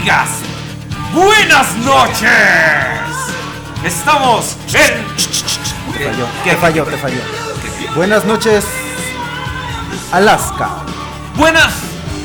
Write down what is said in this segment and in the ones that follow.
Amigas, buenas noches. Estamos en... Te falló, te falló, te falló. Buenas noches, Alaska. Buenas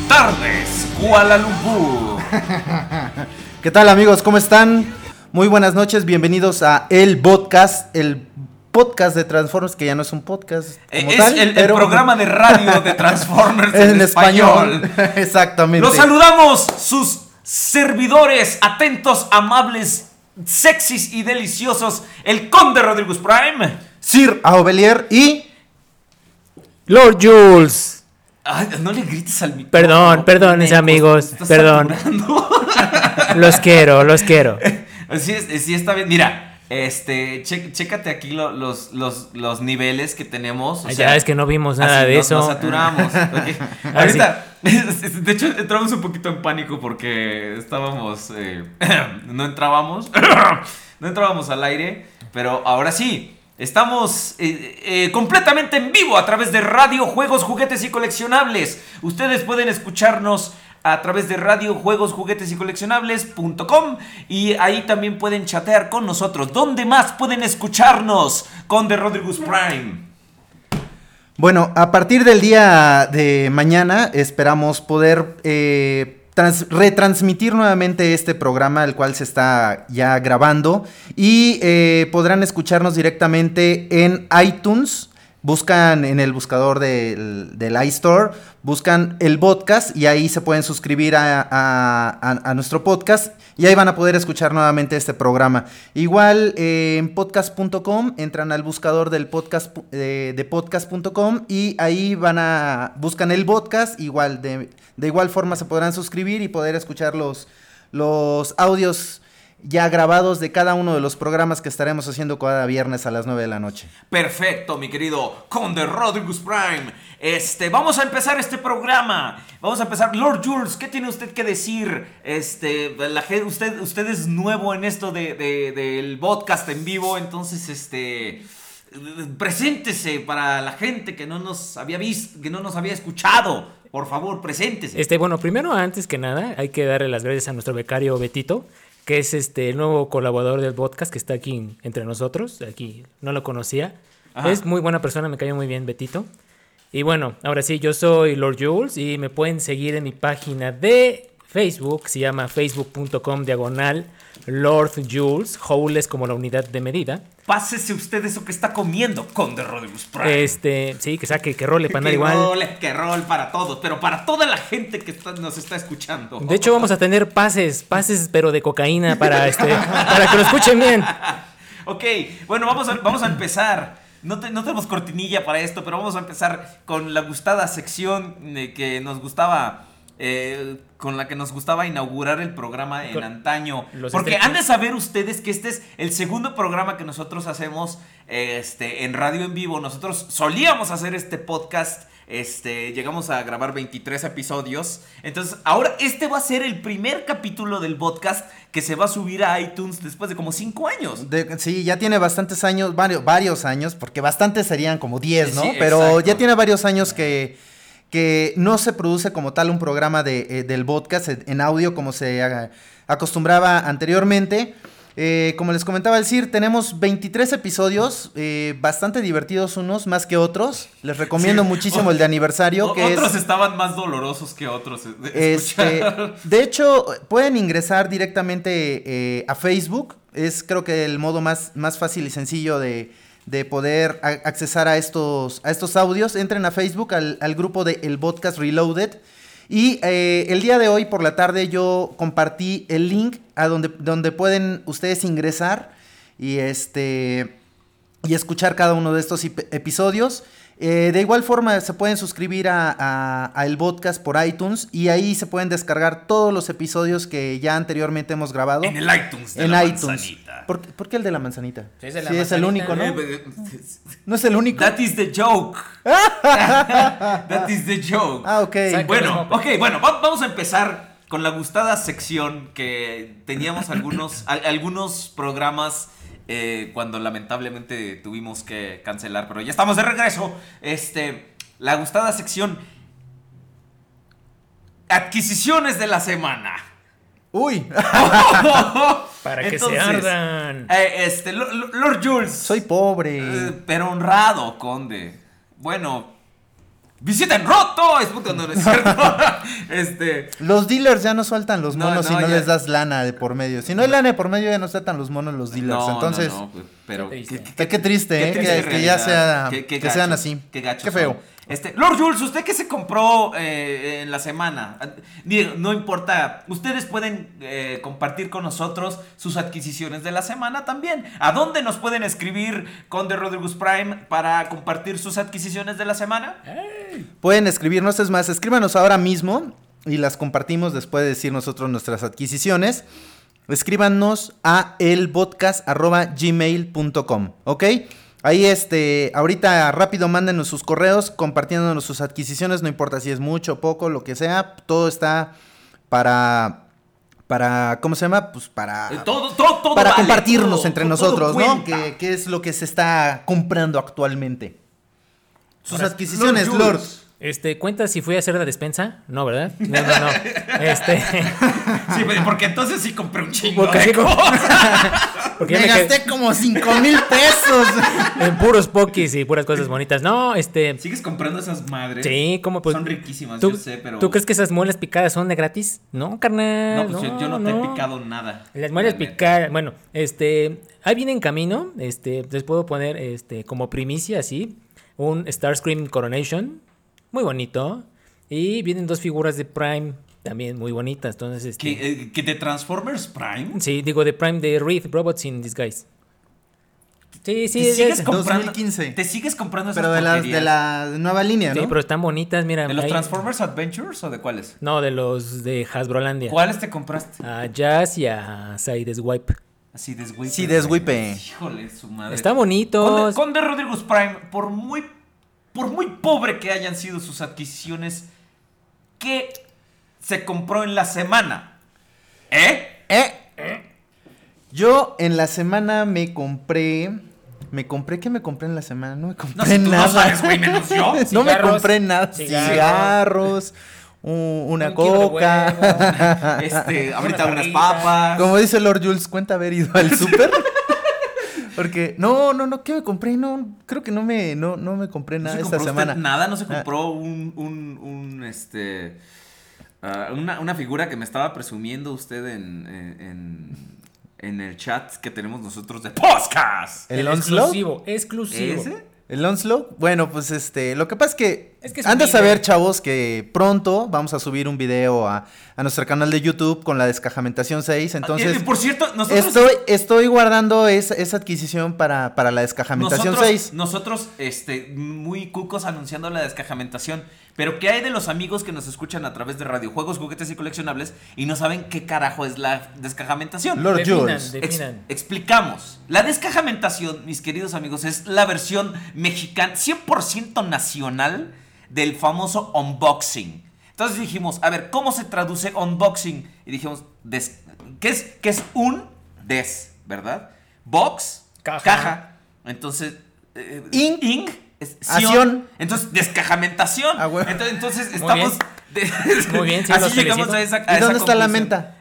tardes, Kuala Lumpur. ¿Qué tal amigos? ¿Cómo están? Muy buenas noches, bienvenidos a El Podcast, el podcast de Transformers, que ya no es un podcast. como Es tal, el, programa de radio de Transformers en, en español. español. Exactamente. Los saludamos, sus servidores atentos, amables, sexys y deliciosos, el conde Rodríguez Prime. Sir Aubelier y Lord Jules. Ay, no le grites al micrófono. Perdón, perdón, Necos, amigos, perdón. Los quiero, los quiero. Así es, sí está bien. Mira, este, che- chécate aquí lo- los, los, los niveles que tenemos. o Ay, sea, ya es que no vimos nada así de nos- eso. Nos saturamos. ok. Ahorita, de hecho, entramos un poquito en pánico porque estábamos, eh, no entrábamos, no entrábamos al aire, pero ahora sí. Estamos eh, eh, completamente en vivo a través de radio, juegos, juguetes y coleccionables. Ustedes pueden escucharnos a través de radio, juegos, juguetes y coleccionables.com y ahí también pueden chatear con nosotros. ¿Dónde más pueden escucharnos? Con The Rodriguez Prime. Bueno, a partir del día de mañana esperamos poder eh, trans- retransmitir nuevamente este programa, el cual se está ya grabando, y eh, podrán escucharnos directamente en iTunes. Buscan en el buscador del, del iStore, buscan el podcast y ahí se pueden suscribir a, a- nuestro podcast y ahí van a poder escuchar nuevamente este programa. Igual eh, en podcast.com entran al buscador del podcast eh, de podcast.com y ahí van a buscan el podcast, igual de, de igual forma se podrán suscribir y poder escuchar los, los audios ya grabados de cada uno de los programas que estaremos haciendo cada viernes a las 9 de la noche. Perfecto, mi querido Conde Rodriguez Prime. Este, vamos a empezar este programa. Vamos a empezar. Lord Jules, ¿qué tiene usted que decir? Este, la gente, usted, usted es nuevo en esto de, de- del podcast en vivo, entonces, este, preséntese para la gente que no nos había visto, que no nos había escuchado. Por favor, preséntese. Este, bueno, primero, antes que nada, hay que darle las gracias a nuestro becario Betito, que es este el nuevo colaborador del podcast que está aquí entre nosotros. Aquí no lo conocía. Ajá. Es muy buena persona, me cayó muy bien Betito. Y bueno, ahora sí, yo soy Lord Jules y me pueden seguir en mi página de Facebook, se llama facebook.com diagonal Lord Jules, Howl es como la unidad de medida. Pásese usted eso que está comiendo, Conde Rodriguez Prime. Este, sí, que saque, que role para andar que igual. rol, que rol para todos, pero para toda la gente que está- nos está escuchando. De hecho, vamos a tener pases, pases, pero de cocaína para este, para que lo escuchen bien. Ok, bueno, vamos a, vamos a empezar. No, te- no tenemos cortinilla para esto, pero vamos a empezar con la gustada sección eh, que nos gustaba, eh, con la que nos gustaba inaugurar el programa en Con antaño. los Porque han de saber ustedes que este es el segundo programa que nosotros hacemos este, en radio en vivo. Nosotros solíamos hacer este podcast. Este, llegamos a grabar 23 episodios. Entonces, ahora este va a ser el primer capítulo del podcast que se va a subir a iTunes después de como 5 años. De- sí, ya tiene bastantes años, varios, varios años, porque bastantes serían como 10, ¿no? Sí, Pero ya tiene varios años que, que no se produce como tal un programa de, eh, del podcast en audio como se eh, acostumbraba anteriormente. Eh, como les comentaba el CIR, tenemos 23 episodios, eh, bastante divertidos unos más que otros. Les recomiendo Sí. muchísimo el de aniversario, O- que otros es... estaban más dolorosos que otros. de Este, de hecho, pueden ingresar directamente eh, a Facebook. Es creo que el modo más, más fácil y sencillo de, de poder accesar a estos, a estos audios. Entren a Facebook, al, al grupo de El Podcast Reloaded. Y eh, el día de hoy por la tarde yo compartí el link a donde, donde pueden ustedes ingresar y este y escuchar cada uno de estos ep- episodios. Eh, de igual forma se pueden suscribir a, a- a el podcast por iTunes y ahí se pueden descargar todos los episodios que ya anteriormente hemos grabado En el iTunes de en la iTunes. manzanita. ¿Por, qué- por qué el de la manzanita? Sí, es de la Sí, es el único, ¿no? Eh, eh, No es el único. That is the joke. That is the joke. Ah, ok. Bueno, ok, bueno, va- vamos a empezar con la gustada sección que teníamos algunos, al- algunos programas eh, cuando lamentablemente tuvimos que cancelar, pero ya estamos de regreso. Este, la gustada sección adquisiciones de la semana. Uy, Para que Entonces, se ardan. eh, este, Lo- Lo- Lord Jules. soy pobre. Eh, pero honrado, conde. Bueno, visiten Roto. Es puto, no, no es cierto. este. Los dealers ya no sueltan los No, monos no, si no ya- les das lana de por medio. Si no hay lana de por medio ya no sueltan los monos los dealers. Entonces, pues, pero Qué triste. Qué, qué triste, qué ¿eh? que, que ya sea, Qué- qué que sean así. Qué, gachos Qué feo. son. Este, Lord Jules, ¿usted qué se compró eh, en la semana? Digo, no importa, ustedes pueden eh, compartir con nosotros sus adquisiciones de la semana también. ¿A dónde nos pueden escribir Conde Rodriguez Prime para compartir sus adquisiciones de la semana? Pueden escribirnos, es más, escríbanos ahora mismo y las compartimos después de decir nosotros nuestras adquisiciones. Escríbanos a elpodcast.gmail.com, ¿ok? Ahí, este, ahorita rápido mándenos sus correos compartiéndonos sus adquisiciones, no importa si es mucho poco, lo que sea, todo está para, para, ¿cómo se llama? Pues para... Eh, todo, todo, todo para vale, compartirnos todo- entre nosotros, ¿no? cuenta. Que, que es lo que se está comprando actualmente. Sus Ahora, adquisiciones, Lord Lord. Jules. Este, ¿cuenta si fui a hacer la despensa? No, ¿verdad? No, no, no. Este, Sí, porque entonces sí compré un chingo Porque de sí, como- cosas. porque ya Me gasté como 5 mil pesos. en puros pokis y puras cosas bonitas. No, este, ¿Sigues comprando esas madres? sí, ¿cómo pues? Son riquísimas, ¿tú, yo sé, pero... ¿Tú crees que esas muelas picadas son de gratis? No, carnal. No, pues yo, yo no, te he picado nada. Las muelas picadas, bueno, este, ahí viene en camino, este, les puedo poner, este, como primicia, así, un Starscream Coronation, muy bonito, y vienen dos figuras de Prime, también muy bonitas, entonces, este, ¿Que, eh, que de Transformers Prime? sí, digo de Prime de Wraith, Robots in Disguise. Sí, sí, ¿Te es- sigues es- comprando? 2015. ¿Te sigues comprando esas Pero de, las, de la nueva línea, sí, ¿no? pero están bonitas, mira. ¿De los Transformers Adventures o de cuáles? No, de los de Hasbrolandia. ¿Cuáles te compraste? A Jazz y a Sideswipe. Así deswipe. Sí, deswipe. Híjole, su madre. Está bonito. Conde, Conde Rodríguez Prime, por muy, por muy pobre que hayan sido sus adquisiciones, ¿qué se compró en la semana? ¿Eh? Eh. Yo en la semana me compré. Me compré, ¿qué me compré en la semana? No me compré No, no nada. sabes, güey, menos yo. no me compré nada. cigarros. Una Un coca. Este, ahorita unas papas. Como dice Lord Jules, cuenta haber ido al súper. Porque, no, no, no, ¿qué me compré? No, creo que no me, no, no me compré ¿No nada se esta compró usted semana. Nada, no se Ah. compró un, un, un, este, ah, una, una figura que me estaba presumiendo usted en, en, en- en el chat que tenemos nosotros de podcast. ¿El Onslaught? exclusivo, exclusivo. ¿Ese? ¿El Onslaught? Bueno, pues este, lo que pasa es que, Es que saber, video. chavos, que pronto vamos a subir un video a, a nuestro canal de YouTube con la descajamentación 6. Entonces, Y, por cierto, nosotros... estoy, estoy guardando esa, esa adquisición para, para la descajamentación nosotros, 6. nosotros, este, muy cucos anunciando la descajamentación. Pero ¿qué hay de los amigos que nos escuchan a través de radiojuegos, juguetes y coleccionables y no saben qué carajo es la descajamentación? Lord Definan, Jules. Ex- explicamos. La descajamentación, mis queridos amigos, es la versión mexicana, 100% nacional del famoso unboxing. Entonces dijimos, a ver, ¿cómo se traduce unboxing? Y dijimos, des- ¿qué, es, ¿qué es un des, verdad? Box, Caja. caja. Entonces, eh, Ing. ing, es sion. Entonces, descajamentación. Ah, huevo. entonces, entonces Muy estamos... bien. de- Muy bien, sí, así llegamos felicito. a esa ¿Y a esa dónde está la menta?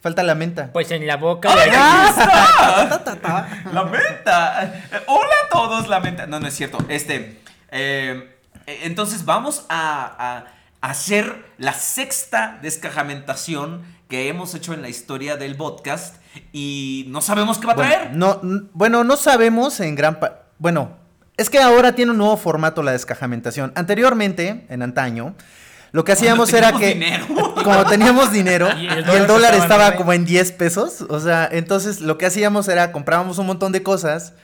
Falta la menta. Pues en la boca de ¡Ay, aquí. ya está! ¡La menta! Hola a todos, la menta. No, no es cierto. Este. eh, eh, entonces vamos a, a hacer la sexta descajamentación que hemos hecho en la historia del podcast. Y no sabemos qué va a Bueno, traer. no, bueno, no sabemos en gran parte. Bueno, es que ahora tiene un nuevo formato la descajamentación. Anteriormente, en antaño, lo que hacíamos era que. dinero. Como teníamos dinero Y y el el dólar estaba en como en 10 pesos. O sea, entonces lo que hacíamos era comprábamos un montón de cosas.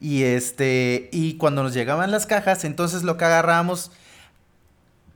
Y este. Y cuando nos llegaban las cajas, entonces lo que agarrábamos.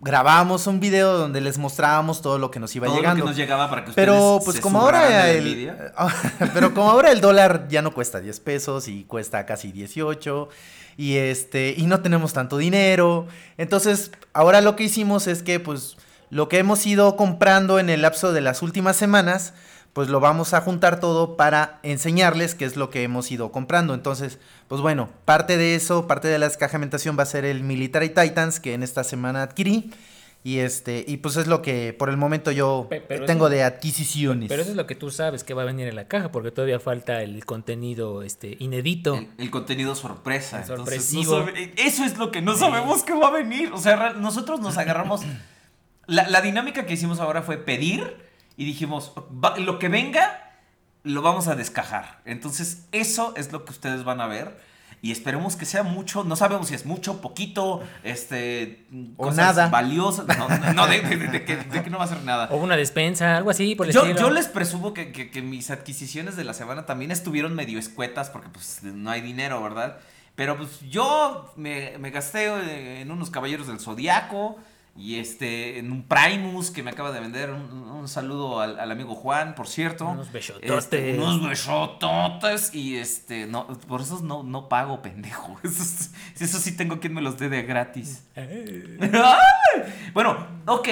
Grabábamos un video donde les mostrábamos todo lo que nos iba Todo lo llegando. que nos llegaba para que ustedes Pero pues se como ahora el envidia. pero como ahora el dólar ya no cuesta 10 pesos y cuesta casi 18 y este y no tenemos tanto dinero, entonces ahora lo que hicimos es que pues lo que hemos ido comprando en el lapso de las últimas semanas pues lo vamos a juntar todo para enseñarles qué es lo que hemos ido comprando. Entonces, pues bueno, parte de eso, parte de la descajamentación va a ser el Military Titans que en esta semana adquirí. Y este, y pues es lo que por el momento yo pero tengo eso- de adquisiciones. Pero eso es lo que tú sabes que va a venir en la caja, porque todavía falta el contenido este inédito. El, el contenido sorpresa. El entonces, no sorpresivo. sabe- eso es lo que no sabemos que va a venir. O sea, nosotros nos agarramos. La, la dinámica que hicimos ahora fue pedir y dijimos: "Va- lo que venga, lo vamos a descajar. Entonces, eso es lo que ustedes van a ver. Y esperemos que sea mucho. No sabemos si es mucho, poquito, este. O cosas nada. Valiosas. No, no, no, de, de- de- de que, de que no va a ser nada. O una despensa, algo así por el Yo, estilo. yo les presumo que, que- que mis adquisiciones de la semana también estuvieron medio escuetas porque pues no hay dinero, ¿verdad? Pero pues yo me, me gasté eh, en unos caballeros del zodiaco y este en un Primus que me acaba de vender. Un, un saludo al, al amigo Juan, por cierto. Unos besototes. Este, unos besototes y este, no, por esos no, no pago, pendejo. Esos, eso sí tengo quien me los dé de gratis. Bueno, ok,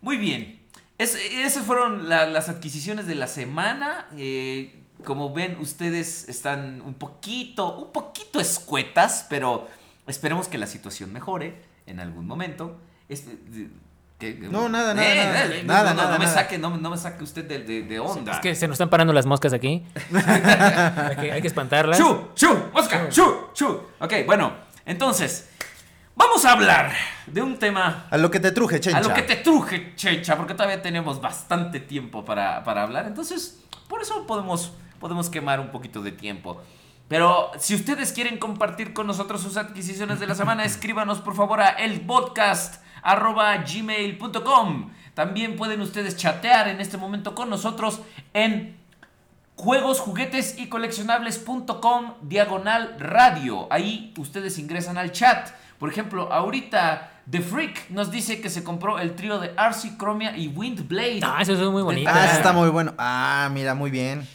muy bien. Es- esas fueron la- las adquisiciones de la semana. Eh, como ven, ustedes están un poquito, un poquito escuetas, pero esperemos que la situación mejore en algún momento. Es- que- No, nada, nada, Eh, nada. Nada, no, no, nada, no me nada. saque, no, no me saque usted de, de- de onda. Es que se nos están parando las moscas aquí. hay, que, hay que espantarlas. ¡Chu! ¡Chu! ¡Mosca! ¡Chu! ¡Chu! Ok, bueno, entonces, vamos a hablar de un tema A lo que te truje, chencha. A lo que te truje, Checha, porque todavía tenemos bastante tiempo para, para hablar. Entonces, por eso podemos, podemos quemar un poquito de tiempo. Pero si ustedes quieren compartir con nosotros sus adquisiciones de la semana, escríbanos por favor a elpodcast.gmail.com. También pueden ustedes chatear en este momento con nosotros en juegos, juguetes y coleccionables.com diagonal radio. Ahí ustedes ingresan al chat. Por ejemplo, ahorita The Freak nos dice que se compró el trío de RC Chromia y Windblade. Ah, eso es muy bonito. Ah, está muy bueno. Ah, mira, muy bien.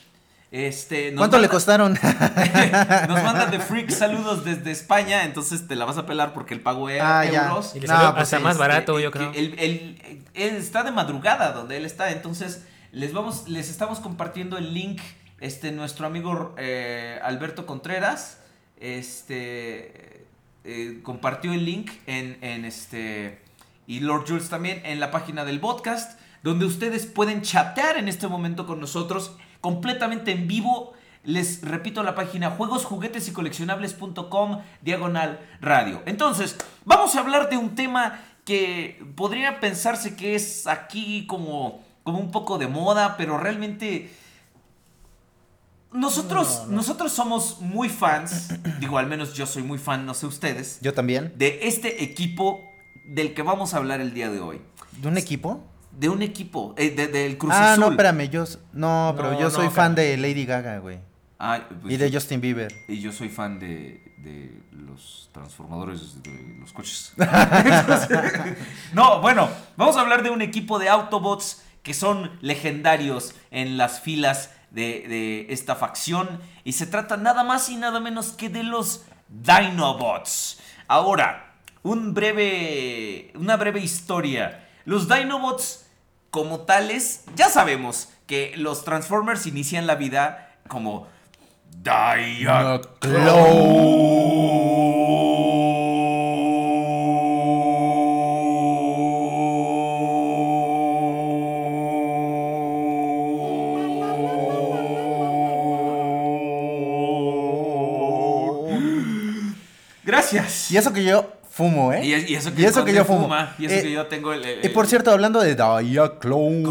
Este, nos ¿Cuánto le costaron? Nos manda The Freak saludos desde España, entonces te la vas a pelar porque el pago era Ah, ya. euros. Y le No, pues hasta sí, más barato, Eh, yo creo. Él, él- él está de madrugada donde él está, entonces les vamos, les estamos compartiendo el link. Este, nuestro amigo eh, Alberto Contreras, este, eh, compartió el link en, en este y Lord Jules también en la página del podcast, donde ustedes pueden chatear en este momento con nosotros completamente en vivo. Les repito la página juegos, juguetes y coleccionables.com diagonal radio. Entonces, vamos a hablar de un tema que podría pensarse que es aquí como, como un poco de moda, pero realmente nosotros, nosotros somos muy fans, digo al menos yo soy muy fan, no sé ustedes, Yo también. de este equipo del que vamos a hablar el día de hoy. ¿De un equipo? De un equipo, eh, de- del Cruz ah, no, espérame. Yo, no, pero No, yo soy fan de Lady Gaga, güey. Ah, pues Y de yo- Justin Bieber. y yo soy fan de, de los transformadores de los coches. no, bueno, vamos a hablar de un equipo de Autobots que son legendarios en las filas de, de esta facción. Y se trata nada más y nada menos que de los Dinobots. Ahora, un breve, una breve historia. Los Dinobots, como tales, ya sabemos que los Transformers inician la vida como Gracias. Y eso que yo fumo, ¿eh? Y, es- y eso que, Y eso que yo fumo. fuma, Y eso Eh, que yo tengo el. el- Y por cierto, hablando de Diaclone.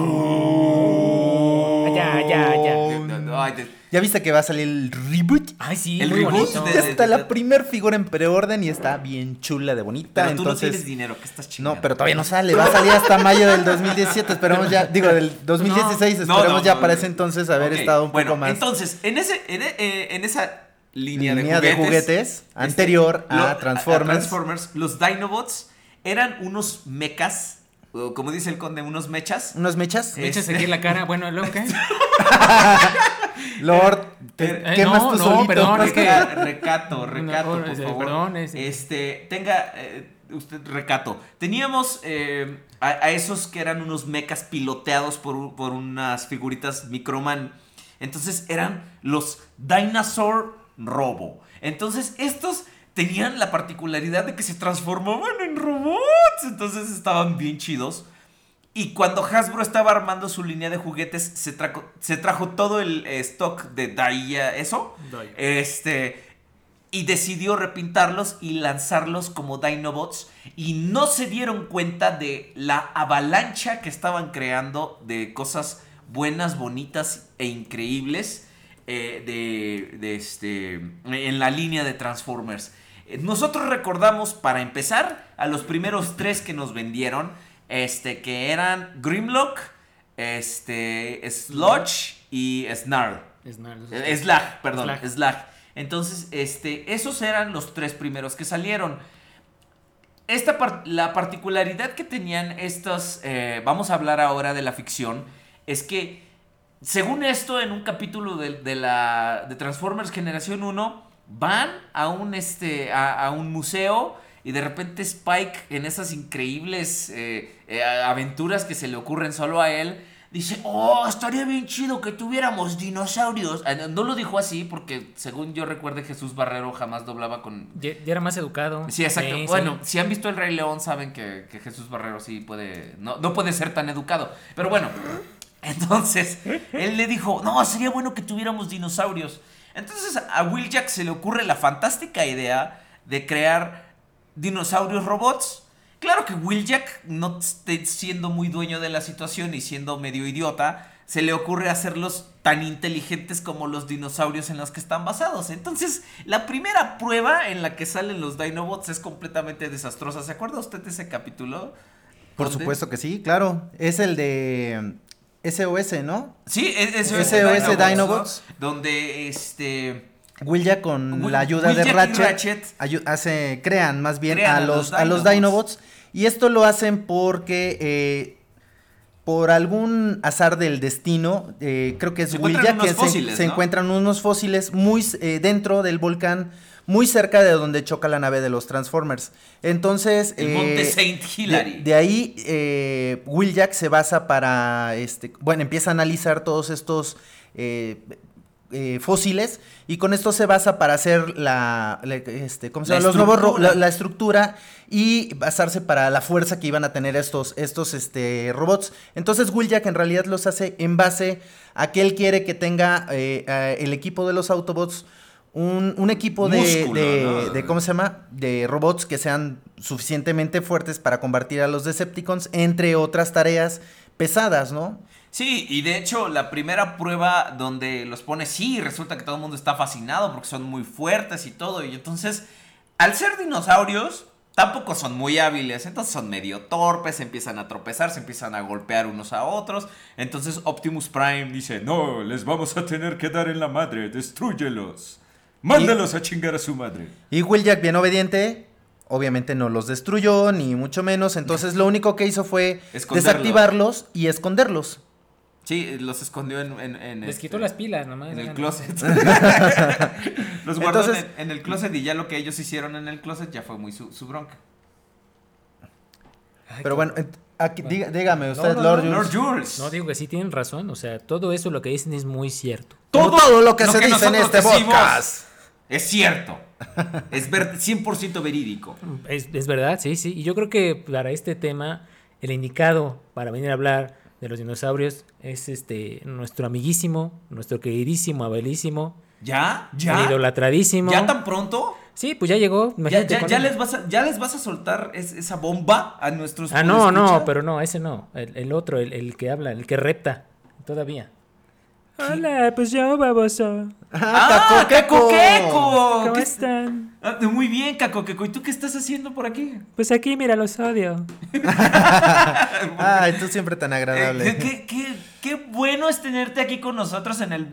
Ya, ya, ya. de- ¿Ya viste que va a salir el reboot? Ay, sí, El reboot de- Ya está la primer figura en preorden y está bien chula de bonita. Pero tú no entonces... tienes dinero, ¿qué estás chingando? No, pero todavía no sale, va a salir hasta mayo del 2017, esperemos ya, digo, del 2016, No, esperemos no, ya no, para no. ese entonces haber estado un bueno, poco más Entonces, en, ese, en, eh, en esa línea, Línea de de juguetes, juguetes anterior a lo- Transformers. Transformers, los Dinobots eran unos mechas, o como dice el conde, unos mechas. unos mechas. Me echas Este- aquí en la cara. Bueno, luego qué. Lord, te Eh, quemas no, tú no, solito. perdón, es que- Reca- recato, recato, No, por eh, favor. perdón, es- Este, tenga eh, usted recato. Teníamos eh, a, a esos que eran unos mechas piloteados por, por unas figuritas Microman. Entonces eran los Dinosaur Robo. Entonces estos tenían la particularidad de que se transformaban en robots. Entonces estaban bien chidos. Y cuando Hasbro estaba armando su línea de juguetes, se, trajo- se trajo todo el stock de Daiya, eso. Este. Y decidió repintarlos y lanzarlos como Dinobots. Y no se dieron cuenta de la avalancha que estaban creando de cosas buenas, bonitas e increíbles eh, de, de este, en la línea de Transformers. Eh, Nosotros recordamos, para empezar, a los primeros tres que nos vendieron, este, que eran Grimlock, este, Sludge y Snarl. Eso Eh, Slag, perdón, Slag. Slag. Entonces, este, esos eran los tres primeros que salieron. Esta par- la particularidad que tenían estos, eh, vamos a hablar ahora de la ficción, es que, según esto, en un capítulo de, de la de Transformers Generación 1, van a un, este, a, a un museo y de repente Spike, en esas increíbles eh, eh, aventuras que se le ocurren solo a él, dice, oh, estaría bien chido que tuviéramos dinosaurios. Ah, no- No lo dijo así porque, según yo recuerde, Jesús Barrero jamás doblaba con, Ya, ya era más educado. Sí, exacto. Sí, bueno, sí. si han visto El Rey León, saben que, que Jesús Barrero sí puede. No, no puede ser tan educado. Pero bueno, entonces él le dijo: No, sería bueno que tuviéramos dinosaurios. Entonces a Will Jack se le ocurre la fantástica idea de crear dinosaurios robots. Claro que Will Jack, no esté siendo muy dueño de la situación y siendo medio idiota, se le ocurre hacerlos tan inteligentes como los dinosaurios en los que están basados. Entonces, la primera prueba en la que salen los Dinobots es completamente desastrosa. ¿Se acuerda usted de ese capítulo? Por supuesto que sí, claro. Es el de SOS, ¿no? Sí, es- SOS ¿no? Dinobots. Donde este. Will Jack con Will- la ayuda Will de Ratchet, Ratchet ayu- hace, crean más bien crean a a los, a los Dinobots. Y esto lo hacen porque eh, por algún azar del destino, eh, creo que es unos que se- fósiles, se, ¿no? encuentran unos fósiles muy eh, dentro del volcán, muy cerca de donde choca la nave de los Transformers. Entonces, El eh, Monte Saint Hilary. de, de ahí eh, Will Jack se basa para, este, bueno, empieza a analizar todos estos eh, eh, fósiles y con esto se basa para hacer la, la- este, ¿cómo se La llama? Los nuevos la, la estructura y basarse para la fuerza que iban a tener estos, estos este, robots. Entonces Will Jack en realidad los hace en base a que él quiere que tenga eh, el equipo de los Autobots un, un equipo de, Músculo, de- ¿no? de- ¿cómo se llama? De robots que sean suficientemente fuertes para combatir a los Decepticons, entre otras tareas pesadas, ¿no? Sí, y de hecho la primera prueba donde los pone, sí, resulta que todo el mundo está fascinado porque son muy fuertes y todo. Y entonces, al ser dinosaurios, tampoco son muy hábiles. Entonces son medio torpes, empiezan a tropezar, se empiezan a golpear unos a otros. Entonces Optimus Prime dice, no, les vamos a tener que dar en la madre, destruyelos. Mándalos a chingar a su madre. Y Will Jack, bien obediente, obviamente no los destruyó, ni mucho menos. Entonces lo único que hizo fue desactivarlos y esconderlos. Sí, los escondió en... en, en Les este- quitó las pilas nomás. En el closet. los guardó en Entonces- el- en el closet y ya lo que ellos hicieron en el closet ya fue muy su, su bronca. Ay, Pero bueno, aquí, diga- dígame usted, no, Lord no, Jules. Lord Jules. No, digo que sí tienen razón. O sea, todo eso lo que dicen es muy cierto. Todo lo que se dice en este decimos podcast. Es cierto. Es ver- 100% verídico. Es, es verdad, sí, sí. Y yo creo que para este tema, el indicado para venir a hablar de los dinosaurios es este nuestro amiguísimo, nuestro queridísimo, abelísimo, ¿Ya? el ¿Ya? idolatradísimo. ¿Ya tan pronto? Sí, pues ya llegó. Ya, ya- ya les vas a, ya les vas a soltar es- esa bomba a nuestros Ah, no, no, pero no, ese no. El, el otro, el, el que habla, el que repta. Todavía. Hola, pues yo, baboso. ¡Ah, Caco Queco! Caco ¿Cómo ¿Qué- están? Ah, muy bien, Caco Queco. ¿Y tú qué estás haciendo por aquí? Pues aquí, mira, los odio. Ay, tú siempre tan Eh, agradable. qué, qué- qué bueno es tenerte aquí con nosotros en el...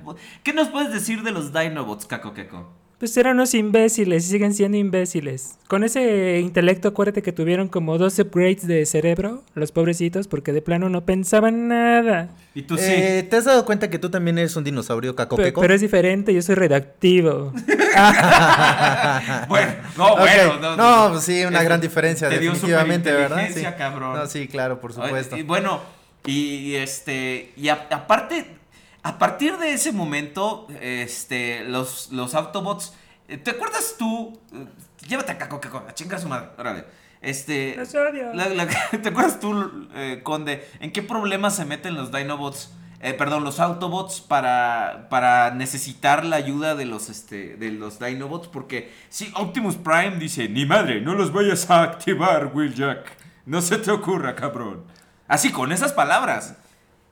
¿Qué nos puedes decir de los Dinobots, Caco Queco? Pues eran unos imbéciles y siguen siendo imbéciles. Con ese intelecto, acuérdate que tuvieron como dos upgrades de cerebro, los pobrecitos, porque de plano no pensaban nada. Y tú sí. Eh, ¿Te has dado cuenta que tú también eres un dinosaurio Pe- cacoqueco? pero es diferente, yo soy redactivo. Bueno, no, bueno. No, No, pues sí, una gran diferencia, te dio definitivamente, ¿verdad? superinteligencia, Sí. cabrón. No, sí, claro, por supuesto. Y bueno, y, y este, y a- aparte, a partir de ese momento, este, los, los Autobots, eh, ¿te acuerdas tú? Eh, Llévate a Caco, Caco, a chingar a su madre, órale. Este, la- la- ¿te acuerdas tú, eh, Conde, en qué problemas se meten los Dinobots? eh, perdón, los Autobots para, para necesitar la ayuda de los, este, de los Dinobots. Porque si Optimus Prime dice, ni madre, no los vayas a activar, Will Jack. No se te ocurra, cabrón. Así, con esas palabras.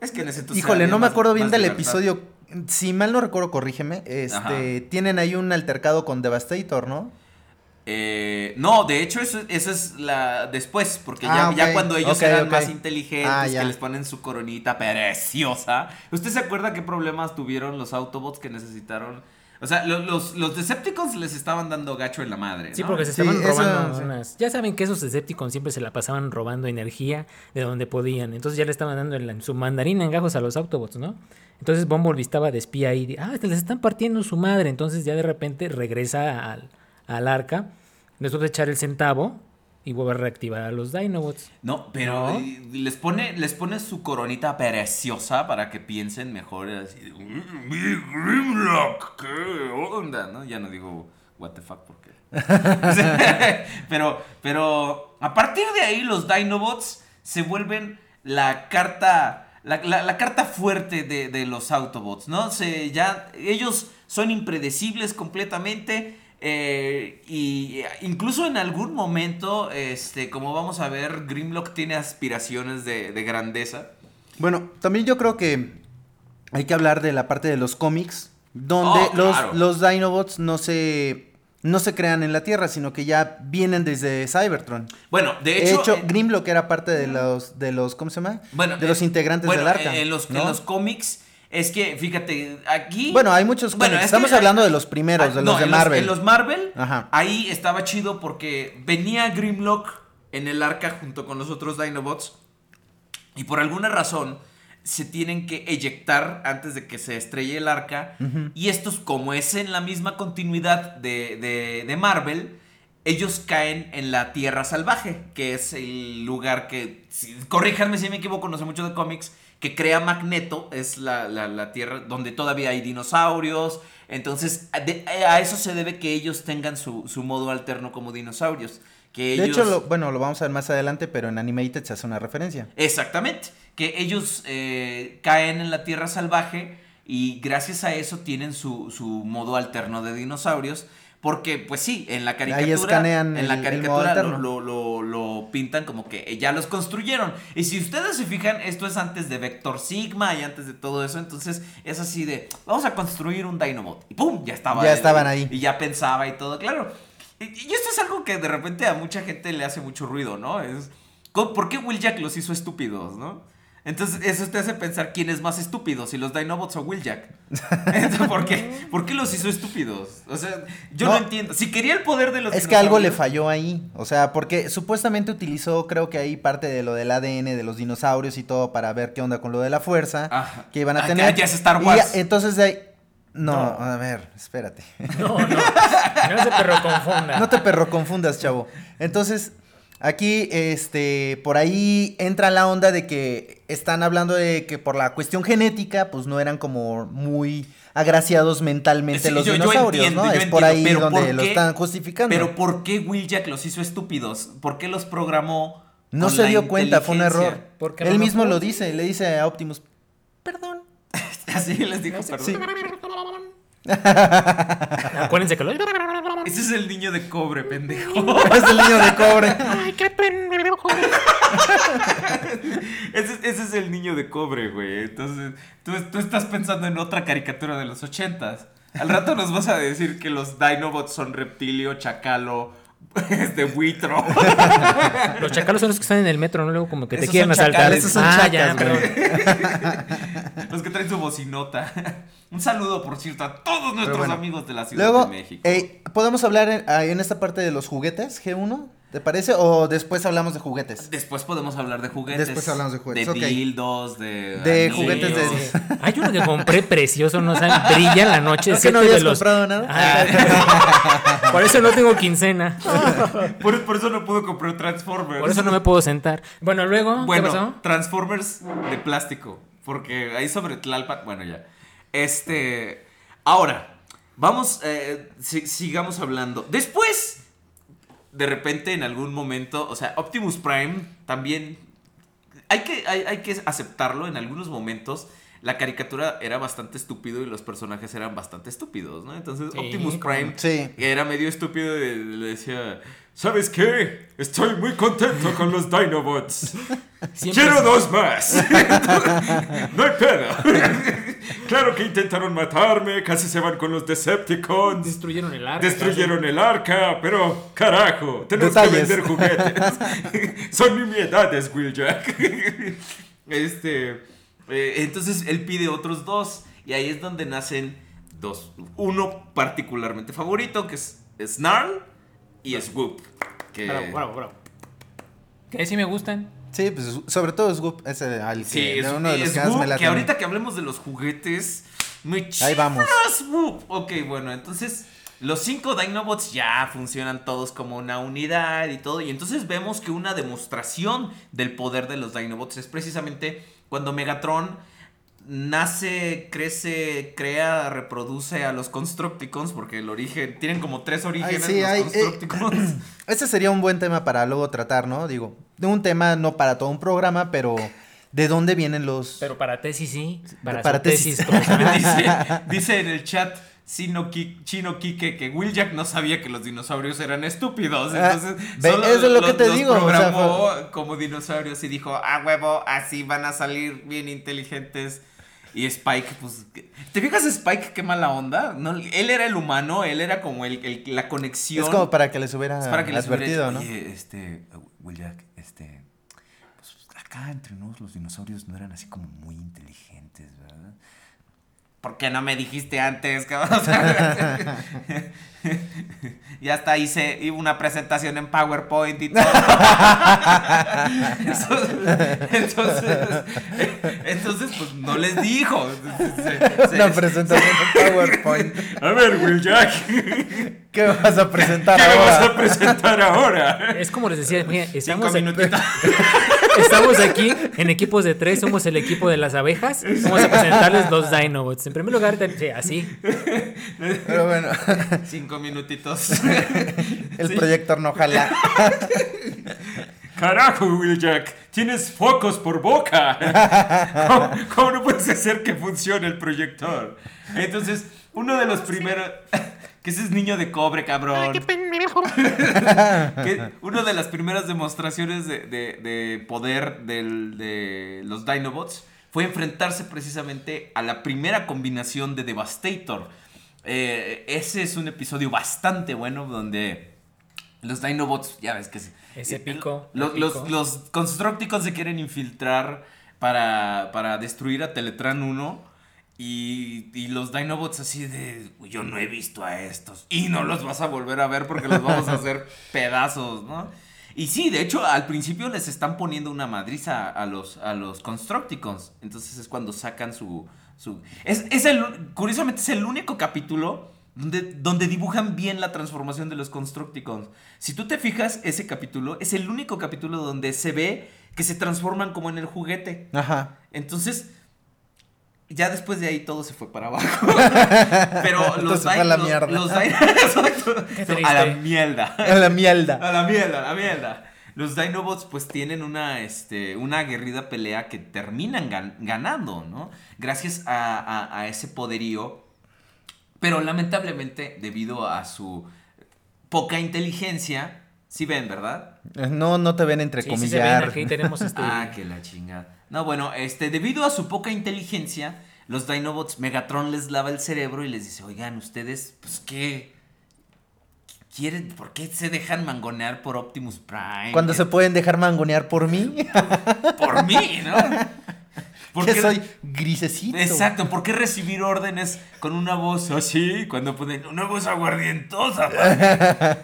Es que necesito Híjole, no me acuerdo bien del libertad. episodio. Si mal no recuerdo, corrígeme. Este, Ajá. tienen ahí un altercado con Devastator, ¿no? Eh, no, de hecho eso, eso es la después, porque Ah, ya, ya ok, cuando ellos eran más inteligentes, Ah, que ya. les ponen su coronita preciosa. ¿Usted se acuerda qué problemas tuvieron los Autobots que necesitaron? O sea, lo- los, los Decepticons les estaban dando gacho en la madre. Sí, porque se Sí, estaban eso, robando unas... Ya saben que esos Decepticons siempre se la pasaban robando energía de donde podían. Entonces ya le estaban dando en la- su mandarina en gajos a los Autobots, ¿no? Entonces Bumblebee estaba de espía ahí. Ah, les están partiendo su madre. Entonces ya de repente regresa al, al arca. Después de echar el centavo y vuelve a reactivar a los Dinobots. No, pero ¿No? les pone les pone su coronita preciosa para que piensen mejor así de, "Mm, mi Grimlock, qué onda, ¿no? Ya no digo what the fuck porque pero pero a partir de ahí los Dinobots se vuelven la carta la, la- la carta fuerte de, de los Autobots, ¿no? Se, ya, ellos son impredecibles completamente. Eh, y incluso en algún momento, este, como vamos a ver, Grimlock tiene aspiraciones de, de grandeza. Bueno, también yo creo que hay que hablar de la parte de los cómics, donde Oh, claro. los, los Dinobots no se, no se crean en la Tierra, sino que ya vienen desde Cybertron. Bueno, de De hecho, hecho, eh, Grimlock era parte de los, de los ¿cómo se llama? bueno, de eh, los integrantes bueno, del Arca. En los, en los cómics, es que, fíjate, aquí... Bueno, hay muchos Bueno, es Estamos hablando de los primeros, de Ah, los no, de en Marvel. en los Marvel, Ajá. ahí estaba chido porque venía Grimlock en el arca junto con los otros Dinobots. Y por alguna razón se tienen que eyectar antes de que se estrelle el arca. Y estos, como es en la misma continuidad de, de- de Marvel, ellos caen en la Tierra Salvaje, que es el lugar que, si- corríjanme si me equivoco, no sé mucho de cómics, que crea Magneto, es la, la- la Tierra donde todavía hay dinosaurios. Entonces, a, de- a eso se debe que ellos tengan su, su modo alterno como dinosaurios. Que De hecho, lo- bueno, lo vamos a ver más adelante, pero en Animated se hace una referencia. Exactamente. Que ellos eh, caen en la tierra salvaje y gracias a eso tienen su, su modo alterno de dinosaurios. Porque, pues sí, en la caricatura. escanean en la el- el caricatura lo, lo- lo- lo pintan como que ya los construyeron. Y si ustedes se fijan, esto es antes de Vector Sigma y antes de todo eso. Entonces es así de. Vamos a construir un Dinobot. Y ¡pum! Ya estaba. Ya estaban ahí. Y ya pensaba y todo, claro. Y, y esto es algo que de repente a mucha gente le hace mucho ruido, ¿no? Es, ¿cómo- ¿Por qué Will Jack los hizo estúpidos, no? Entonces, eso te hace pensar quién es más estúpido, si los Dinobots o Will Jack. Entonces, ¿por qué? ¿Por qué los hizo estúpidos? O sea, yo no, No. entiendo. Si quería el poder de los Es que algo le falló ahí. O sea, porque supuestamente utilizó, creo que ahí parte de lo del ADN de los dinosaurios y todo para ver qué onda con lo de la fuerza Ajá. que iban a Ah, tener. ya- ya es Star Wars. entonces de ahí. No, No. a ver, espérate. No, no. No se perro confunda. No te perro confundas, chavo. Entonces, aquí, este, por ahí entra la onda de que están hablando de que por la cuestión genética, pues no eran como muy agraciados mentalmente Sí, los yo- yo dinosaurios, entiendo, ¿no? yo es por ahí entiendo, donde ¿por lo están justificando. Pero ¿por qué Will Jack los hizo estúpidos? ¿Por qué los programó? no con se la dio cuenta, fue un error. Porque Él no mismo lo dice, le dice a Optimus, perdón. Así les dijo, perdón. Sí. Acuérdense que lo... Ese es el niño de cobre, pendejo. es el niño de cobre. Ay, qué pendejo. Ese, ese es el niño de cobre, güey. Entonces, tú, tú estás pensando en otra caricatura de los ochentas. Al rato nos vas a decir que los Dinobots son reptilio, chacalo, este buitro. Los chacalos son los que están en el metro, ¿no? Luego como que te Esos quieren asaltar. esos son ah, chacas, ya, perdón. Los que traen su bocinota. Un saludo, por cierto, a todos nuestros bueno. amigos de la Ciudad Luego, de México. eh, ¿podemos hablar en, en esta parte de los juguetes, G1? ¿Te parece? ¿O después hablamos de juguetes? Después podemos hablar de juguetes. Después hablamos de juguetes, De ok. dildos, de. De anillos. juguetes de-. Hay uno que compré precioso, no saben, brilla en la noche. ¿No que no habías los- comprado nada? Ah, por eso no tengo quincena. Por, por eso no puedo comprar Transformers. Por eso no me puedo sentar. Bueno, luego, Bueno, ¿qué pasó? Transformers de plástico. Porque ahí sobre Tlalpan. Bueno, ya. Este. Ahora, vamos. eh, si- sigamos hablando. Después. De repente, en algún momento. O sea, Optimus Prime también. Hay que, hay, hay que aceptarlo. En algunos momentos. La caricatura era bastante estúpido y los personajes eran bastante estúpidos, ¿no? Entonces, Sí, Optimus Prime Sí. era medio estúpido y le decía, ¿sabes qué? Estoy muy contento con los Dinobots. Siempre Quiero es- dos más. no hay pedo. claro que intentaron matarme, casi se van con los Decepticons. Destruyeron el arca. Destruyeron el arca, pero carajo, tenemos Detalles. que vender juguetes. Son nimiedades, Will Jack. este, eh, entonces él pide otros dos y ahí es donde nacen dos. Uno particularmente favorito que es Snarl y Swoop. Que, Bravo, bravo, bravo. Que sí me gustan. Sí, pues sobre todo Scoop, ese al que, Sí, es, uno de los es que más Swoop, me que ahorita que hablemos de los juguetes, me Ahí vamos. Ok, bueno, entonces los cinco Dinobots ya funcionan todos como una unidad y todo. Y entonces vemos que una demostración del poder de los Dinobots es precisamente cuando Megatron nace, crece, crea, reproduce a los Constructicons, porque el origen, tienen como tres orígenes sí, los hay, eh, Constructicons. Ese sería un buen tema para luego tratar, ¿no? Digo, de un tema no para todo un programa, pero ¿de dónde vienen los...? Pero para tesis sí. Para, tesis. tesis. dice, dice en el chat Chino, Ki- Chino Kike que Will Jack no sabía que los dinosaurios eran estúpidos. Ah, Entonces, solo eso es lo que te los digo, o sea, programó como dinosaurios y dijo, ah, huevo, así van a salir bien inteligentes. Y Spike, pues. ¿Te fijas, Spike, qué mala onda? No, él era el humano, él era como el, el- la conexión. Es como para que les hubiera para que les hubiera advertido, dicho, ¿no? Este, Will Jack, este, pues acá entre nos los dinosaurios no eran así como muy inteligentes, ¿verdad? ¿Por qué no me dijiste antes, cabrón? Ya hasta hice una presentación en PowerPoint y todo. entonces, entonces, entonces, pues no les dijo. Se- se- Una presentación en PowerPoint. A ver, Will Jack, ¿Qué vas a presentar ¿qué me vas a ahora? presentar ahora? Es como les decía, mira, estamos, en- estamos aquí en equipos de tres, somos el equipo de las abejas. Vamos a presentarles los Dinobots. En primer lugar, te- sí, así. Pero bueno, Cinco minutitos. el Sí. proyector no jala. Carajo, Will Jack, tienes focos por boca. ¿Cómo, cómo no puedes hacer que funcione el proyector? Entonces, uno de los primeros. Que ese es niño de cobre, cabrón. Que una de las primeras demostraciones de, de- de poder del- de los Dinobots fue enfrentarse precisamente a la primera combinación de Devastator. Eh, ese es un episodio bastante bueno donde los Dinobots, ya ves que... Es eh, épico, Los, épico. los, los Constructicons se quieren infiltrar para, para destruir a Teletran 1. Y, y los Dinobots así de, "Uy, yo no he visto a estos. Y no los vas a volver a ver porque los vamos a hacer pedazos, ¿no? Y sí, de hecho, al principio les están poniendo una madriza a los, a los Constructicons. Entonces es cuando sacan su... su es, es el, curiosamente es el único capítulo donde, donde dibujan bien la transformación de los Constructicons. Si tú te fijas, ese capítulo es el único capítulo donde se ve que se transforman como en el juguete. Ajá. Entonces, ya después de ahí todo se fue para abajo. Pero los Entonces fue a la los- mierda. los triste. A la mierda. A la mierda. A la mierda, a la mierda. Los Dinobots pues tienen una, este, una aguerrida pelea que terminan gan- ganando, ¿no? Gracias a, a- a ese poderío Pero lamentablemente, debido a su poca inteligencia, sí ven, ¿verdad? No, no te ven entre Sí, sí se ven, comillas. aquí tenemos este... Ah, que la chingada. No, bueno, este, debido a su poca inteligencia, los Dinobots, Megatron les lava el cerebro y les dice, oigan, ustedes, pues, ¿qué? ¿Quieren? ¿Por qué se dejan mangonear por Optimus Prime? Cuando se pueden dejar mangonear por mí, Por mí, ¿no? ¿Por que qué- soy grisecito. Exacto, ¿por qué recibir órdenes con una voz así cuando ponen una voz aguardientosa?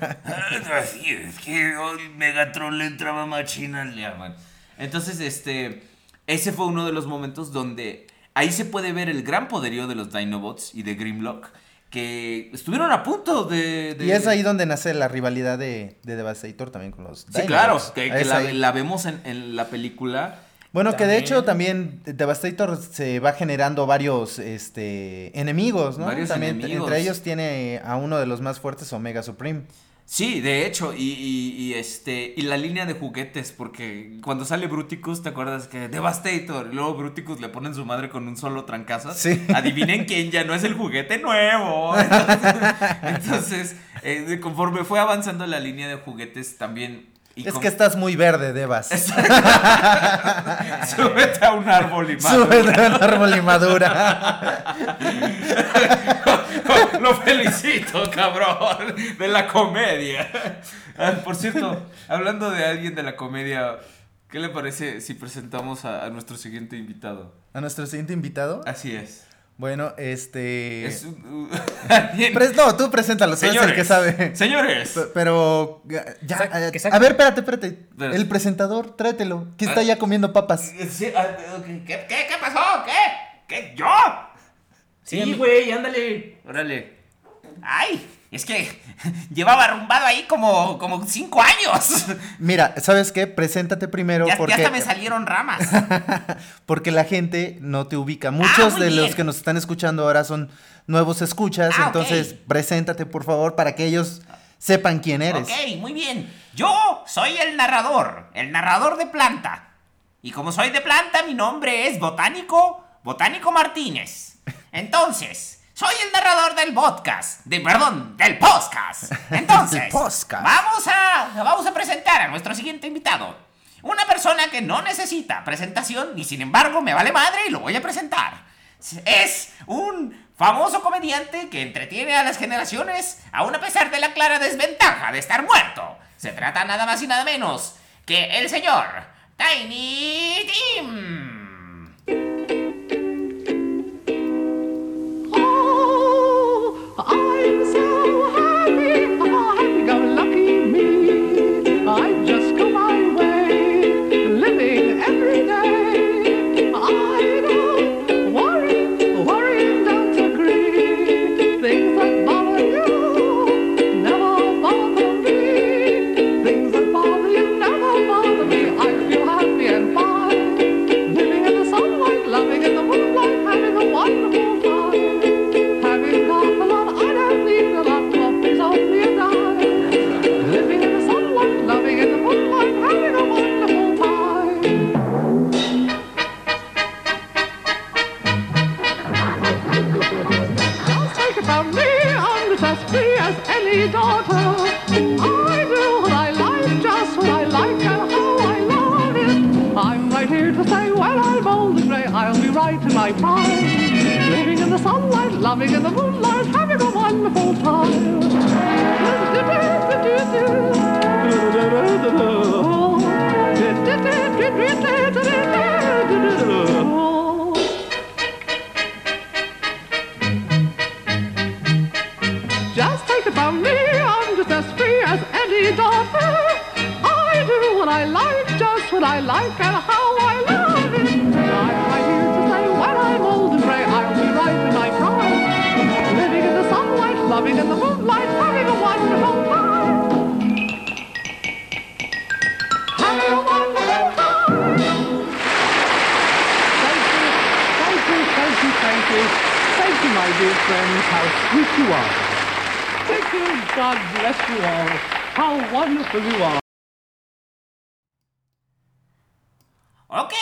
así es que hoy Megatron le entraba machina, le llaman. Entonces, este, ese fue uno de los momentos donde ahí se puede ver el gran poderío de los Dinobots y de Grimlock, que estuvieron a punto de... de- Y es ahí donde nace la rivalidad de, de Devastator también con los Sí, claro, que, que la, la vemos en, en la película. Bueno, que de También. hecho también Devastator se va generando varios este, enemigos, ¿no? Varios también enemigos. entre ellos tiene a uno de los más fuertes, Omega Supreme. Sí, de hecho, y, y- y, este y la línea de juguetes, porque cuando sale Bruticus, ¿te acuerdas que Devastator? Y luego Bruticus le ponen su madre con un solo trancazo. Sí. Adivinen quién ya no es el juguete nuevo. Entonces, entonces, eh, conforme fue avanzando la línea de juguetes, también. Y es con- que estás muy verde, Devas. Súbete a un árbol y madura. de un árbol y madura. Lo felicito, cabrón, de la comedia. Ah, por cierto, hablando de alguien de la comedia, ¿qué le parece si presentamos a, a nuestro siguiente invitado? A nuestro siguiente invitado. Así es. Bueno, este. Es Pres- no, tú preséntalo, tú eres el que sabe. Señores. P- Pero. Ya. Eh, que a ver, espérate, espérate. El presentador, tráetelo. Que está Ah. ya comiendo papas. Sí, ah, ¿Qué, qué, qué pasó? ¿Qué? ¿Qué? ¿Yo? Sí, Sí, güey, ándale. Órale. Ay, es que llevaba arrumbado ahí como, como cinco años. Mira, ¿sabes qué? Preséntate primero Ya, ya porque. hasta me salieron ramas. Porque la gente no te ubica. Muchos muy de bien. los que nos están escuchando ahora son nuevos escuchas. Ah, entonces, preséntate, por favor, para que ellos sepan quién eres. Ok, muy bien. Yo soy el narrador, el narrador de planta. Y como soy de planta, mi nombre es Botánico, Botánico Martínez. Entonces, soy el narrador del podcast, de perdón, del podcast. Entonces, podcast. vamos a vamos a presentar a nuestro siguiente invitado. Una persona que no necesita presentación y sin embargo me vale madre y lo voy a presentar. Es un famoso comediante que entretiene a las generaciones aún a pesar de la clara desventaja de estar muerto. Se trata nada más y nada menos que el señor Tiny Tim. Oh, loving in the moonlight, having a wonderful time. Just take it from me, I'm just as free as any daughter. I do what I like, just what I like, and how loving in the moonlight, having a wonderful time. Having a wonderful time. Thank you, thank you, thank you, thank you. Thank you, my dear friends, how sweet you are. Thank you, God bless you all. How wonderful you are. Ok,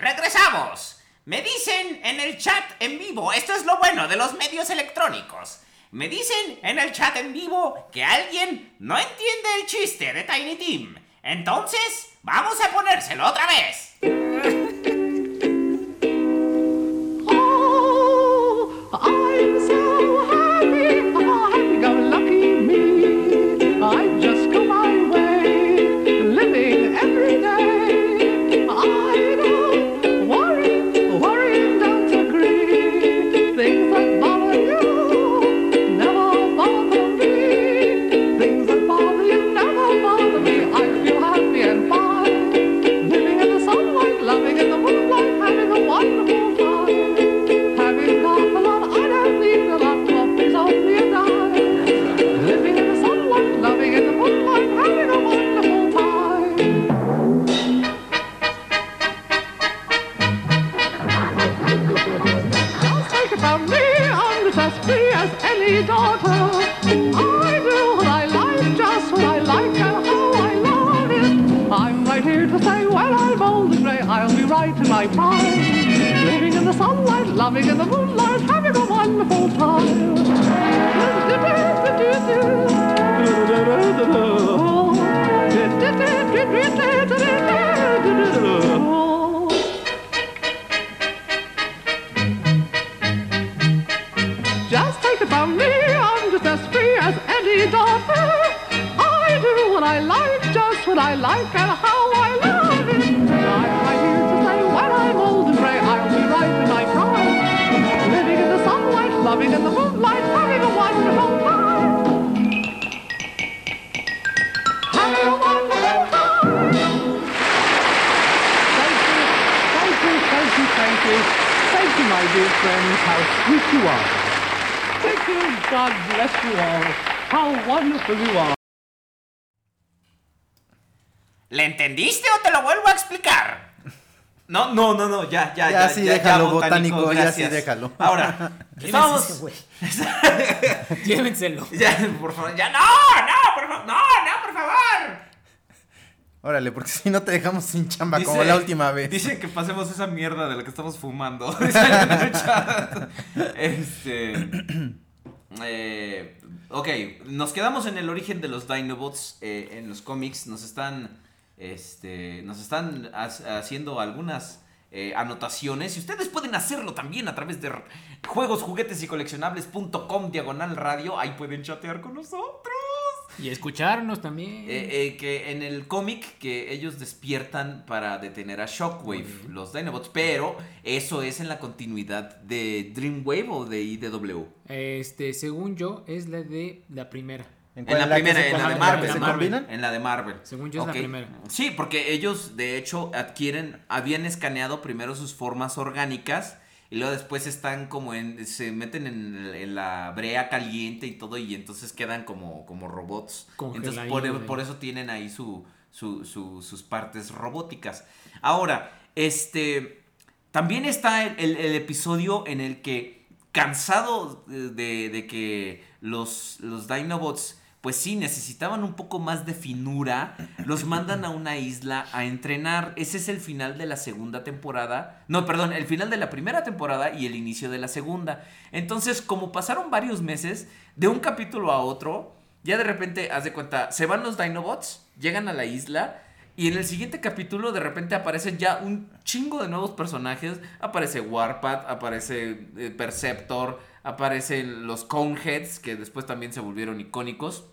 regresamos. Me dicen en el chat en vivo, esto es lo bueno de los medios electrónicos, Me dicen en el chat en vivo que alguien no entiende el chiste de Tiny Tim. Entonces, vamos a ponérselo otra vez. Dear friends, how sweet you are. Thank you, God bless you all. How wonderful you are. ¿Le entendiste o te lo vuelvo a explicar? No, no, no, no, ya, ya, Ya, sí, déjalo, botánico, botánico, ya sí, déjalo. Ahora, güey. Llévenselo. Ya, por favor, ya no. ¡No, no, por favor! ¡No, no, por favor! Órale, porque si no te dejamos sin chamba como la última vez. Dice que pasemos esa mierda de la que estamos fumando. Este. eh, ok, nos quedamos en el origen de los Dinobots eh, en los cómics. Nos están. Este. Nos están ha- haciendo algunas. eh, anotaciones y ustedes pueden hacerlo también a través de juegos, juguetes y coleccionables.com diagonal radio. Ahí pueden chatear con nosotros. Y escucharnos también. Eh, eh, que en el cómic que ellos despiertan para detener a Shockwave, los Dinobots, pero eso es en la continuidad de Dreamwave o de IDW. Este, según yo, es la de la primera. En cuál? la primera, en la de? Marvel. En la de Marvel. Según yo es la primera. Sí, porque ellos de hecho adquieren, habían escaneado primero sus formas orgánicas y luego después están como en, se meten en, en la brea caliente y todo y entonces quedan como, como robots. Entonces por, Congeladitos, por eso tienen ahí su, su- su- sus partes robóticas. Ahora, este, también está el, el- el episodio en el que, cansado de, de que los, los Dinobots, pues sí, necesitaban un poco más de finura, los mandan a una isla a entrenar. Ese es el final de la segunda temporada. No, perdón, el final de la primera temporada y el inicio de la segunda. Entonces, como pasaron varios meses, de un capítulo a otro, ya de repente, haz de cuenta, se van los Dinobots, llegan a la isla. Y en el siguiente capítulo de repente aparecen ya un chingo de nuevos personajes. Aparece Warpath, aparece eh, Perceptor, aparecen los Coneheads, que después también se volvieron icónicos.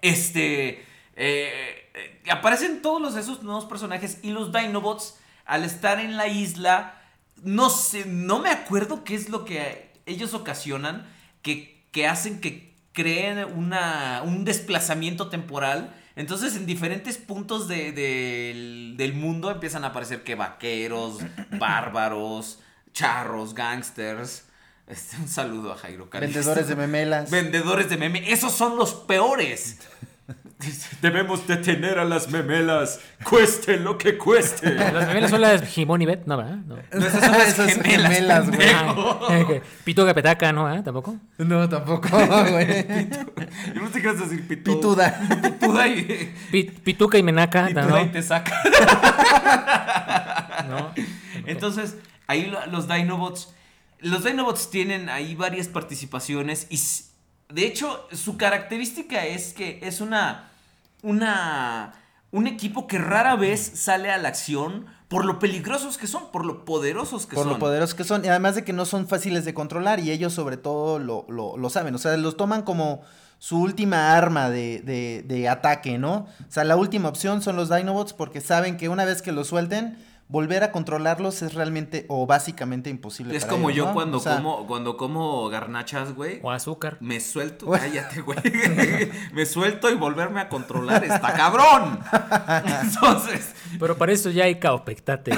Este. eh, eh, aparecen todos los, esos nuevos personajes y los Dinobots, al estar en la isla, no sé, no me acuerdo qué es lo que ellos ocasionan, que, que hacen que creen una, un desplazamiento temporal. Entonces, en diferentes puntos de- del- del mundo empiezan a aparecer que vaqueros, bárbaros, charros, gangsters. Este, un saludo a Jairo Cali. Vendedores de memelas. Vendedores de meme. Esos son los peores. Debemos detener a las memelas, cueste lo que cueste. Las gemelas son las Jimón y Bet, no, ¿verdad? No. No, esas son las Esas gemelas, gemelas, güey. Ah, Petaca, ¿no? ¿Ah? ¿Tampoco? No, tampoco, güey. Yo no sé qué vas a decir, pito- Pituda. Pituda y, Pi- Pituca y Menaca, pituda ¿no? y te saca. ¿No? Entonces, ahí lo- los Dinobots. Los Dinobots tienen ahí varias participaciones y, De hecho, su característica es que es una. Una. Un equipo que rara vez sale a la acción por lo peligrosos que son, por lo poderosos que por son. lo poderosos que son. Y además de que no son fáciles de controlar y ellos sobre todo lo, lo- lo saben. O sea, los toman como su última arma de, de- de ataque, ¿no? O sea, la última opción son los Dinobots porque saben que una vez que los suelten, volver a controlarlos es realmente o básicamente imposible. Es para como ellos, yo ¿no? cuando O sea, como cuando como garnachas, güey. O azúcar. Me suelto, cállate, güey. me suelto y volverme a controlar está cabrón. Entonces, Pero para eso ya hay Caopectate.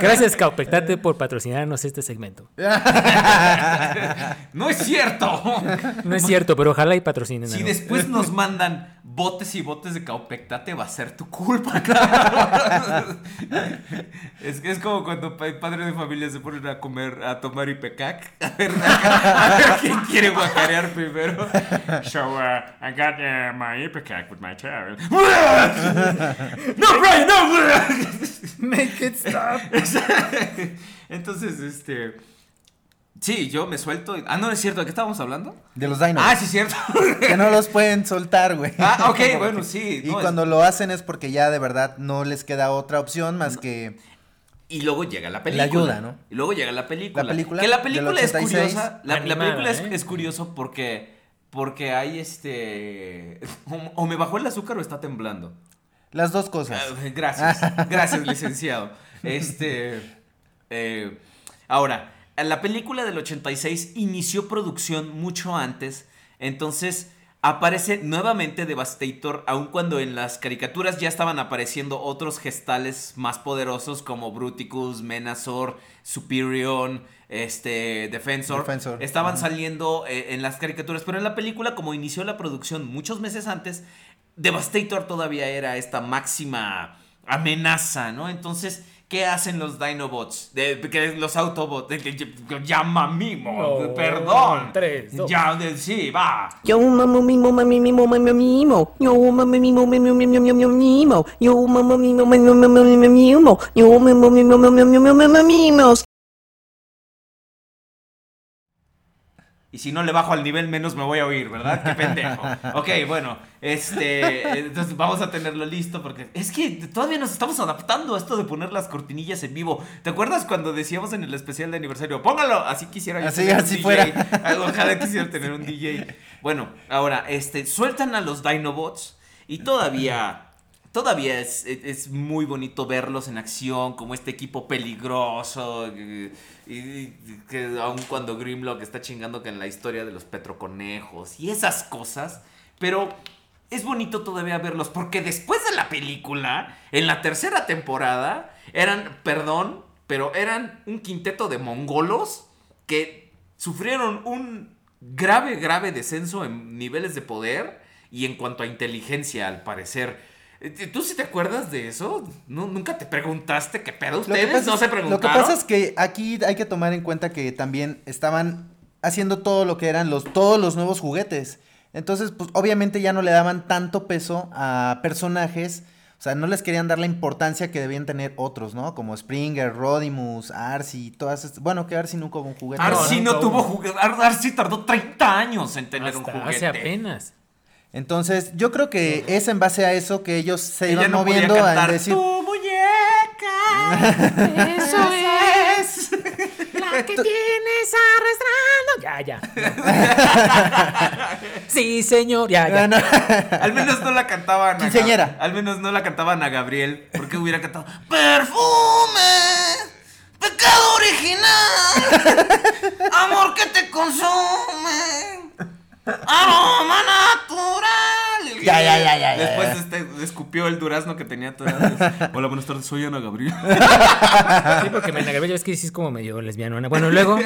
Gracias, Caopectate, por patrocinarnos este segmento. no es cierto. No es cierto, pero ojalá y patrocinen. Si algo. después nos mandan botes y botes de caupectate, va a ser tu culpa, cabrón. es que es como cuando pa- padre de familia se ponen a comer, a tomar ipecac. A ver, a ver quién quiere guacarear primero. So uh, I got uh, my ipecac with my child. ¡No, Brian, no! Make it stop. Entonces, este. Sí, yo me suelto. y- Ah, no, es cierto, ¿de qué estábamos hablando? De los Dinobots. Ah, sí, es cierto. Que no los pueden soltar, güey. Ah, ok, bueno, sí. Y no, es- cuando lo hacen es porque ya de verdad no les queda otra opción más que... Y luego llega la película. ayuda, ¿no? Y luego llega la película. La película Que la película es 86. curiosa. La, la película es, ¿eh? es curioso porque. Porque hay este. O, o me bajó el azúcar o está temblando. Las dos cosas. Ah, Gracias. Gracias, licenciado. Este. eh, ahora, la película del 86 inició producción mucho antes. Entonces. Aparece nuevamente Devastator, aun cuando en las caricaturas ya estaban apareciendo otros gestales más poderosos como Bruticus, Menazor, Superion, este, Defensor. Defensor. Estaban saliendo eh, en las caricaturas, pero en la película, como inició la producción muchos meses antes, Devastator todavía era esta máxima amenaza, ¿no? Entonces, ¿qué hacen los Dinobots? De, que los Autobots, de, que- llama mimo, No, perdón. tres, dos. Ya, de- sí, va. Yo mamo mimo mami mimo mami mimo. Yo mamo mimo mami mimo mimo mimo. Yo mamo mimo mami mimo mami mimo. Yo mamo mimo mami mimo mami mimo. Y si no le bajo al nivel, menos me voy a oír, ¿verdad? Qué pendejo. Ok, bueno, este. Entonces vamos a tenerlo listo porque. Es que todavía nos estamos adaptando a esto de poner las cortinillas en vivo. ¿Te acuerdas cuando decíamos en el especial de aniversario? Póngalo, así quisiera yo Así- tener un así DJ. fuera. Ojalá quisiera tener un DJ. Bueno, ahora, este, sueltan a los Dinobots y todavía. Todavía es, es- es muy bonito verlos en acción, como este equipo peligroso. eh, y que aun cuando Grimlock está chingando que en la historia de los petroconejos y esas cosas. Pero es bonito todavía verlos, porque después de la película, en la tercera temporada, eran, perdón, pero eran un quinteto de mongolos que sufrieron un grave, grave descenso en niveles de poder y en cuanto a inteligencia, al parecer. ¿Tú sí te acuerdas de eso? ¿No, ¿Nunca te preguntaste qué pedo? ¿Ustedes pasa no se preguntaron? Lo que pasa es que aquí hay que tomar en cuenta que también estaban haciendo todo lo que eran los, todos los nuevos juguetes. Entonces, pues obviamente ya no le daban tanto peso a personajes. O sea, no les querían dar la importancia que debían tener otros, ¿no? Como Springer, Rodimus, Arcee, todas estas. Bueno, que Arcee nunca hubo un juguete. Arcee No, no, tuvo juguete. Ar- Arcee tardó 30 años en tener un juguete. hace apenas. Entonces, yo creo que es en base a eso que ellos se Ella iban no podía moviendo a decir. "Tu muñeca. Eso es. La que tienes arrastrando. Ya, ya. Sí, señor. Ya, ya. No. Al menos no la cantaban a Quinceañera. Al menos no la cantaban a Gabriel. Porque hubiera cantado Perfume, pecado original, amor que te consume, aroma natural. Ya, ya, ya, ya, ya, Después ya. este, escupió el durazno que tenía atrás. Hola, buenas tardes, soy Ana Gabriel. Sí, porque me Gabriel es que sí es como medio lesbiano. ¿no? Bueno, luego.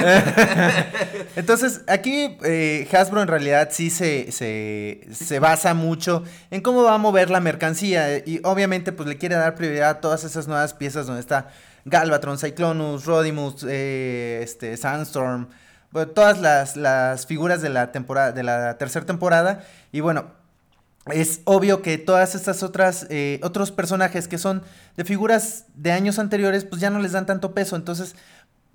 Entonces, aquí eh, Hasbro en realidad sí se, se, se basa mucho en cómo va a mover la mercancía. Y obviamente, pues le quiere dar prioridad a todas esas nuevas piezas donde está Galvatron, Cyclonus, Rodimus, eh, este, Sandstorm. Todas las, las figuras de la temporada, de la tercera temporada. Y bueno, es obvio que todas estas otras eh, otros personajes que son de figuras de años anteriores, pues ya no les dan tanto peso. Entonces,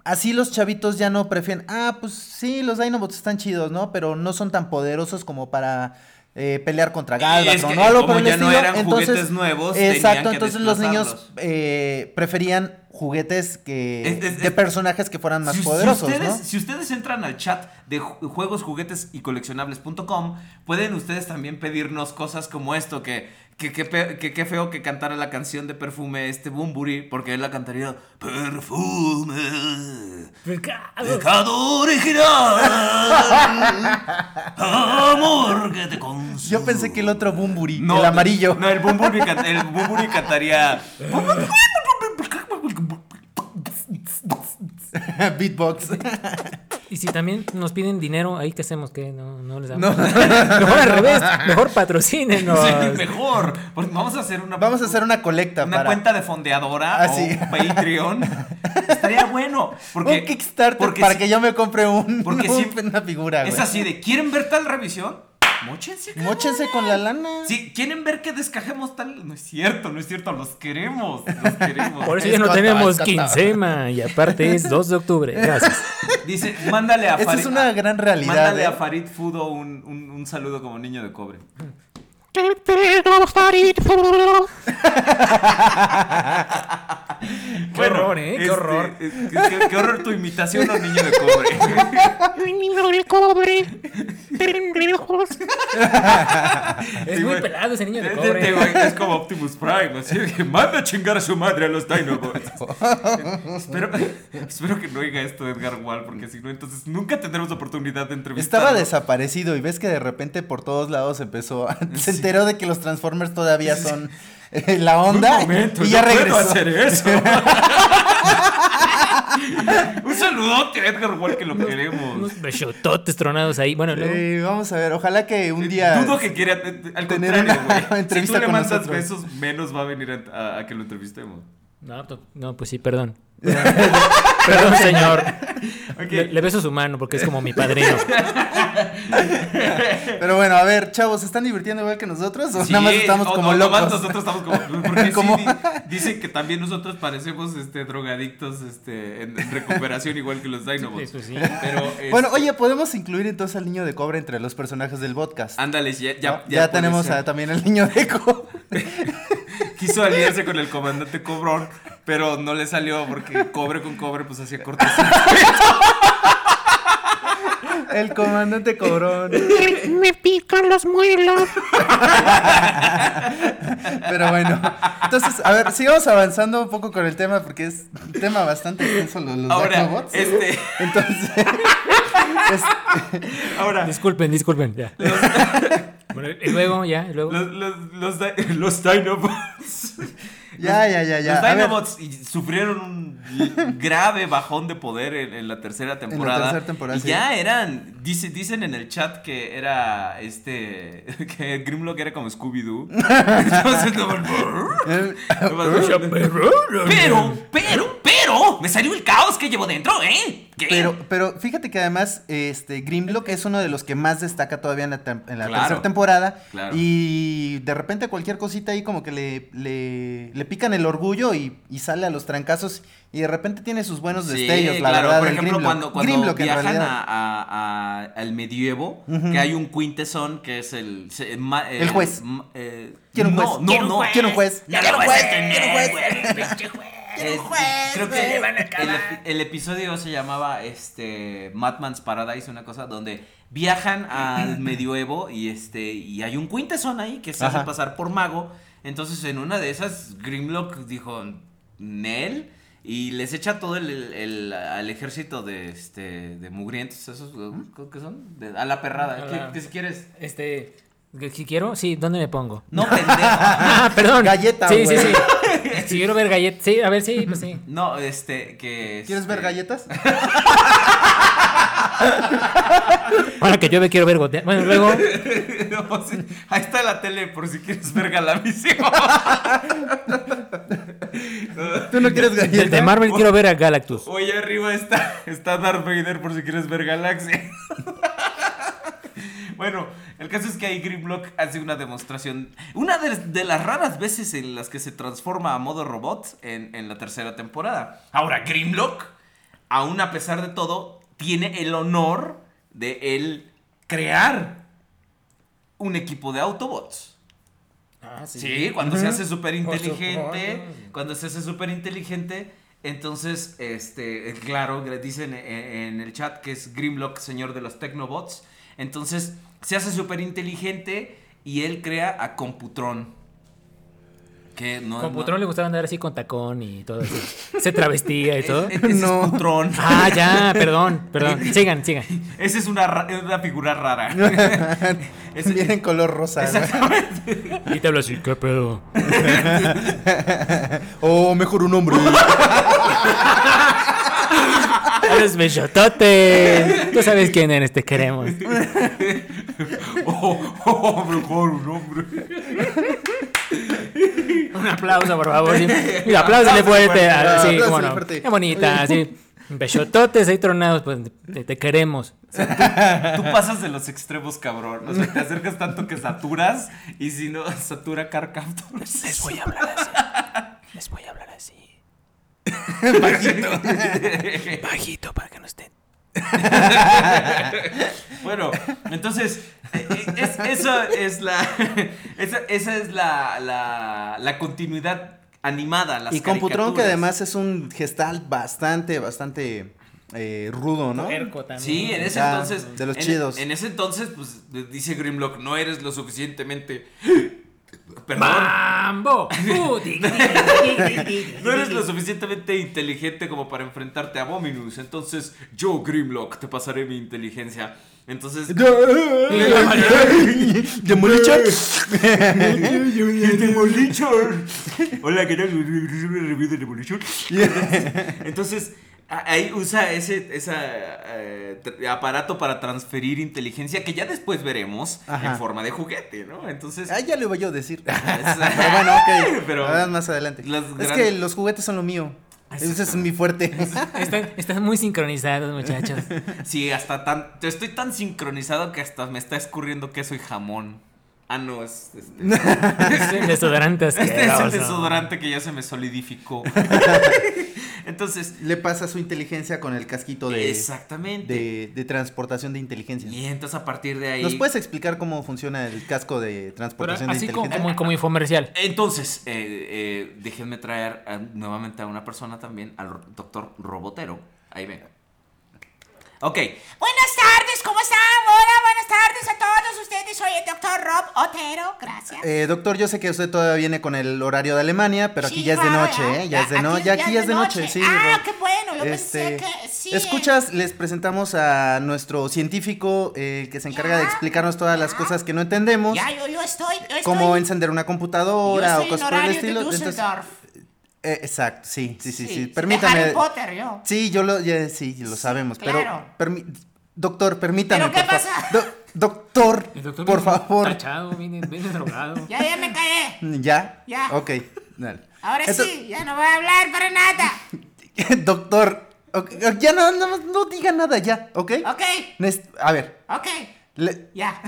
así los chavitos ya no prefieren, ah, pues sí, los Dinobots están chidos, ¿no? Pero no son tan poderosos como para eh, pelear contra Galvatron, es que ¿no? Algo como por el ya no eran entonces, juguetes nuevos, exacto, que entonces los niños eh, preferían juguetes que Es- es- de es- personajes que fueran más si, si poderosos, ustedes, ¿no? si ustedes entran al chat de ju- juegos, juguetes y coleccionables.com, pueden ustedes también pedirnos cosas como esto, que que, que, pe- que- qué feo que cantara la canción de perfume este Bumburi, porque él la cantaría Perfume, pecado original, amor que te consume. Yo pensé que el otro Bumburi, No, el amarillo. No, el Bumburi, el Bumburi cantaría... Beatbox. Y si también nos piden dinero, ahí qué hacemos, que no, no les No. damos. mejor al revés, mejor patrocínenos. Sí, mejor. porque Vamos a hacer una... Vamos a hacer una colecta Una para cuenta de fondeadora Ah, o sí. Patreon. Estaría bueno. Porque, un Kickstarter porque para si- que yo me compre un, porque un- si- una figura, Es güey. así de, ¿quieren ver tal revisión? Móchense, cabrón. Móchense con la lana. Sí, ¿quieren ver que descajemos tal? No es cierto, no es cierto, los queremos, los queremos. Por eso Es ya no tenemos quincema y aparte es 2 de octubre. Gracias. Dice, mándale a Esa Farid. es una gran realidad, Mándale ¿eh? a Farid Fudo un, un, un saludo como niño de cobre. Qué horror, ¿eh? Qué horror. eh, qué, qué- qué horror tu imitación a un niño de cobre. Es Sí, muy güey. pelado ese niño de Este, cobre. Es como Optimus Prime, así de que manda a chingar a su madre a los Dinobots. espero, espero que no oiga esto Edgar Wall, porque si no, entonces nunca tendremos oportunidad de entrevistarlo. Estaba desaparecido y ves que de repente por todos lados empezó. a- enteró de que los Transformers todavía son eh, la onda. Un momento, y ya no puedo regresó. hacer eso. Un saludote a Edgar Wall que lo queremos. Unos besototes tronados ahí. Bueno, luego. Eh, vamos a ver, ojalá que un día. Dudo que quiera. eh, Al tener contrario, una güey. entrevista si tú le mandas nosotros. besos, menos va a venir a, a- a que lo entrevistemos. No, no, pues sí, perdón. Perdón, señor. Le, le beso su mano porque es como mi padrino. Pero bueno, a ver, chavos, ¿se están divirtiendo igual que nosotros? ¿O Sí, nada más estamos o- como o locos? nomás nosotros estamos como. Porque sí, Como- di- dicen que también nosotros parecemos este, drogadictos este, en, en recuperación, igual que los Dinobots. Sí, pues sí. Pero. Bueno, este, oye, podemos incluir entonces al niño de cobre entre los personajes del podcast. Ándale, ya, ya, ¿no? ya tenemos a- también al niño de cobre. Quiso aliarse con el comandante Cobrón, pero no le salió porque cobre con cobre, pues hacía cortesía. El comandante cobrón. Me pican los muelas. Pero bueno. Entonces, a ver, sigamos avanzando un poco con el tema porque es un tema bastante extenso los, los Ahora, Dinobots. este. Entonces, es- Ahora, Disculpen, disculpen. Ya. Bueno, y luego, ya, y luego. los, los, los Dinobots. Ya, ya, ya, ya. Los Dinobots sufrieron un grave bajón de poder en, en la tercera temporada. tercera temporada, y sí. ya eran, dice, dicen en el chat que era este, que Grimlock era como Scooby-Doo. Entonces, como el- pero, pero, pero, me salió el caos que llevo dentro, ¿eh? ¿Qué? Pero, pero fíjate que además, este, Grimlock es uno de los que más destaca todavía en la, en la Claro. tercera temporada. Claro. Y de repente cualquier cosita ahí como que le, le, le pican el orgullo y, y sale a los trancazos. Y de repente tiene sus buenos Sí, destellos, la claro. verdad. Por el ejemplo, Grimlock. cuando, cuando Grimlock, viajan a, a- a- al medievo, que hay un quintesón que es el... se- ma- El juez. eh, Quiero un no, juez. No, Quiero un no, juez. Quiero un juez. Quiero un juez. Quiero un juez. juez. Es- juez, creo que Le van a el, el episodio se llamaba este Madman's Paradise, una cosa donde viajan al medioevo y este y hay un quintesón ahí que se hace Ajá. pasar por mago. Entonces en una de esas Grimlock dijo Nel y les echa todo el, el- el- al ejército de este de mugrientos esos ¿qué son? De- a la perrada. ¿Qué- si quieres? Este. que Si quiero, sí, ¿dónde me pongo? No pendejo. Ah, perdón. Galleta, Sí, sí, güey. sí. Si quiero ver galletas. Sí, a ver, sí, pues sí. No, este que ¿Quieres ver este, galletas? Ahora que yo me quiero ver gotear. Bueno, luego. No, sí, Ahí está la tele por si quieres ver Galavisión. ¿Tú no quieres De, galletas? de Marvel quiero ver a Galactus. Oye, arriba está, está Darth Vader por si quieres ver Galaxia. bueno, el caso es que ahí Grimlock hace una demostración. Una de, de las raras veces en las que se transforma a modo robot en, en la tercera temporada. Ahora, Grimlock aún a pesar de todo, tiene el honor de él crear un equipo de Autobots. Ah, Sí, cuando se hace súper inteligente, cuando se hace súper inteligente, entonces, este, claro, dicen en, el chat que es Grimlock, señor de los Tecnobots, entonces se hace súper inteligente y él crea a Computron. Que no, le gustaba andar así con tacón y todo eso. Se travestía y todo. Ese es No. Putrón. Ah, ya, perdón, perdón. Sigan, sigan. Esa es una, ra- una figura rara. Ese- Viene en color rosa. ¿no? Exactamente. Y te hablo así, ¿qué pedo? O mejor un hombre. Eres bellotote. Tú sabes quién eres, te queremos. Oh, oh, mejor un hombre. Un aplauso, por favor. sí. Mira, apláusale fuerte. Así, Apláusale como no. fuerte. Qué bonita, así. Bellototes ahí tronados, pues te, te queremos. Tú pasas de los extremos, cabrón. O sea, te acercas tanto que saturas y si no, satura Car Captors. Les voy a hablar así. Les voy a hablar así. Bajito. Bajito para que no estén. Bueno, entonces, es- eso es la. Esa, esa es la, la, la continuidad animada. Las Y Computron, que además es un gestal bastante, bastante eh, rudo, ¿no? Sí, en ese Ya, entonces. de los en- chidos. En ese entonces, pues dice Grimlock: no eres lo suficientemente. Perdón. No eres lo suficientemente inteligente como para enfrentarte a Abominus. Entonces, yo, Grimlock, te pasaré mi inteligencia. Entonces. Demolition. Demolition. Hola, ¿qué tal? Review de Demolition. Entonces, ahí usa ese esa, eh, aparato para transferir inteligencia que ya después veremos Ajá. en forma de juguete, ¿no? Entonces. Ah, ya lo iba yo a decir. Pero bueno, ok. Pero- más adelante. Es que los juguetes son lo mío. Ese es mi fuerte. Están, están muy sincronizados, muchachos. Sí, hasta tan. Estoy tan sincronizado que hasta me está escurriendo queso y jamón. Ah, no, es. Este, Es el desodorante este es el desodorante que ya se me solidificó. Entonces. Le pasa su inteligencia con el casquito de, Exactamente. de, de transportación de inteligencia. Y entonces a partir de ahí. ¿Nos puedes explicar cómo funciona el casco de Pero transportación de así como, inteligencia? como, como infomercial. Entonces, eh, eh, déjenme traer a- nuevamente a una persona también, al doctor Robotero. Ahí venga. Ok, Buenas tardes, ¿cómo están? Hola, buenas tardes a todos ustedes. Soy el doctor Rob Otero, gracias. Eh, doctor, yo sé que usted todavía viene con el horario de Alemania, pero aquí Sí, ya es de noche, ya. ¿eh? Ya es de noche, ya aquí ya es de noche, sí. Ah, qué bueno, yo Este, pensé que sí. Escuchas, les presentamos a nuestro científico eh, que se encarga de explicarnos todas las cosas que no entendemos, Ya, yo, yo estoy, yo estoy. cómo encender una yo computadora estoy o cosas por el estilo. de Entonces. Eh, exacto, sí, sí, sí, sí. Permítame. Harry Potter, yo. Sí, yo lo, ya, sí, lo sabemos, claro. pero permi- doctor, permítame. ¿Pero qué por pasa? Do- doctor, El doctor por viene favor. Tachado, viene, viene drogado. Ya, ya me callé. ¿Ya? Ya. Ok, dale. Ahora sí, ya no voy a hablar para nada. Doctor, ya no, no, no diga nada ya, ¿ok? Ok, a ver. ok, le- ya.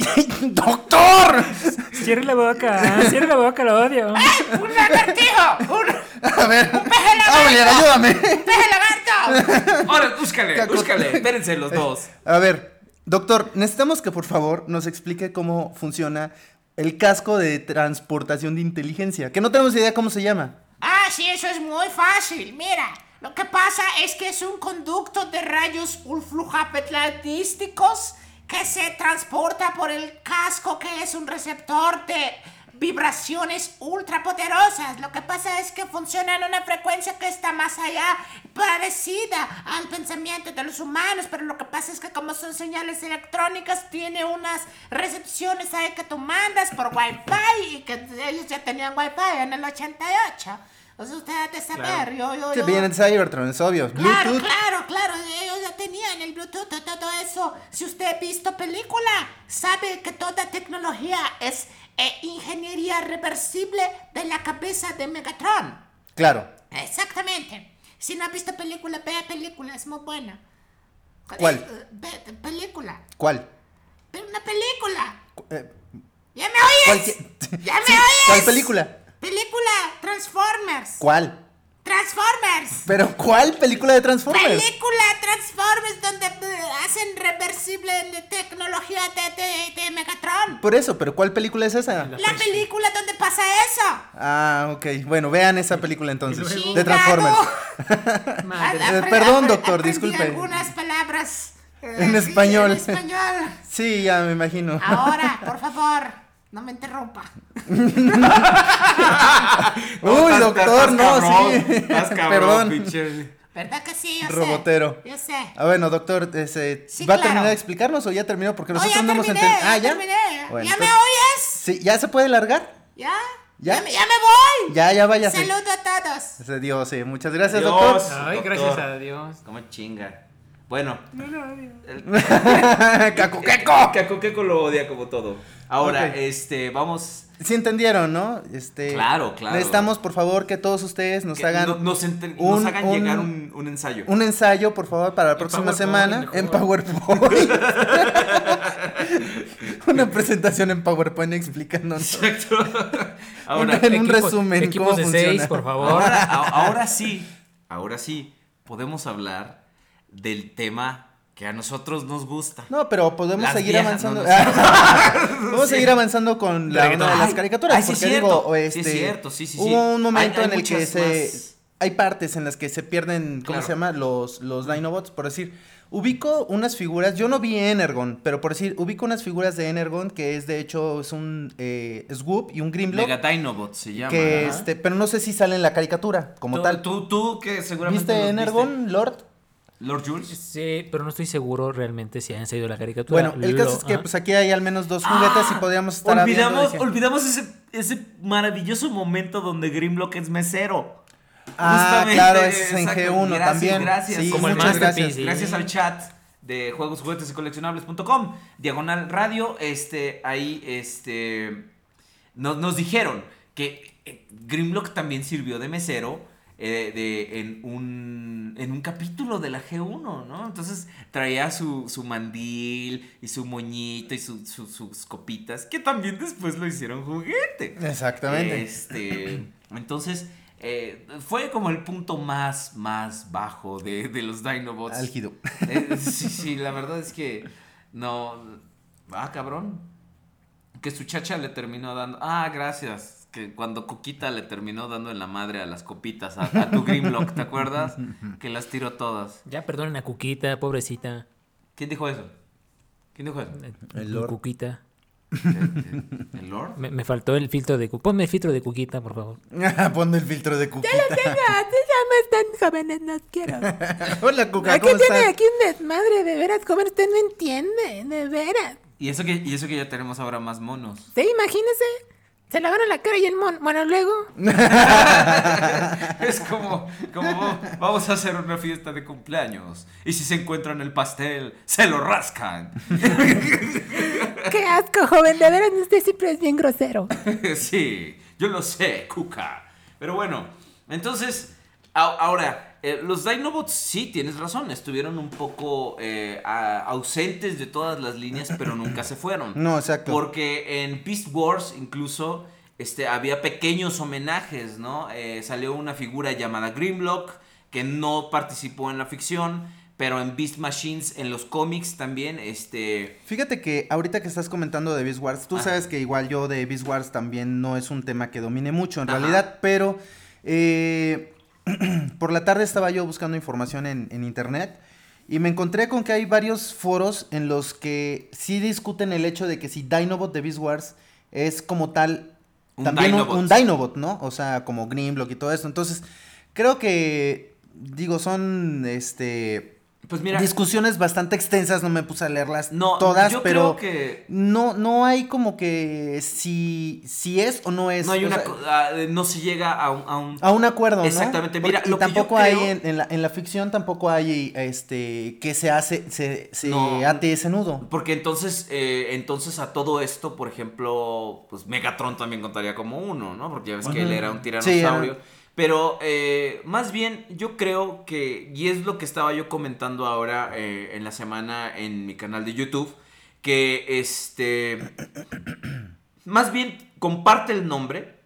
¡Doctor! Cierra la boca, cierra la boca, lo odio. ¡Un lagartijo! ¡Un A ver. peje lagarto! Auler, ayúdame. peje lagarto! ahora búscale, Caco- búscale. Espérense los dos. A ver, doctor, necesitamos que por favor nos explique cómo funciona el casco de transportación de inteligencia, que no tenemos idea cómo se llama. Ah, sí, eso es muy fácil. Mira, lo que pasa es que es un conducto de rayos ulflujapetlagísticos que se transporta por el casco, que es un receptor de vibraciones ultrapoderosas. Lo que pasa es que funciona en una frecuencia que está más allá, parecida al pensamiento de los humanos, pero lo que pasa es que como son señales electrónicas, tiene unas recepciones ahí que tú mandas por Wi-Fi y que ellos ya tenían Wi-Fi en el 88. O sea, usted ha de saber, yo, yo, Se yo- viene Cybertron, es obvio. Claro, Bluetooth. claro, claro, ellos ya tenían el Bluetooth, todo eso. Si usted ha visto película, sabe que toda tecnología es eh, ingeniería reversible de la cabeza de Megatron. Claro. Exactamente. Si no ha visto película, vea película, es muy buena. ¿Cuál? Eh, ve- película. ¿Cuál? Ve una película. Cu- eh, ¿Ya me oyes? ¿Ya me Sí, oyes? ¿Cuál película? Película Transformers. ¿Cuál? Transformers. ¿Pero cuál película de Transformers? Película Transformers donde eh, hacen reversible de tecnología de, de, de Megatron. Por eso, pero ¿cuál película es esa? La película donde pasa eso. Ah, ok. Bueno, vean esa película entonces. Luego- De Transformers. Madre. Eh, perdón, doctor, disculpe. algunas palabras. eh, En sí, español. En español. Sí, ya me imagino. Ahora, por favor, no me interrumpa. Uy, Estás- doctor, estás no, cabrón, sí. Estás cabrón, Perdón. pinche. ¿Verdad que sí? Yo sé. Robotero. Yo sé. Ah, bueno, doctor, ese, Sí, ¿va a terminar de explicarnos o ya terminó? Porque Oh, nosotros ya no hemos terminé, entendido. Ah, ya ya. terminé. Bueno, ¿Ya me entonces- oyes? Sí, ¿ya se puede largar? ¿Ya? ¿Ya? ¿Ya me, ya me voy? Ya, ya váyase. Saludo a todos. Se dio, sí. Muchas gracias, Dios. doctor. Ay, Doctor. gracias a Dios. Como chinga. Bueno. Caco, queco. Cacoqueco lo odia como todo. Ahora, este, vamos. Sí entendieron, ¿no? Este, Claro, claro. Necesitamos, por favor, que todos ustedes nos que hagan no- nos, un- nos hagan un- llegar un, un ensayo. un ensayo, por favor, para la próxima PowerPoint, semana en PowerPoint. Una presentación en PowerPoint explicándonos. Exacto. Ahora, En un Equipos- resumen, Equipos ¿cómo de funciona? seis, por favor. ahora sí, ahora sí, podemos hablar del tema que a nosotros nos gusta. No, pero podemos Las seguir avanzando. no, Podemos seguir avanzando con la de las caricaturas. ay, sí es porque cierto, digo, sí este, es cierto, sí, sí, sí. Hubo un momento Hay- hay en el que se. Hay partes en las que se pierden, ¿cómo Claro. se llama? Los, los Dinobots, por decir. Ubico unas figuras, yo no vi Energon, pero por decir, ubico unas figuras de Energon que es de hecho es un eh, Swoop y un Grimlock. Mega Dinobot se llama. que este, pero no sé si sale en la caricatura como tú, tal. Tú, tú que seguramente. ¿Viste Energon, Lord? Lord Jules. Sí, pero no estoy seguro realmente si han salido la caricatura. Bueno, el caso Lo- es que pues aquí hay al menos dos juguetes y podríamos estar Olvidamos, olvidamos ese, ese maravilloso momento donde Grimlock es mesero. Ah, Justamente, claro, es en exacto. G1 Gracias, también. Gracias. Sí, Como el gracias. sí. Gracias al chat de juegos, juguetes y coleccionables.com, diagonal radio, este, ahí, este, nos, nos dijeron que eh, Grimlock también sirvió de mesero eh, de, en, un, en un capítulo de la G1, ¿no? Entonces traía su, su mandil y su moñito y su- su- sus copitas, que también después lo hicieron juguete. Exactamente. Este, entonces, eh, fue como el punto más, más bajo de, de los Dinobots. Álgido. Eh, sí, sí, la verdad es que no. Ah, cabrón. Que su chacha le terminó dando. Ah, gracias. Que cuando Cuquita le terminó dando en la madre a las copitas, a, a tu Grimlock, ¿te acuerdas? Que las tiró todas. Ya perdonen a Cuquita, pobrecita. ¿Quién dijo eso? ¿Quién dijo eso? El Lord. Cuquita. ¿El Lord? Me, me faltó el filtro de Cuquita. Ponme el filtro de Cuquita, por favor. Ponme el filtro de Cuquita. ya me están jóvenes, no quiero. Hola, Cuca, Aquí ¿cómo tiene estás? aquí un desmadre, de veras, joven, usted no entiende, de veras. Y eso que, y eso que ya tenemos ahora más monos. Sí, imagínese, se lavaron la cara y el mon. Bueno, luego, Es como, como vamos a hacer una fiesta de cumpleaños. Y si se encuentran el pastel, se lo rascan. qué asco, joven, de veras, usted siempre es bien grosero. sí, yo lo sé, Cuca. Pero bueno, entonces, ahora, eh, los Dinobots sí, tienes razón, estuvieron un poco eh, a- ausentes de todas las líneas, pero nunca se fueron. No, exacto. Porque en Beast Wars incluso este, había pequeños homenajes, ¿no? Eh, salió una figura llamada Grimlock que no participó en la ficción, pero en Beast Machines, en los cómics también, este... Fíjate que ahorita que estás comentando de Beast Wars, tú sabes que igual yo de Beast Wars también no es un tema que domine mucho en Ajá. realidad, pero eh, por la tarde estaba yo buscando información en, en internet y me encontré con que hay varios foros en los que sí discuten el hecho de que si Dinobot de Beast Wars es como tal Un también un- Dinobot. un Dinobot, ¿no? O sea, como Grimlock y todo eso. Entonces, creo que, digo, son, este... Pues mira, discusiones bastante extensas, no me puse a leerlas no, todas, yo pero creo que... no, no hay como que si, si es o no es. No hay una... sea, ah, no se llega a un... a un- a un acuerdo, ¿no? Exactamente, mira, Porque- lo y que yo tampoco creo- hay en, en la, en la ficción tampoco hay este que se hace se, se No. ate ese nudo. Porque entonces, eh, entonces a todo esto, por ejemplo, pues Megatron también contaría como uno, ¿no? Porque ya ves que él era un Sí, tiranosaurio. era- Pero eh, más bien yo creo que, y es lo que estaba yo comentando ahora eh, en la semana en mi canal de YouTube, que este, más bien comparte el nombre,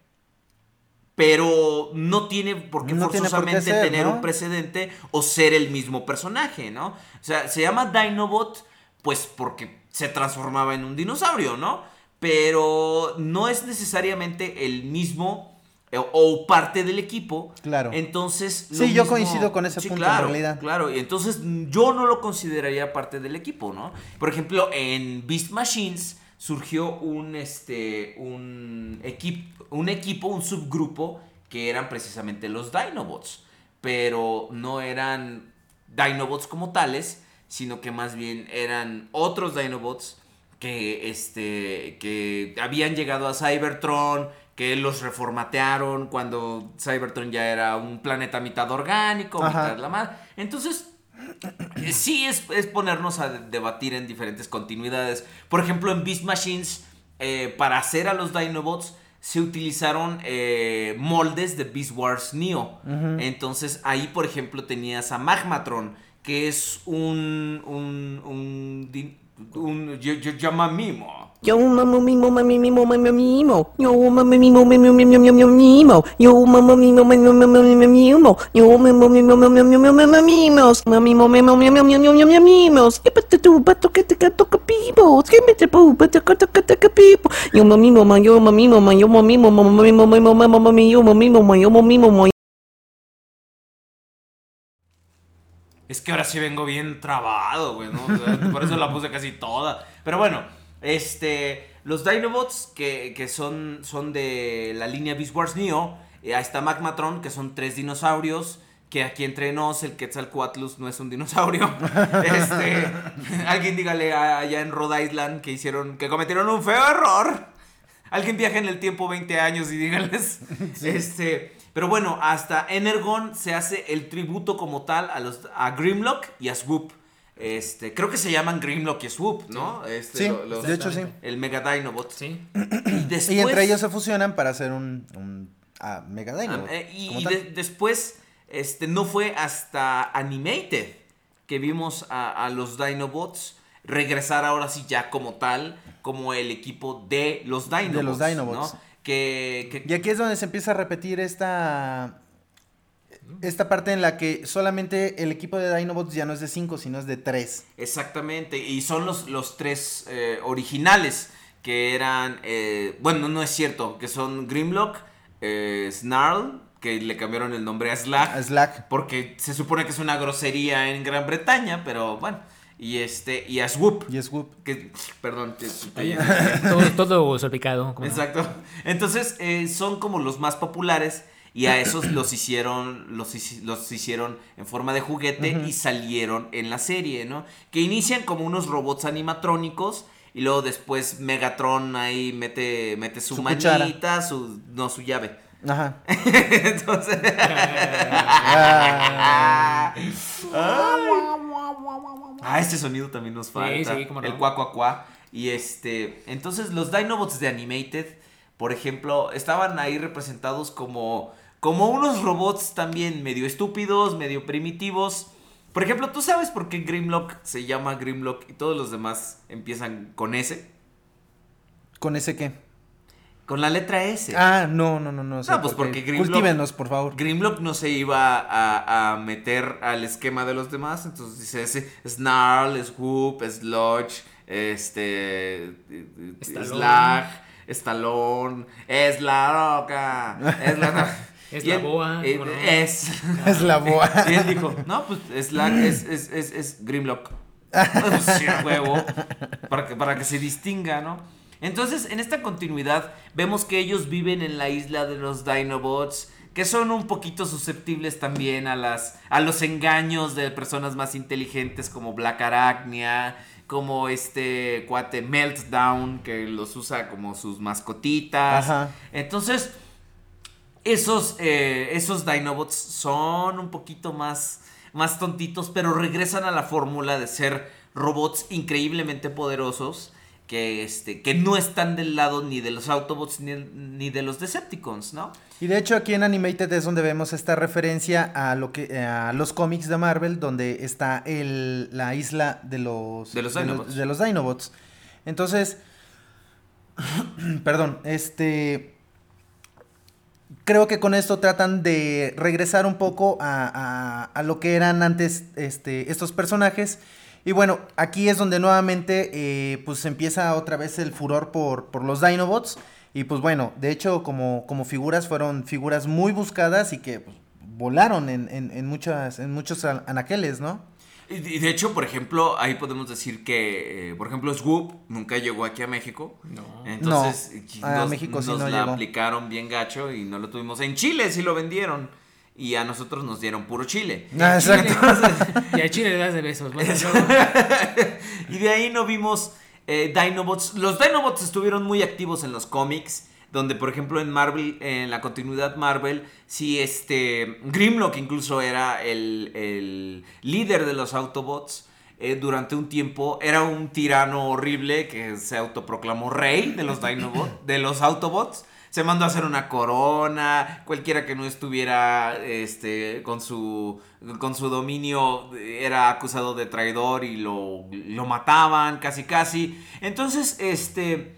pero no tiene por qué No tiene por qué forzosamente ser, tener ¿no? un precedente o ser el mismo personaje, ¿no? O sea, se llama Dinobot, pues porque se transformaba en un dinosaurio, ¿no? Pero no es necesariamente el mismo o parte del equipo. Claro. Entonces. Sí, yo coincido con ese punto, en claro, realidad. Claro, y entonces yo no lo consideraría parte del equipo, ¿no? Por ejemplo, en Beast Machines surgió un este un equipo un equipo, un subgrupo que eran precisamente los Dinobots, pero no eran Dinobots como tales, sino que más bien eran otros Dinobots que este que habían llegado a Cybertron, que los reformatearon cuando Cybertron ya era un planeta mitad orgánico, Ajá. mitad la madre. Entonces, eh, sí es, es ponernos a debatir en diferentes continuidades. Por ejemplo, en Beast Machines, eh, para hacer a los Dinobots, se utilizaron eh, moldes de Beast Wars Neo. Entonces, ahí, por ejemplo, tenías a Magmatron, que es un. un. un. din- un- yo, yo llama mimo. Yo mama mimo mami mimo mami mimo. Yo mama mimo mimi mimi mimi mimo. Yo mama mimo mimi mimi mimi mimo. Yo mama mimo mimi mimi mimi mimos. Mami mimo mimi mimi mimi mimos. Que pata tu pato que te cato pipo. Que me te pu pata que te pipo. Yo mami mimo yo mami mimo yo mami mimo mami mimo mimo mami yo mami mimo yo mami mimo Es que ahora sí vengo bien trabado, güey, ¿no? O sea, por eso la puse casi toda. Pero bueno, este. Los Dinobots, que, que son, son de la línea Beast Wars Neo. eh, ahí está Magmatron, que son tres dinosaurios. Que aquí entre nos, el Quetzalcoatlus no es un dinosaurio. Este. alguien dígale allá en Rhode Island que hicieron. que cometieron un feo error. Alguien viaja en el tiempo 20 años y díganles. Este. Pero bueno, hasta Energon se hace el tributo como tal a los a Grimlock y a Swoop. Este, creo que se llaman Grimlock y Swoop, ¿no? Este, Sí, lo- los- de hecho sí. El Mega Dinobot. Sí. Y después Y entre ellos se fusionan para hacer un, un ah, Mega Ah, Dino. eh, y de- después, este, no fue hasta Animated que vimos a, a los Dinobots regresar ahora sí ya como tal, como el equipo de los Dinobots. los Dinobots. ¿no? Que, que- Y aquí es donde se empieza a repetir esta. Esta parte en la que solamente el equipo de Dinobots ya no es de 5, sino es de 3. Exactamente, y son los, los tres eh, originales que eran, eh, bueno, no es cierto, que son Grimlock, eh, Snarl, que le cambiaron el nombre a Slack, A Slack. porque se supone que es una grosería en Gran Bretaña, pero bueno, y este, y a Swoop, Y Swoop. que, perdón, te- te- Oye, todo, todo salpicado. como no. Exacto. Entonces, eh, son como los más populares y a esos los hicieron, los, los hicieron en forma de juguete y salieron en la serie, ¿no? Que inician como unos robots animatrónicos y luego después Megatron ahí mete, mete su, Su cuchara. manita, su, no, su llave. Ajá. Entonces... Ah, Ah, este sonido también nos falta. sí, cómo no. El cuá, cuá, cuá. Y este, entonces los Dinobots de Animated, por ejemplo, estaban ahí representados como, como unos robots también medio estúpidos, medio primitivos. Por ejemplo, ¿tú sabes por qué Grimlock se llama Grimlock y todos los demás empiezan con S? ¿Con ese qué? Con la letra S. Ah, no, no, no, no. sé No, pues por porque qué. Grimlock- Cultívenos, por favor. Grimlock no se iba a, a meter al esquema de los demás, entonces dice ese Snarl, Swoop, Sludge, este Stallone. Slag, Stallone, es la roca, es la Es y la boa, es Es la boa. y él dijo, no, pues es, es, es, es Grimlock. Sí, a huevo. Para que, para que se distinga, ¿no? Entonces, en esta continuidad, vemos que ellos viven en la isla de los Dinobots, que son un poquito susceptibles también a, las, a los engaños de personas más inteligentes como Black Arachnia, como este cuate Meltdown, que los usa como sus mascotitas. Ajá. Entonces, esos, eh, esos Dinobots son un poquito más, más tontitos, pero regresan a la fórmula de ser robots increíblemente poderosos que, este, que no están del lado ni de los Autobots ni, ni de los Decepticons, ¿no? Y de hecho aquí en Animated es donde vemos esta referencia a lo que a los cómics de Marvel donde está el, la isla de los De los Dinobots. de los Dinobots. Entonces, perdón, este creo que con esto tratan de regresar un poco a, a- a lo que eran antes este, estos personajes. Y bueno, aquí es donde nuevamente eh, pues empieza otra vez el furor por, por los Dinobots. Y pues bueno, de hecho como, como figuras fueron figuras muy buscadas y que pues, volaron en, en- en muchas, en muchos an- anaqueles, ¿no? Y y de hecho, por ejemplo, ahí podemos decir que, eh, por ejemplo, Swoop nunca llegó aquí a México. No. Entonces, No, nos, a México sí nos no la llegó. aplicaron bien gacho y no lo tuvimos. En Chile sí lo vendieron. Y a nosotros nos dieron puro chile. Ah, exacto. Y a Chile le das de besos. Bueno, y de ahí no vimos eh, Dinobots. Los Dinobots estuvieron muy activos en los cómics. Donde, por ejemplo, en Marvel, en la continuidad Marvel, sí, este. Grimlock incluso era el, el líder de los Autobots. eh, durante un tiempo era un tirano horrible que se autoproclamó rey de los Dinobots, de los Autobots. Se mandó a hacer una corona. Cualquiera que no estuviera este, con, su, con su dominio era acusado de traidor y lo, lo mataban casi casi. Entonces, este,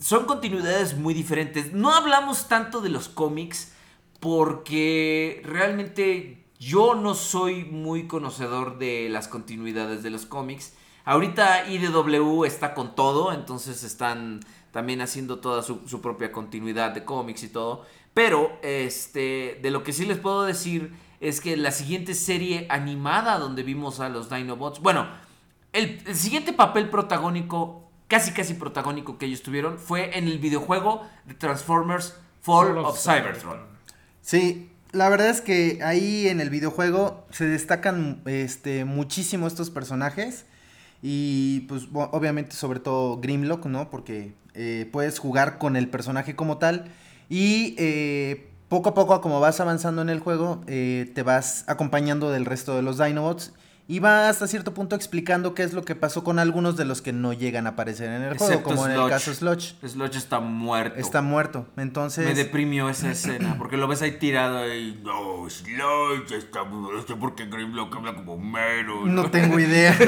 son continuidades muy diferentes. No hablamos tanto de los cómics porque realmente yo no soy muy conocedor de las continuidades de los cómics. Ahorita IDW está con todo, entonces están también haciendo toda su, propia continuidad de cómics y todo. Pero este, de lo que sí les puedo decir es que la siguiente serie animada donde vimos a los Dinobots, bueno, el siguiente papel protagónico, casi casi protagónico que ellos tuvieron, fue en el videojuego de Transformers Fall of Cybertron. Sí, la verdad es que ahí en el videojuego se destacan este, muchísimo estos personajes. Y pues obviamente sobre todo Grimlock, ¿no? Porque eh, puedes jugar con el personaje como tal. Y eh, poco a poco, como vas avanzando en el juego, eh, te vas acompañando del resto de los Dinobots. Y va hasta cierto punto explicando qué es lo que pasó con algunos de los que no llegan a aparecer en el juego, como en el caso Sludge. Sludge está muerto. Está muerto. Entonces. Me deprimió esa escena, porque lo ves ahí tirado y... No, Sludge está no sé por qué Grimlock habla como mero. No tengo idea.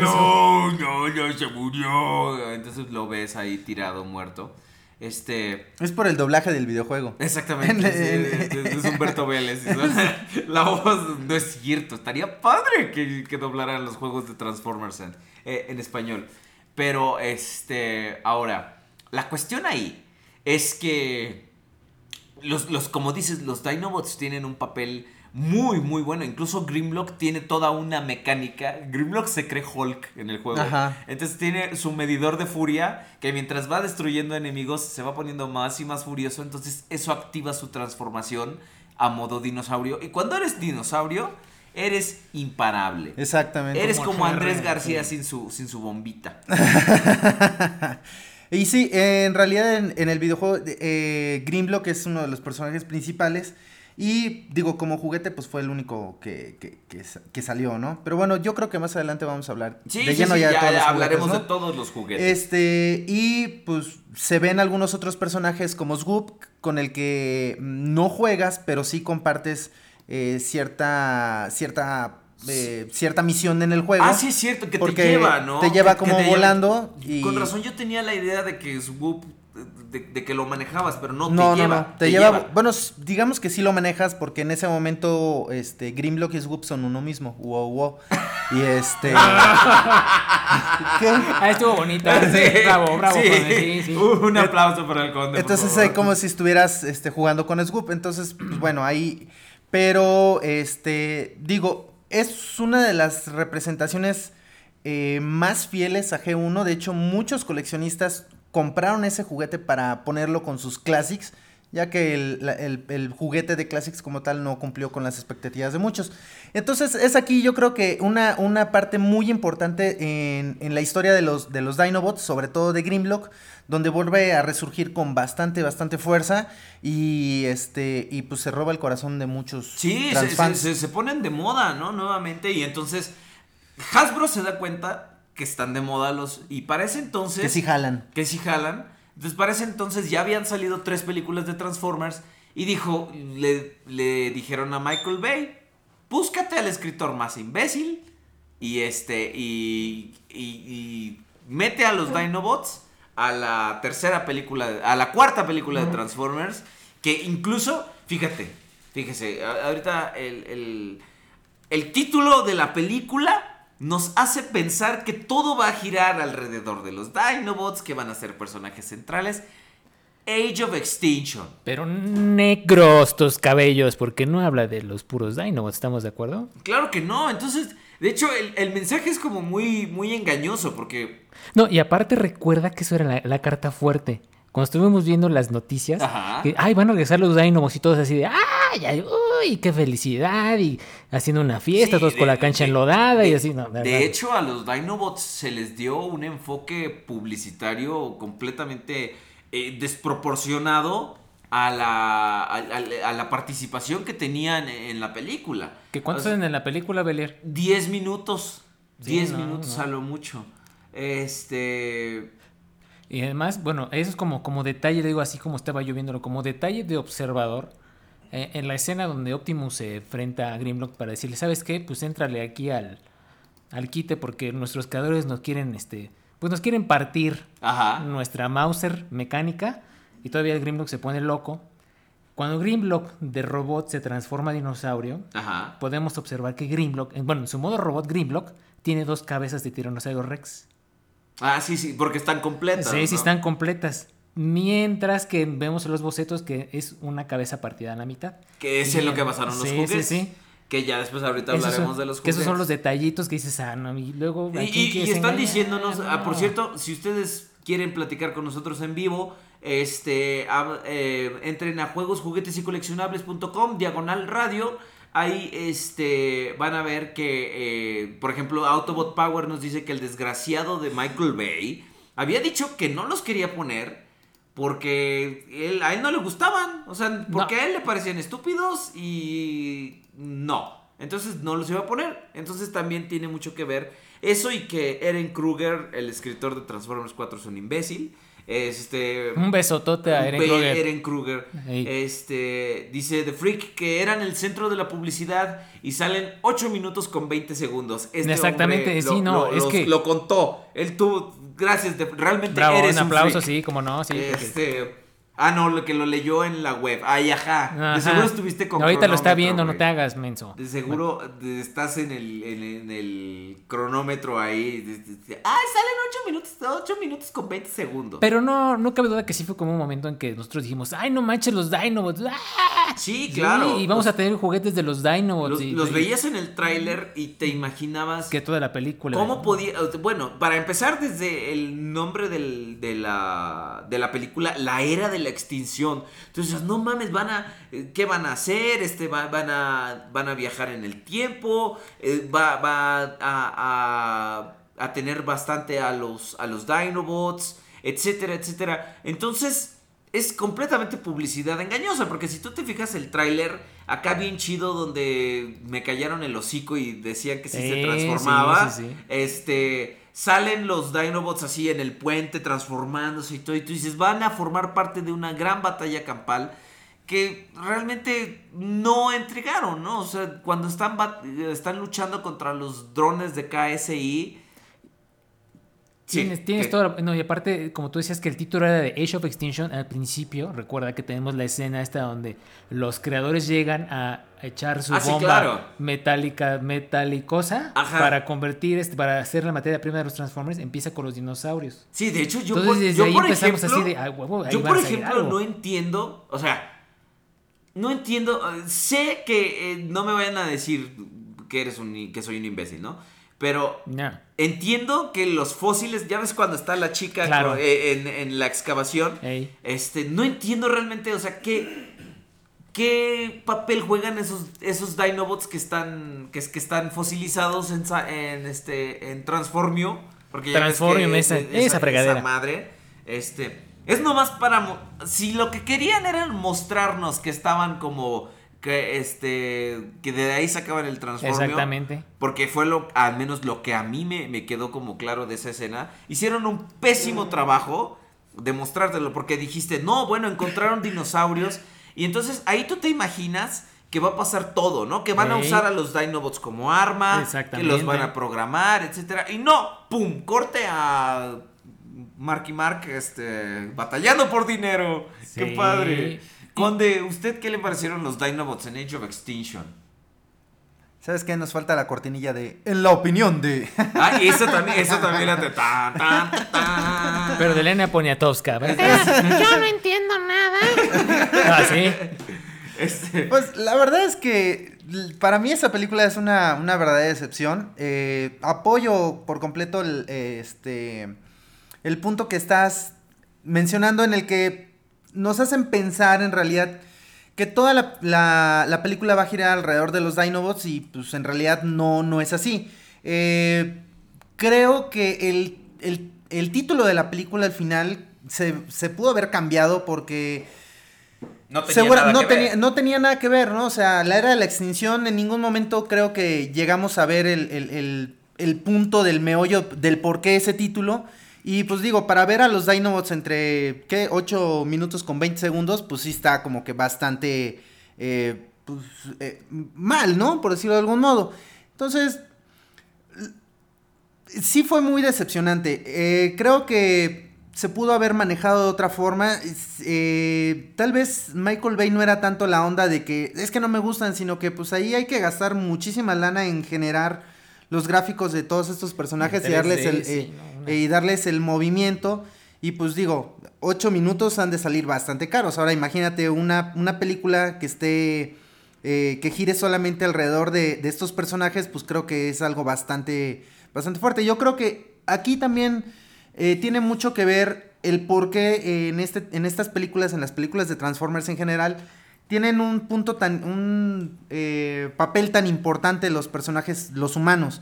No, no, no, se murió. Entonces lo ves ahí tirado, muerto. Este... es por el doblaje del videojuego. Exactamente, es, es Humberto Vélez. La voz no es cierto. Estaría padre que, que doblaran los juegos de Transformers en, eh, en español. Pero, este, ahora, la cuestión ahí es que los, los, como dices, los Dinobots tienen un papel muy, muy bueno. Incluso Grimlock tiene toda una mecánica. Grimlock se cree Hulk en el juego. Ajá. Entonces tiene su medidor de furia que mientras va destruyendo enemigos se va poniendo más y más furioso. Entonces eso activa su transformación a modo dinosaurio. Y cuando eres dinosaurio, eres imparable. Exactamente. Eres Como como Andrés García sin su, sin su bombita. Y sí, en realidad en, en el videojuego eh, Grimlock es uno de los personajes principales. Y digo, como juguete, pues fue el único que, que, que sa- que salió, ¿no? Pero bueno, yo creo que más adelante vamos a hablar Sí, de lleno sí, ya de ya, todos los hablaremos juguetes, de ¿no? todos los juguetes. Este, y pues se ven algunos otros personajes como Swoop, con el que no juegas, pero sí compartes eh, cierta, cierta, eh, cierta misión en el juego. Ah, sí, es cierto, que te lleva, ¿no? te lleva Que- que como lleva- volando y- Con razón, yo tenía la idea de que Swoop, de, de que lo manejabas, pero no, No, te no, lleva. no. Te, lleva, Bueno, digamos que sí lo manejas porque en ese momento este Grimlock y Swoop son uno mismo. Wow, wow. Y este. ¿Qué? Ah, estuvo bonita. Sí, bravo, bravo. sí. Conde, sí, sí. Un aplauso para el conde. Entonces favor. hay como si estuvieras este, jugando con Swoop. Entonces, pues bueno, ahí. Pero, este. Digo, es una de las representaciones eh, más fieles a G1. De hecho, muchos coleccionistas compraron ese juguete para ponerlo con sus Classics. Ya que el, la- el- el juguete de Classics como tal no cumplió con las expectativas de muchos. Entonces es aquí yo creo que una, una parte muy importante en, en la historia de los, de los Dinobots, sobre todo de Grimlock, donde vuelve a resurgir con bastante, bastante fuerza y este y pues se roba el corazón de muchos Sí, se, se- se- se ponen de moda, ¿no? Nuevamente. Y entonces Hasbro se da cuenta que están de moda los... Y para ese entonces... que sí jalan. que sí jalan. Entonces, para ese entonces ya habían salido tres películas de Transformers y dijo, le, le dijeron a Michael Bay, búscate al escritor más imbécil y este, y, y, y mete a los Dinobots a la tercera película, a la cuarta película de Transformers Que incluso, fíjate, fíjese, ahorita el, el, el título de la película nos hace pensar que todo va a girar alrededor de los Dinobots, que van a ser personajes centrales. Age of Extinction. Pero negros tus cabellos, porque no habla de los puros Dinobots, ¿estamos de acuerdo? Claro que no, entonces, de hecho, el, el mensaje es como muy, muy engañoso, porque... No, y aparte recuerda que eso era la, la carta fuerte. Cuando estuvimos viendo las noticias, Ajá. que, ay, van a regresar los Dynamos y todos así de, ay, ay, uy, qué felicidad, y haciendo una fiesta, Sí, todos con la cancha de- enlodada y así, no, de hecho, a los Dinobots se les dio un enfoque publicitario completamente eh, desproporcionado a la, a, a- a la participación que tenían en la película. ¿Que ¿Cuántos O sea, en la película, Belier? 10 minutos. Sí, 10 no, minutos no. a lo mucho. Este. Y además, bueno, eso es como, como detalle, digo así como estaba yo viéndolo, como detalle de observador. eh, en la escena donde Optimus se enfrenta a Grimlock para decirle, ¿sabes qué? Pues éntrale aquí al, al quite porque nuestros creadores nos quieren, este, pues nos quieren partir Ajá. nuestra Mauser mecánica y todavía el Grimlock se pone loco. Cuando Grimlock de robot se transforma a dinosaurio, Ajá. podemos observar que Grimlock, en- bueno, en su modo robot Grimlock tiene dos cabezas de tiranosaurio Rex. Ah, sí, sí, porque están completas. Sí, sí ¿no? están completas. Mientras que vemos en los bocetos que es una cabeza partida a la mitad. Que es en lo que basaron los Sí, juguetes. Sí, sí. Que ya después ahorita Esos hablaremos son- de los que juguetes. esos son los detallitos que dices, ah, no, y luego... Y, ¿a están engañar? diciéndonos, ah, por cierto, si ustedes quieren platicar con nosotros en vivo, este, hab- eh, entren a juegos, juguetes y coleccionables.com, diagonal radio. Ahí este, van a ver que, eh, por ejemplo, Autobot Power nos dice que el desgraciado de Michael Bay había dicho que no los quería poner porque él- a él no le gustaban. O sea, porque a él le parecían estúpidos y no. Entonces no los iba a poner. Entonces también tiene mucho que ver eso y que Eren Kruger, el escritor de Transformers 4, es un imbécil. Este. Un besotote a Eren Kruger. Eren Kruger. Ey. Este. Dice The Freak que eran el centro de la publicidad y salen 8 minutos con 20 segundos. Este Exactamente, sí, lo- no, lo- es los- que- Lo contó. Él tuvo. Gracias, de- realmente Bravo, eres un aplauso, freak. sí, como no, sí. Este. Ah, no, lo que lo leyó en la web. Ay, ajá. Ajá. De seguro estuviste con Ahorita lo está viendo, no te hagas, menso. De seguro estás en el, en, en el cronómetro ahí. ah, salen 8 minutos, 8 minutos con 20 segundos. Pero no, no cabe duda que sí fue como un momento en que nosotros dijimos, ay, no manches los Dinobots. ¡ah!". Sí, claro. y vamos Los- a tener juguetes de los Dinobots. Los, y- los y- veías en el tráiler y te imaginabas Que toda la película. cómo podía... Bueno, para empezar desde el nombre del- de, la, de la película, la era de la extinción. Entonces, no mames, van a... eh, ¿Qué van a hacer? Este, va- van, a, van a viajar en el tiempo. eh, va va a, a- a tener bastante a los, a los Dinobots, etcétera, etcétera. Entonces... Es completamente publicidad engañosa, porque si tú te fijas el tráiler, acá bien chido donde me callaron el hocico y decían que sí, se Sí, transformaba, sí, sí, sí. este, salen los Dinobots así en el puente transformándose y todo, y tú dices, van a formar parte de una gran batalla campal que realmente no entregaron, ¿no? O sea, cuando están, están luchando contra los drones de KSI... sí, Tienes, tienes que- toda la- No, y aparte, como tú decías que el título era de Age of Extinction al principio, recuerda que tenemos la escena esta donde los creadores llegan a echar su Ah, sí, bomba claro. metálica, metalicosa, Ajá. para convertir, este, para hacer la materia prima de los Transformers, empieza con los dinosaurios. Sí, de hecho, yo Entonces, por, desde yo ahí por empezamos ejemplo, así de, "Ah, huevo, ahí yo por ejemplo algo". no entiendo, o sea, no entiendo, eh, sé que eh, no me vayan a decir que eres un que soy un imbécil, ¿no? Pero No. entiendo que los fósiles, ya ves cuando está la chica Claro. eh, en, en la excavación, Ey. este, no entiendo realmente, o sea, qué qué papel juegan esos esos Dinobots que están que, que están fosilizados en, en este en Transformio, porque ya Transformium, esa- esa fregadera. madre, este, es nomás para si lo que querían era mostrarnos que estaban como que este que de ahí sacaban el transformio Exactamente. porque fue lo al menos lo que a mí me, me quedó como claro de esa escena hicieron un pésimo trabajo de mostrártelo porque dijiste no bueno encontraron dinosaurios y entonces ahí tú te imaginas que va a pasar todo, ¿no? Que van a usar a los Dinobots como arma, que los van a programar, etcétera. Y no, pum, corte a Marky Mark, este, batallando por dinero. Qué padre. Conde, ¿usted qué le parecieron los Dinobots en Age of Extinction? ¿Sabes qué? Nos falta la cortinilla de... En la opinión de... Ah, eso también, eso también la de tan, tan, tan. Pero de Elena Poniatowska, ¿verdad? Yo no entiendo nada. Ah, sí. Este, Pues la verdad es que para mí esa película es una, una verdadera decepción. Eh, apoyo por completo el, este, el punto que estás mencionando en el que nos hacen pensar en realidad que toda la, la- la película va a girar alrededor de los Dinobots y pues en realidad no, no es así. Eh, creo que el, el- el título de la película al final se, se pudo haber cambiado porque... no tenía Segura- nada no, que tenía, ver. no tenía nada que ver, ¿no? O sea, la era de la extinción, en ningún momento creo que llegamos a ver el, el- el- el punto del meollo del por qué ese título. Y pues digo, para ver a los Dinobots entre, ¿qué? 8 minutos con 20 segundos, pues sí está como que bastante eh, pues, eh, mal, ¿no? Por decirlo de algún modo. Entonces, sí fue muy decepcionante. Eh, creo que se pudo haber manejado de otra forma. Tal vez Michael Bay no era tanto la onda de que es que no me gustan, sino que pues ahí hay que gastar muchísima lana en generar los gráficos de todos estos personajes y 3D, darles el, eh, no, eh, y darles el movimiento. Y pues digo, ocho minutos han de salir bastante caros. Ahora imagínate una, una película que esté, eh, que gire solamente alrededor de, de estos personajes, pues creo que es algo bastante, bastante fuerte. Yo creo que aquí también eh, tiene mucho que ver el por qué eh, en, este, en estas películas, en las películas de Transformers en general, tienen un punto tan, un eh, papel tan importante los personajes, los humanos.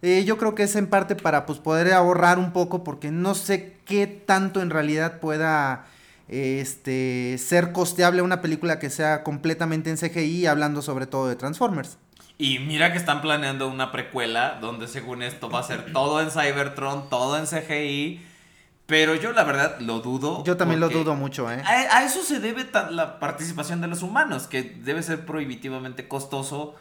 Eh, yo creo que es en parte para pues poder ahorrar un poco porque no sé qué tanto en realidad pueda este ser costeable una película que sea completamente en CGI hablando sobre todo de Transformers. Y mira que están planeando una precuela donde según esto va a ser todo en Cybertron, todo en CGI. Pero yo la verdad lo dudo. Yo también lo dudo mucho, ¿eh? A, a eso se debe la participación de los humanos, que debe ser prohibitivamente costoso,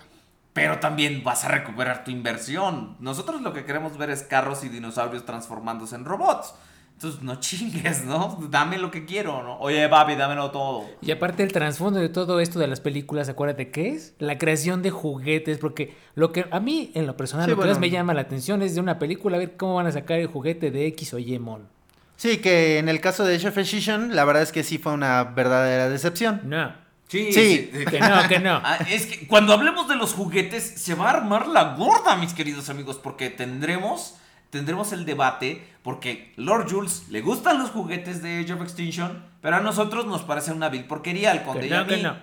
pero también vas a recuperar tu inversión. Nosotros lo que queremos ver es carros y dinosaurios transformándose en robots. Entonces no chingues, ¿no? Dame lo que quiero, ¿no? Oye, papi, dámelo todo. Y aparte el trasfondo de todo esto de las películas, acuérdate qué es la creación de juguetes, porque lo que a mí en lo personal Sí, lo que más bueno. me llama la atención es de una película a ver cómo van a sacar el juguete de X o Y mon. Sí, que en el caso de Chef Precision, la verdad es que sí fue una verdadera decepción. No. Sí, Sí. Que no, que no. Ah, es que cuando hablemos de los juguetes se va a armar la gorda, mis queridos amigos, porque tendremos tendremos el debate porque Lord Jules le gustan los juguetes de Age of Extinction, pero a nosotros nos parece una vil porquería al conde Que y a que mí. no.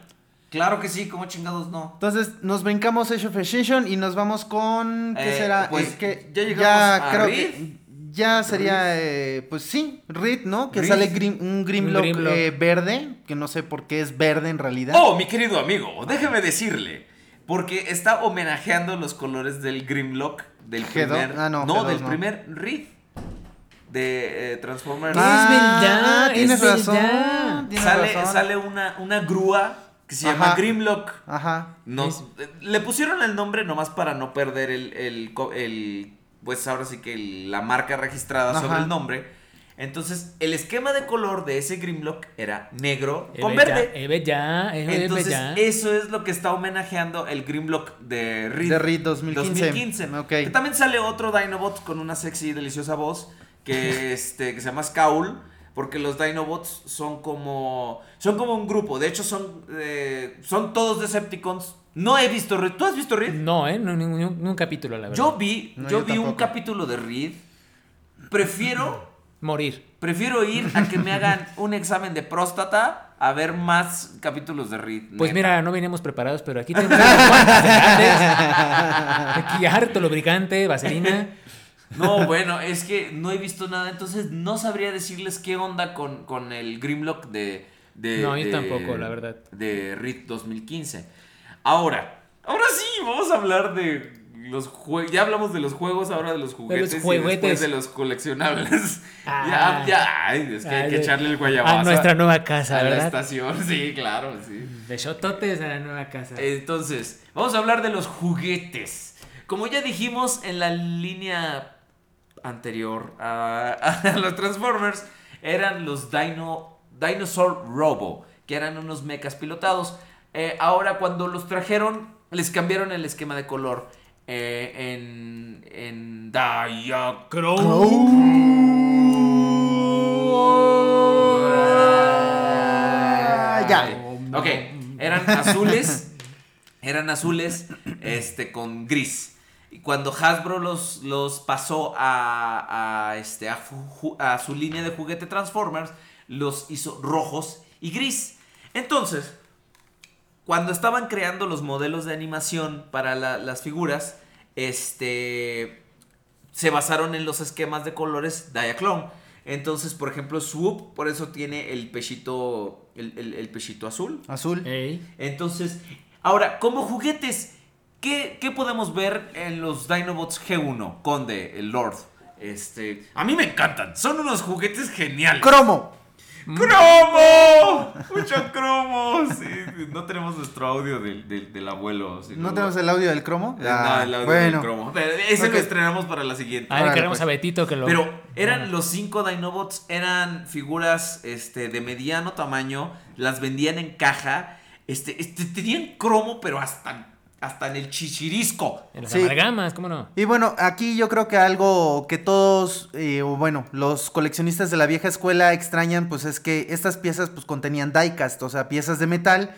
Claro que sí, como chingados no. Entonces nos brincamos Age of Extinction y nos vamos con ¿qué Eh, será? pues, Eh, que ya llegamos a creo Reed. que ya sería eh, pues sí, Reed, ¿no? Que Reed. sale Grim- un Grimlock, Grimlock. eh, verde, que no sé por qué es verde en realidad. Oh, mi querido amigo, déjeme decirle, porque está homenajeando los colores del Grimlock del G2, primer ah, no, no, G2 del no. primer Reed de eh, Transformers. Ah, Es verdad, es tienes razón. verdad. tienes sale, razón. sale una, una grúa que se Ajá. llama Grimlock. Ajá. Nos- eh, le pusieron el nombre nomás para no perder el, el- pues ahora sí que el- la marca registrada sobre el nombre. Entonces, el esquema de color de ese Grimlock era negro con verde. Entonces, ya. eso es lo que está homenajeando el Grimlock de Reed. De Reed 2015. 2015. Ok. Que también sale otro Dinobot con una sexy y deliciosa voz que, este, que se llama Scowl. Porque los Dinobots son como. Son como un grupo. De hecho, son. eh, son todos Decepticons. No he visto Reed. ¿Tú has visto Reed? No, ¿eh? No, ni, ni un, ni un capítulo, la verdad. Yo vi. No, yo yo vi un capítulo de Reed. Prefiero. Morir. Prefiero ir a que me hagan un examen de próstata a ver más capítulos de Reed. Pues neta. mira, no venimos preparados, pero aquí tenemos. Aquí harto lubricante, vaselina. No, bueno, es que no he visto nada, entonces no sabría decirles qué onda con, con el Grimlock de, de. No, yo de- tampoco, la verdad. De RIT 2015. Ahora, ahora sí, vamos a hablar de los juegos. Ya hablamos de los juegos, ahora de los juguetes. Y juguetes. después de los coleccionables. Ah. ya, ya, ay, es que hay que Ah, echarle el guayabazo. A nuestra nueva casa, a la estación, sí, claro, sí. De shototes a la nueva casa. Entonces, vamos a hablar de los juguetes. Como ya dijimos en la línea anterior a, a los Transformers, eran los Dino, Dinosaur Robo, que eran unos mechas pilotados. Eh, ahora, cuando los trajeron, les cambiaron el esquema de color. eh, en. En. Ya. Ok, eran azules. Eran azules este, con gris. Y cuando Hasbro los, los pasó a, a, este, a, a su línea de juguete Transformers, los hizo rojos y gris. Entonces, cuando estaban creando los modelos de animación para la- las figuras, este, se basaron en los esquemas de colores Diaclone. Entonces, por ejemplo, Swoop, por eso tiene el pechito, el, el- el pechito azul. Azul. Ey. Entonces, ahora, como juguetes, ¿qué, qué podemos ver en los Dinobots G1? Conde, el Lord. Este, a mí me encantan, son unos juguetes geniales. Cromo. ¡Cromo! ¡Mucho cromo! Sí, no tenemos nuestro audio del, del- del abuelo. ¿No tenemos el audio del cromo? Eh, Ah, no, el audio bueno. del cromo. Pero ese lo estrenamos para la siguiente. Ah, le queremos pues. a Betito que lo. Pero eran los cinco Dinobots, eran figuras este, de mediano tamaño, las vendían en caja, este, este, tenían cromo, pero hasta, hasta en el chichirisco. En las Sí. amalgamas, ¿cómo no? Y bueno, aquí yo creo que algo que todos, eh, o bueno, los coleccionistas de la vieja escuela extrañan, pues es que estas piezas pues contenían diecast, o sea, piezas de metal.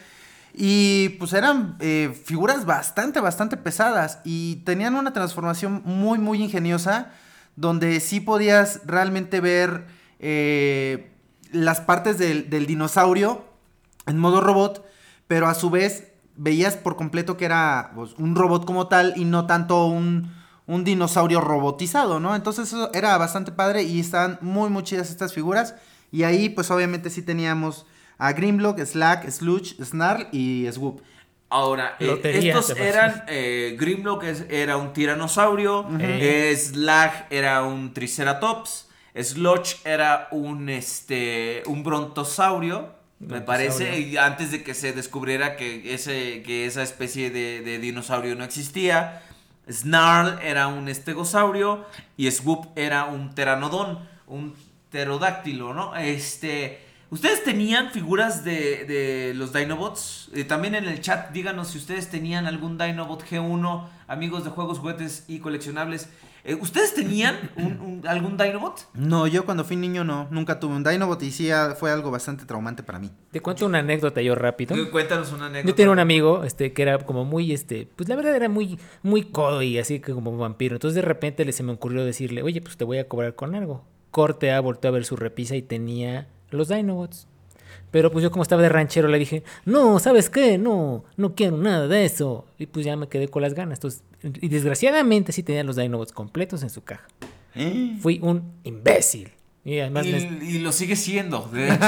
Y pues eran eh, figuras bastante, bastante pesadas. Y tenían una transformación muy, muy ingeniosa. Donde sí podías realmente ver eh, las partes del, del dinosaurio en modo robot. Pero a su vez veías por completo que era pues, un robot como tal y no tanto un, un dinosaurio robotizado, ¿no? Entonces eso era bastante padre y estaban muy, muy chidas estas figuras. Y ahí pues obviamente sí teníamos a Grimlock, Slack, Sludge, Snarl y Swoop. Ahora, eh, Lotería, estos eran, eh, Grimlock es- era un tiranosaurio, eh, Slag era un triceratops, Sludge era un, este, un brontosaurio, me parece, y antes de que se descubriera que, ese, que esa especie de, de dinosaurio no existía. Snarl era un estegosaurio y Swoop era un pteranodón, un pterodáctilo, ¿no? Este, ¿ustedes tenían figuras de, de los Dinobots? Eh, también en el chat díganos si ustedes tenían algún Dinobot G1, amigos de juegos, juguetes y coleccionables. Eh, ¿Ustedes tenían un- un- algún Dinobot? No, yo cuando fui niño no, nunca tuve un Dinobot y sí ah, fue algo bastante traumante para mí. Te cuento una anécdota yo rápido. Eh, Cuéntanos una anécdota. Yo tenía un amigo, este, que era como muy, este, pues la verdad era muy, muy codo y así que como vampiro. Entonces de repente le se me ocurrió decirle, oye, pues te voy a cobrar con algo. Corte A volteó a ver su repisa y tenía los Dinobots. Pero pues yo como estaba de ranchero le dije, no, ¿sabes qué? No, no quiero nada de eso. Y pues ya me quedé con las ganas. Entonces, y desgraciadamente sí tenía los Dinobots completos en su caja. Fui un imbécil. Y además Y, lo sigue siendo. de hecho.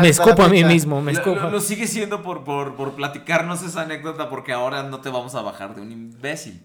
me escupo a mí mismo, me Lo- escupo. Lo, lo sigue siendo por, por, por platicarnos esa anécdota porque ahora no te vamos a bajar de un imbécil.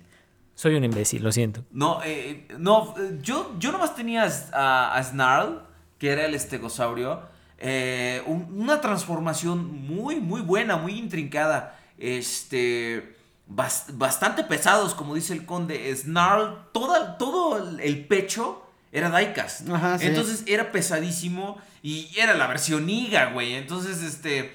Soy un imbécil, lo siento. No, eh, no, eh, yo, yo nomás tenía a, a Snarl, que era el estegosaurio, eh, un- una transformación muy, muy buena, muy intrincada. Este, bas- bastante pesados, como dice el conde. Snarl, toda, todo el- pecho era. Ajá, sí. Entonces era pesadísimo y era la versión IGA, güey. Entonces, este,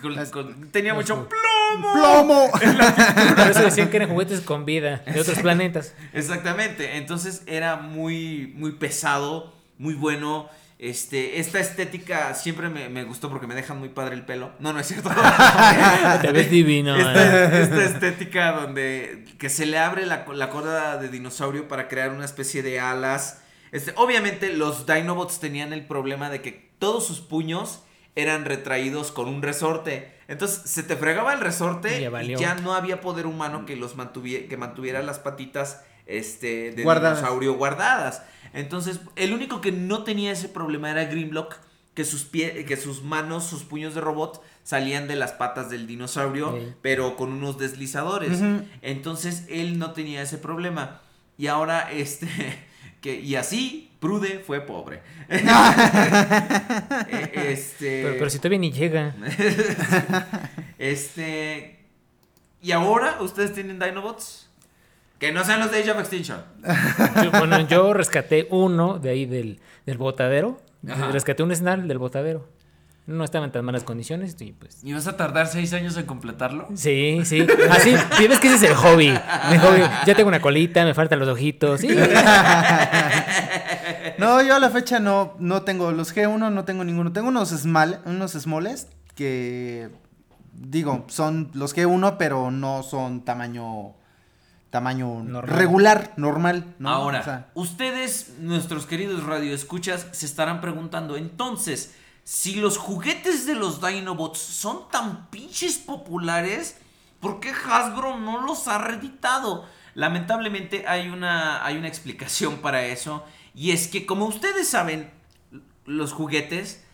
con- con- tenía mucho plomo. ¡Plomo! Por eso decían que eran juguetes con vida de otros planetas. Exactamente, entonces era muy, muy pesado, muy bueno. Este, esta estética siempre me, me gustó porque me dejan muy padre el pelo. No, no es cierto. Te ves divino. ¿eh? Esta, esta estética donde que se le abre la, la cola de dinosaurio para crear una especie de alas. Este, obviamente los Dinobots tenían el problema de que todos sus puños eran retraídos con un resorte. Entonces se te fregaba el resorte Ya y ya no había poder humano que los mantuviera, que mantuviera las patitas este, de Guardadas. dinosaurio guardadas. Entonces, el único que no tenía ese problema era Grimlock, que sus, pie, que sus manos, sus puños de robot salían de las patas del dinosaurio, pero con unos deslizadores. Entonces, él no tenía ese problema. Y ahora, este, que, y así, Prude fue pobre. Eh, este, Pero, pero si todavía ni llega. este, y ahora, ¿ustedes tienen Dinobots? Que no sean los de Age of Extinction. Yo, bueno, yo rescaté uno de ahí del, del botadero. Ajá. Rescaté un Snarl del botadero. no estaba en tan malas condiciones y pues... ¿Y vas a tardar seis años en completarlo? Sí, sí. Así, sí, ves que ese es el hobby. Mi hobby. Ya tengo una colita, me faltan los ojitos. Sí. No, yo a la fecha no, no tengo los G1, no tengo ninguno. Tengo unos small, unos smalls que digo, son los G1, pero no son tamaño tamaño Normal. regular, normal, ¿no? Ahora, O sea, ustedes, nuestros queridos radioescuchas, se estarán preguntando, entonces, si los juguetes de los Dinobots son tan pinches populares, ¿por qué Hasbro no los ha reeditado? Lamentablemente hay una, hay una explicación para eso, y es que como ustedes saben, los juguetes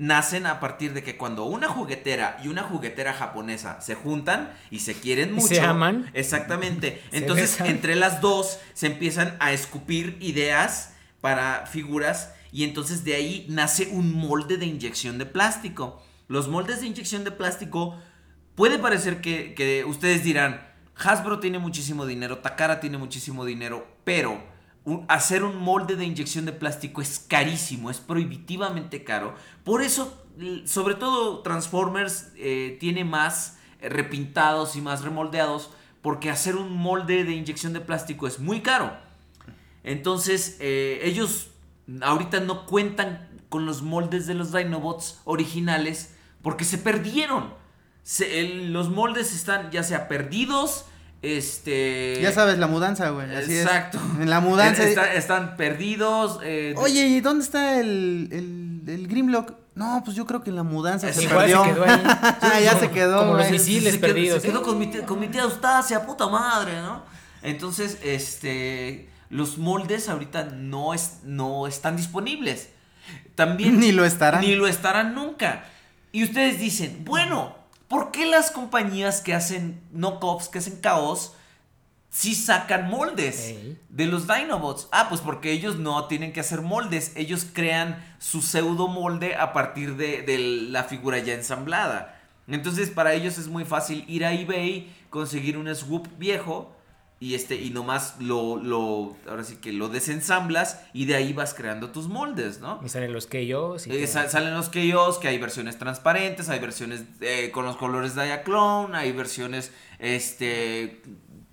nacen a partir de que cuando una juguetera y una juguetera japonesa se juntan y se quieren mucho. se aman. Exactamente. Entonces, entre las dos se empiezan a escupir ideas para figuras y entonces de ahí nace un molde de inyección de plástico. Los moldes de inyección de plástico puede parecer que, que ustedes dirán, Hasbro tiene muchísimo dinero, Takara tiene muchísimo dinero, pero hacer un molde de inyección de plástico es carísimo, es prohibitivamente caro. Por eso, sobre todo Transformers eh, tiene más eh, repintados y más remoldeados, porque hacer un molde de inyección de plástico es muy caro. Entonces, eh, ellos ahorita no cuentan con los moldes de los Dinobots originales porque se perdieron. Los moldes están ya sea perdidos, este... ya sabes, la mudanza, güey. Así es. Exacto. En la mudanza. Está- están perdidos. eh, Oye, ¿y dónde está el, el, el Grimlock? No, pues yo creo que en la mudanza se perdió. se quedó ahí. ya se quedó. Como los misiles. se quedó, perdidos, se quedó con, mi, tía- con mi tía Eustacia, puta madre, ¿no? Entonces, este, los moldes ahorita no, es, no están disponibles. También Ni lo estarán. Ni lo estarán nunca. Y ustedes dicen, bueno, ¿por qué las compañías que hacen knockoffs, que hacen caos, sí sacan moldes Ey. de los Dinobots? Ah, pues porque ellos no tienen que hacer moldes, ellos crean su pseudo molde a partir de, de la figura ya ensamblada. Entonces para ellos es muy fácil ir a eBay, conseguir un swoop viejo y este y nomás lo, lo ahora sí que lo desensamblas y de ahí vas creando tus moldes, ¿no? Y salen los que yo. Eh, sa- salen los KOs, que hay versiones transparentes, hay versiones eh, con los colores Diaclone, hay versiones este,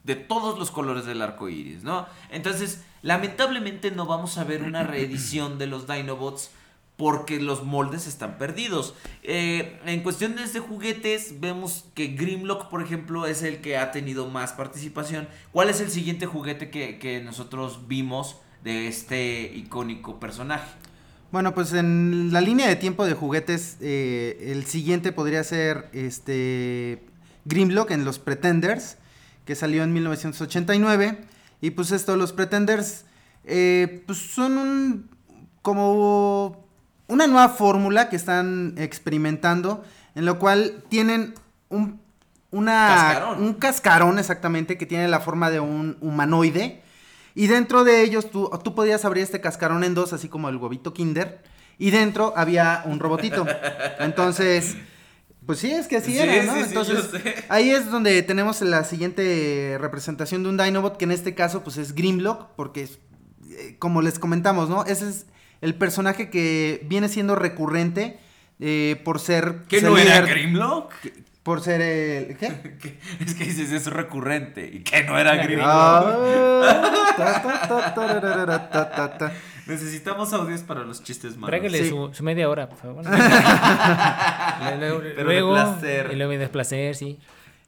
de todos los colores del arco iris, ¿no? Entonces, lamentablemente no vamos a ver una reedición de los Dinobots porque los moldes están perdidos. Eh, en cuestiones de juguetes, vemos que Grimlock, por ejemplo, es el que ha tenido más participación. ¿Cuál es el siguiente juguete que, que nosotros vimos de este icónico personaje? Bueno, pues en la línea de tiempo de juguetes, eh, el siguiente podría ser este Grimlock en los Pretenders, que salió en 1989. Y pues esto, los Pretenders, eh, pues son un, como una nueva fórmula que están experimentando, en lo cual tienen un, una, Cascarón. un cascarón exactamente que tiene la forma de un humanoide. Y dentro de ellos tú, tú podías abrir este cascarón en dos, así como el huevito Kinder. Y dentro había un robotito. Entonces, pues sí, es que así Sí, era, ¿no? sí, Entonces, ahí es donde tenemos la siguiente representación de un Dinobot, que en este caso, pues es Grimlock, porque es, eh, como les comentamos, ¿no? Ese es el personaje que viene siendo recurrente eh, por ser... ¿Que ser no era Grimlock? Por ser el... ¿Qué? Es que dices, es recurrente. Y que no era Grimlock. Ah. Necesitamos audios para los chistes malos. Tráigale Sí. su, su media hora, por favor. luego, Pero de placer. Y luego de placer, sí.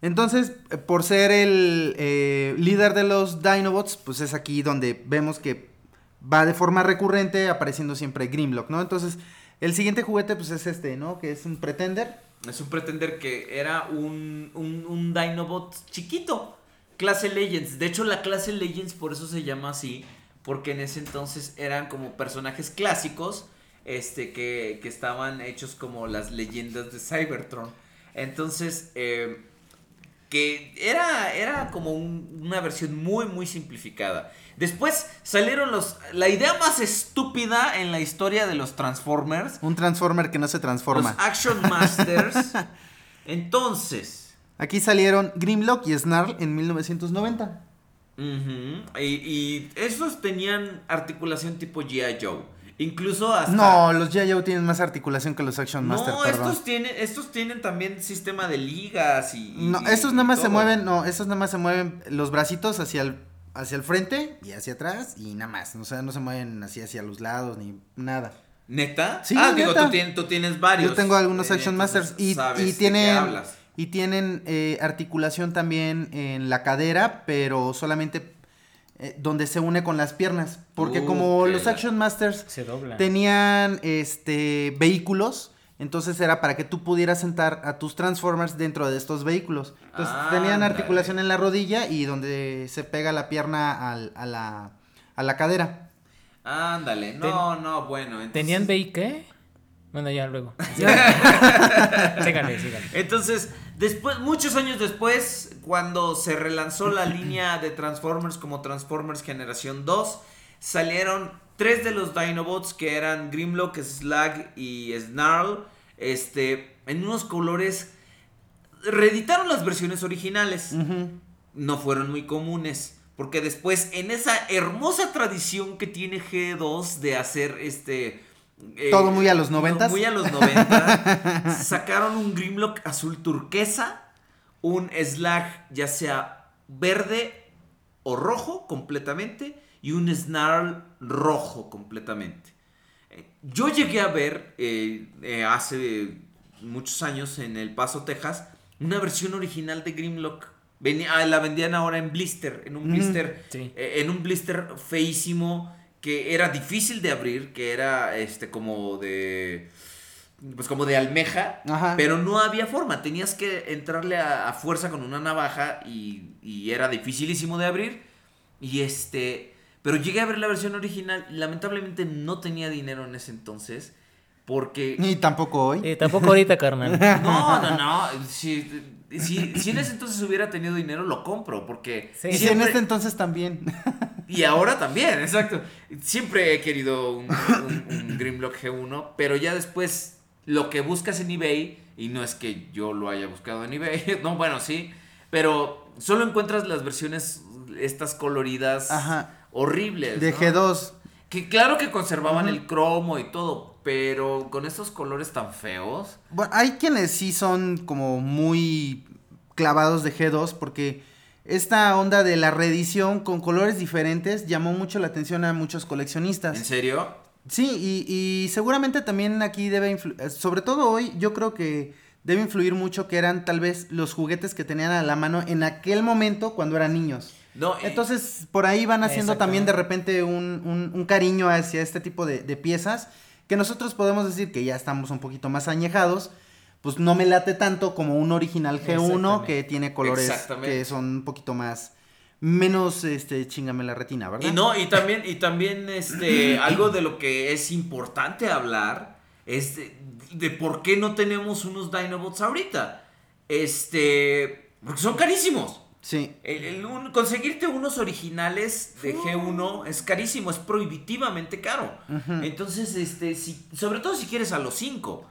Entonces, por ser el eh, líder de los Dinobots, pues es aquí donde vemos que va de forma recurrente apareciendo siempre Grimlock, ¿no? Entonces, el siguiente juguete, pues es este, ¿no? Que es un Pretender. Es un pretender que era un, un, un Dinobot chiquito. Clase Legends. De hecho, la clase Legends por eso se llama así. Porque en ese entonces eran como personajes clásicos. Este, que, que estaban hechos como las leyendas de Cybertron. Entonces, eh, que era, era como un- una versión muy, muy simplificada. Después salieron los. La idea más estúpida en la historia de los Transformers Un Transformer que no se transforma. los Action Masters. Entonces. Aquí salieron Grimlock y Snarl en 1990. ujú, y, y esos tenían articulación tipo G.I. Joe. Incluso hasta... No, los G.I.O. tienen más articulación que los Action Master, no, perdón. estos tienen, estos tienen también sistema de ligas y... y- No, estos y nada más se mueven, no, estos nada más se mueven los bracitos hacia el, hacia el frente y hacia atrás y nada más. O sea, no se mueven así hacia los lados ni nada. ¿Neta? Sí, ah, digo, neta. tú tienes, tú tienes varios. Yo tengo algunos eh, Action Masters y, sabes y de qué tienen hablas. y tienen eh, articulación también en la cadera, pero solamente eh, donde se une con las piernas, porque Uh, como los Action Masters Se tenían este vehículos, entonces era para que tú pudieras sentar a tus Transformers dentro de estos vehículos. Entonces tenían articulación en la rodilla y donde se pega la pierna al- a, la, a la cadera. Ándale, no, no, bueno. entonces- ¿Tenían qué? Bueno, ya luego. síganle, síganle. Entonces, después, muchos años después, cuando se relanzó la línea de Transformers como Transformers Generación 2, salieron tres de los Dinobots que eran Grimlock, Slag y Snarl, este, en unos colores... Reeditaron las versiones originales. No fueron muy comunes. Porque después, en esa hermosa tradición que tiene G2 de hacer este. eh, Todo muy a los no, noventas. Muy a los 90. sacaron un Grimlock azul turquesa. Un Slag, ya sea verde o rojo completamente. Y un Snarl rojo completamente. Eh, Yo llegué a ver eh, eh, hace muchos años en El Paso, Texas, una versión original de Grimlock. Venía, ah, la vendían ahora en blister, en un blister, sí. eh, en un blister feísimo que era difícil de abrir, que era este como de pues como de almeja, Ajá. pero no había forma, tenías que entrarle a, a fuerza con una navaja y, y era dificilísimo de abrir. Y este, pero llegué a ver la versión original, lamentablemente no tenía dinero en ese entonces, porque... Ni tampoco hoy. Eh, tampoco ahorita, carnal. No, no, no, si, si, si en ese entonces hubiera tenido dinero, lo compro, porque... Sí. y si en este entonces también. y ahora también, exacto. Siempre he querido un, un- un Grimlock G1, pero ya después lo que buscas en eBay, y no es que yo lo haya buscado en eBay, no, bueno, sí, pero solo encuentras las versiones, estas coloridas Ajá. Horribles. De ¿no? G2. Que claro que conservaban el cromo y todo, pero con estos colores tan feos. Bueno, hay quienes sí son como muy clavados de G2 porque esta onda de la reedición con colores diferentes llamó mucho la atención a muchos ¿En coleccionistas. serio? Sí, y, y seguramente también aquí debe influir, sobre todo hoy, yo creo que debe influir mucho que eran tal vez los juguetes que tenían a la mano en aquel momento cuando eran niños. No, Entonces, por ahí van haciendo también de repente un, un- un cariño hacia este tipo de, de piezas que nosotros podemos decir que ya estamos un poquito más añejados. Pues no me late tanto como un original G1 Exactamente. que tiene colores que son un poquito más menos este chingame la retina, ¿verdad? Y no, y también, y también este, algo de lo que es importante hablar es de, de por qué no tenemos unos Dinobots ahorita. Este, porque son carísimos. Sí. El- el un- conseguirte unos originales de G1 es carísimo, es prohibitivamente caro. Entonces, este, si, sobre todo si quieres a los 5.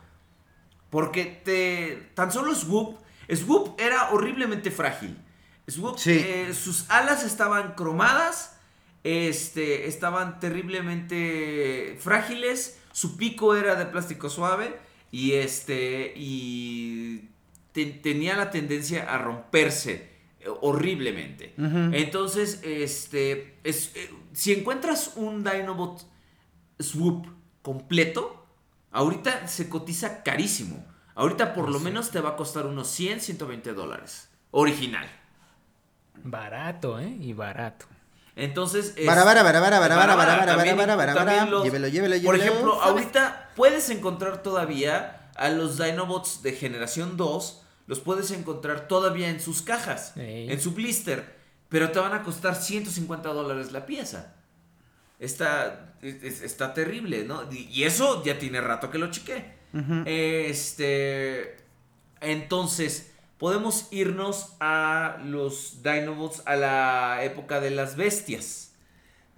Porque te. Tan solo Swoop. Swoop era horriblemente frágil. Swoop, Sí. eh, sus alas estaban cromadas. Este. Estaban terriblemente frágiles. Su pico era de plástico suave. Y este. Y. te- tenía la tendencia a romperse horriblemente. Ujú. Entonces, este. es- eh, si encuentras un Dinobot Swoop completo, ahorita se cotiza carísimo. Ahorita por lo menos te va a costar unos 100, 120 dólares. Original. Barato, ¿eh? Y barato. Entonces. es- Bara, bara, bara, bara, bara, bara, bara, bara, bara, bara, bara, también los- llévelo, llévelo, Por llévelo. ejemplo, ahorita puedes encontrar todavía a los Dinobots de generación 2. Los puedes encontrar todavía en sus cajas, Ey. en su blister. Pero te van a costar 150 dólares la pieza. Está, es- es- está terrible, ¿no? Y eso ya tiene rato que lo chequé. Este. Entonces, podemos irnos a los Dinobots a la época de las bestias.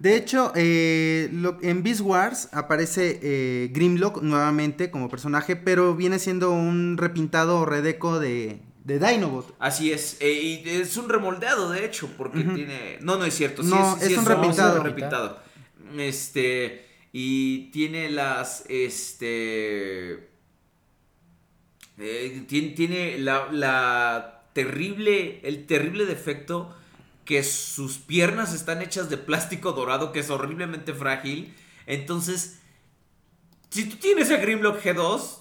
De hecho, eh, lo- en Beast Wars aparece eh, Grimlock nuevamente como personaje, pero viene siendo un repintado redeco de, de Dinobot. Así es, eh, y es un remoldeado, de hecho, porque tiene. No, no es cierto. sí No, sí es un un repintado. repintado. Este. y tiene las, este, eh, tiene, tiene la, la terrible, el terrible defecto que sus piernas están hechas de plástico dorado que es horriblemente frágil. Entonces, si tú tienes a Grimlock G2,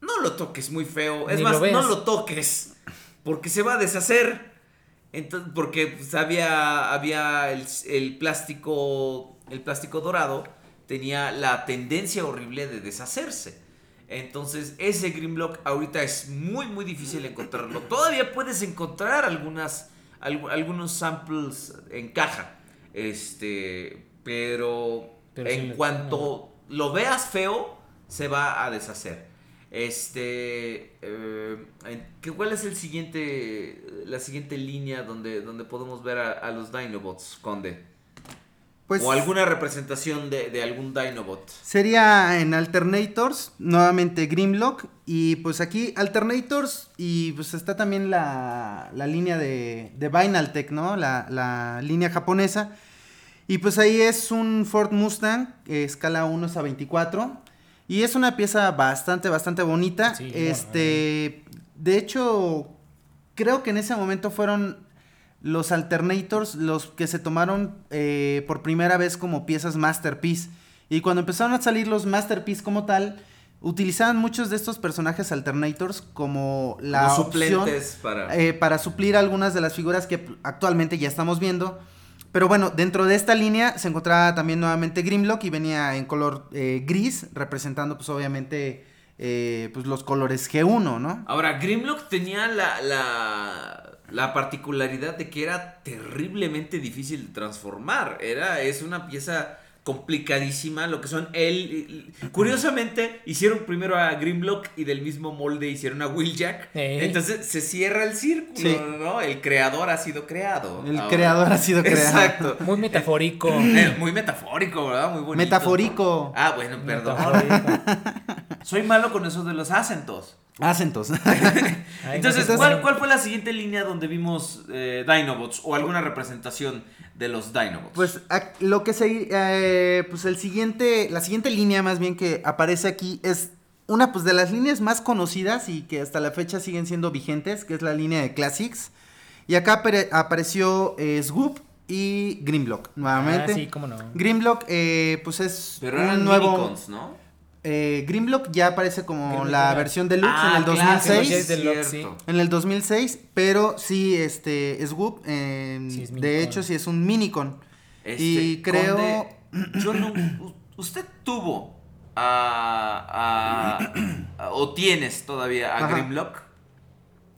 no lo toques muy feo. Es Ni más, lo no lo toques. Porque se va a deshacer. Entonces, porque pues, había, había el, el plástico. El plástico dorado tenía la tendencia horrible de deshacerse. Entonces, ese Grimlock ahorita es muy, muy difícil encontrarlo. Todavía puedes encontrar algunas, algu- algunos samples en caja. Este, pero, Pero en cuanto lo veas feo, se va a deshacer. Este, eh, en- ¿qué- ¿cuál es el siguiente, la siguiente línea donde, donde podemos ver a, a los Dinobots, Conde? Pues o alguna representación de, de algún Dinobot. sería en Alternators, nuevamente Grimlock. Y pues aquí Alternators y pues está también la, la línea de, de Vinaltech, ¿no? La, la línea japonesa. Y pues ahí es un Ford Mustang, eh, escala 1 a 24. Y es una pieza bastante, bastante bonita. Sí, este, de hecho, creo que en ese momento fueron los alternators los que se tomaron eh, por primera vez como piezas masterpiece. Y cuando empezaron a salir los masterpiece como tal, utilizaban muchos de estos personajes alternators como la Como opción, suplentes para... eh, para suplir algunas de las figuras que actualmente ya estamos viendo. Pero bueno, dentro de esta línea se encontraba también nuevamente Grimlock y venía en color eh, gris, representando pues obviamente eh, pues los colores G1, ¿no? Ahora, Grimlock tenía la, la, la particularidad de que era terriblemente difícil de transformar. Era, es una pieza complicadísima, lo que son él. Curiosamente, hicieron primero a Grimlock y del mismo molde hicieron a Wheeljack. Ey. Entonces se cierra el círculo, Sí. ¿no? El creador ha sido creado. El Ahora. creador ha sido creado. Exacto. Muy metafórico. Eh, Muy metafórico, ¿verdad? Muy bonito. Metafórico. Ah, bueno, perdón. Metafórico. Soy malo con eso de los acentos. Acentos. Ay, Entonces, ¿cuál, fue la siguiente línea donde vimos eh, Dinobots o alguna representación de los Dinobots? Pues lo que se, eh, pues el siguiente, la siguiente línea más bien que aparece aquí es una pues de las líneas más conocidas y que hasta la fecha siguen siendo vigentes, que es la línea de Classics. Y acá apare- apareció eh, Swoop y Grimlock nuevamente. Ah, sí, cómo no. Grimlock, eh, pues es Pero un eran nuevo. Minicons, ¿no? Eh, Grimlock ya aparece como Grimlock la versión deluxe Ah, en el claro, 2006. sí, es deluxe, cierto. En el 2006, pero sí, este, Swoop, eh, Sí, es de hecho, sí es un minicon. Este, y creo... Conde, yo no, u- usted tuvo a, a- a- o tienes todavía a Ajá. Grimlock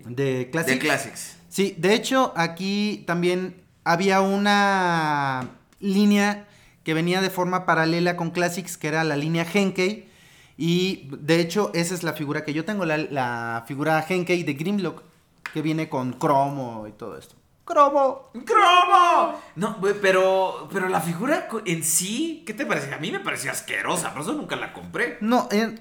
De Classics. de Classics. Sí, de hecho, aquí también había una línea que venía de forma paralela con Classics, que era la línea Henkei. Y de hecho, esa es la figura que yo tengo, la, la figura Henkei de Grimlock, que viene con cromo y todo esto. ¡Cromo! ¡Cromo! No, güey, pero, pero la figura en sí, ¿qué te parece? A mí me parecía asquerosa, por eso nunca la compré. No, eh,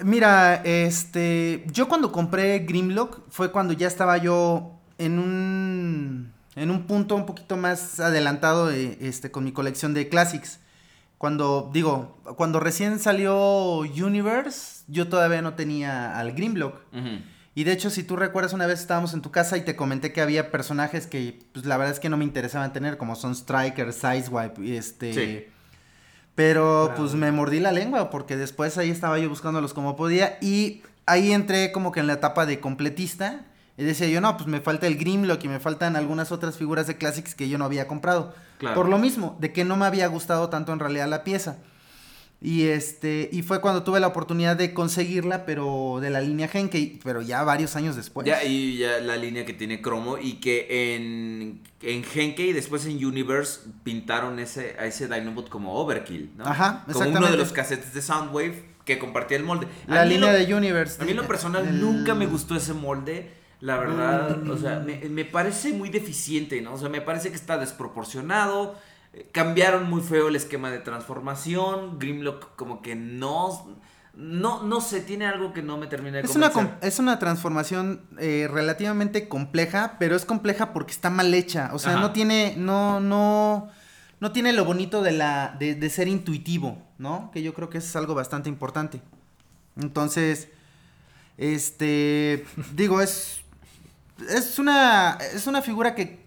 mira, este, yo cuando compré Grimlock fue cuando ya estaba yo en un, en un punto un poquito más adelantado eh, este, con mi colección de Classics. Cuando, digo, cuando recién salió Universe, yo todavía no tenía al Grimlock. Y de hecho, si tú recuerdas, una vez estábamos en tu casa y te comenté que había personajes que, pues la verdad es que no me interesaban tener, como son Striker, Sizewipe, y este... Sí. Pero pues me mordí la lengua porque después ahí estaba yo buscándolos como podía y ahí entré como que en la etapa de completista y decía yo, no, pues me falta el Grimlock y me faltan algunas otras figuras de Classics que yo no había comprado. Claro. Por lo mismo, de que no me había gustado tanto en realidad la pieza. Y este, y fue cuando tuve la oportunidad de conseguirla, pero de la línea Henkei, pero ya varios años después. Ya, y ya la línea que tiene cromo y que en, en Henkei y después en Universe pintaron ese, a ese Dinobot como Overkill, ¿no? Ajá, Como uno de los cassettes de Soundwave que compartía el molde. A la línea lo- de Universe. A mí en lo personal el- nunca me gustó ese molde. La verdad, Mm. o sea, me, me parece muy deficiente, ¿no? O sea, me parece que está desproporcionado. eh, Cambiaron muy feo el esquema de transformación. Grimlock como que no... No, no sé, tiene algo que no me termina de Es una, convencer. es una transformación eh, relativamente compleja, pero es compleja porque está mal hecha. O sea, Ajá. no tiene, no, no, no tiene lo bonito de la de, de ser intuitivo, ¿no? Que yo creo que eso es algo bastante importante. Entonces, este, digo, es es una es una figura que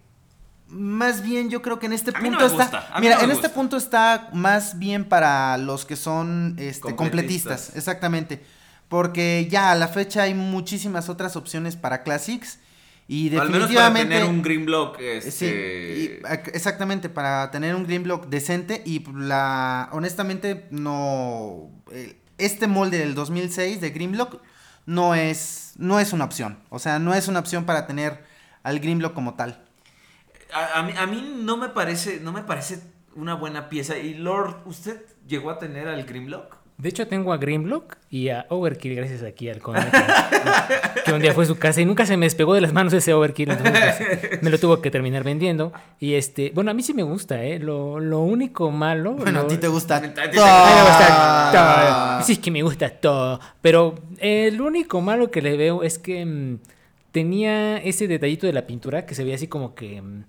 más bien yo creo que en este no punto está Mira, no en este punto está más bien para los que son este Completistas. completistas, exactamente. Porque ya a la fecha hay muchísimas otras opciones para Classics y Al menos para definitivamente tener un Green Block, este... Sí, y, ac- exactamente, para tener un green block decente y la honestamente no eh, este molde del 2006 de green block no es no es una opción, o sea, no es una opción para tener al green block como tal. A, mí, a mí no me parece, no me parece una buena pieza. Y Lord, ¿usted llegó a tener al Green Block? De hecho, tengo a Grimlock y a Overkill, gracias aquí al Conde, que, que un día fue a su casa y nunca se me despegó de las manos ese Overkill. Entonces, pues, me lo tuvo que terminar vendiendo. Y este, bueno, a mí sí me gusta, ¿eh? Lo, lo único malo. Bueno, lo- a ti te gusta. A ti te- A mí me gusta todo. todo. Sí, es que me gusta todo. Pero eh, lo único malo que le veo es que mm, tenía ese detallito de la pintura que se veía así como que. mm,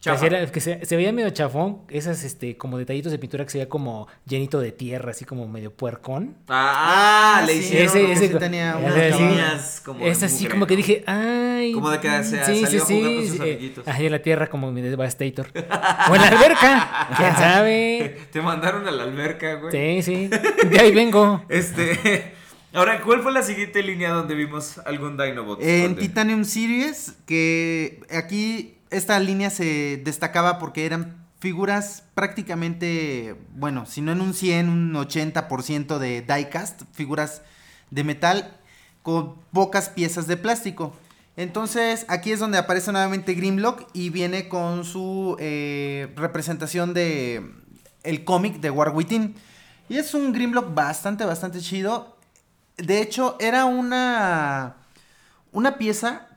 Chafa. que se, se veía medio chafón. Esas, este, como detallitos de pintura que se veía como llenito de tierra, así como medio puercón. Ah, Ah, le sí. hicieron Ese- ese tenía unas líneas como es así como que dije, ay. Como de que se- sí, salió sí, a jugar con sí, sus sí, amiguitos. Ahí en la tierra como mi Devastator. o en la alberca, quién sabe. Te mandaron a la alberca, güey. Sí, sí. De ahí vengo. Este. Ahora, ¿cuál fue la siguiente línea donde vimos algún Dinobot? En? Titanium Series, que aquí esta línea se destacaba porque eran figuras prácticamente, bueno, si no en un 100, un 80% de diecast, figuras de metal con pocas piezas de plástico. Entonces aquí es donde aparece nuevamente Grimlock y viene con su eh, representación de el cómic de War Within. Y es un Grimlock bastante, bastante chido. De hecho, era una, una pieza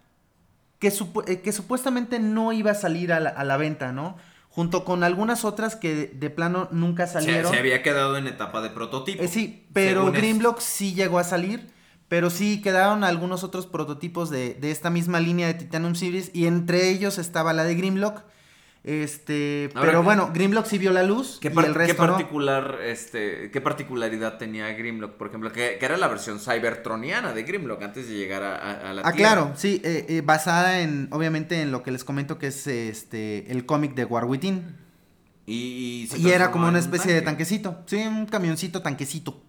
que, eh, que supuestamente no iba a salir a la, a la venta, ¿no? Junto con algunas otras que de, de plano nunca salieron. se había quedado en etapa de prototipo. Eh, sí, pero Grimlock sí llegó a salir. Pero sí quedaron algunos otros prototipos de, de esta misma línea de Titanium Series. Y entre ellos estaba la de Grimlock. Este. Ahora, pero ¿qué- bueno, Grimlock sí vio la luz. ¿Qué, y no. particular, este, ¿Qué particularidad tenía Grimlock, por ejemplo? Que, que era la versión cybertroniana de Grimlock antes de llegar a, a- a la Ah, Tierra. claro, sí, eh, eh, basada en, obviamente, en lo que les comento que es este el cómic de War Within. Y, Y era como una un especie de tanque. tanquecito. Sí, un camioncito tanquecito.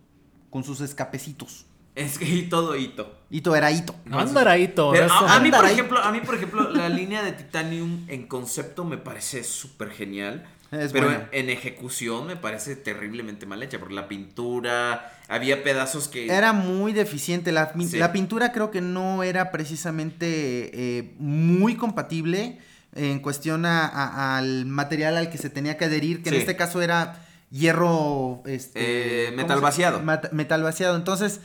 Con sus escapecitos. Es que y todo hito. Hito era hito. Andar ahí todo Pero a, a mí, por ejemplo, a mí, por ejemplo, la línea de Titanium en concepto me parece súper genial. Es pero buena. en, en ejecución me parece terriblemente mal hecha. Porque la pintura, había pedazos que. Era muy deficiente. La, Sí. la pintura creo que no era precisamente eh, muy compatible en cuestión a- a- al material al que se tenía que adherir, que Sí. en este caso era hierro... Este, Eh, ¿cómo metal vaciado. mat- metal vaciado. Entonces,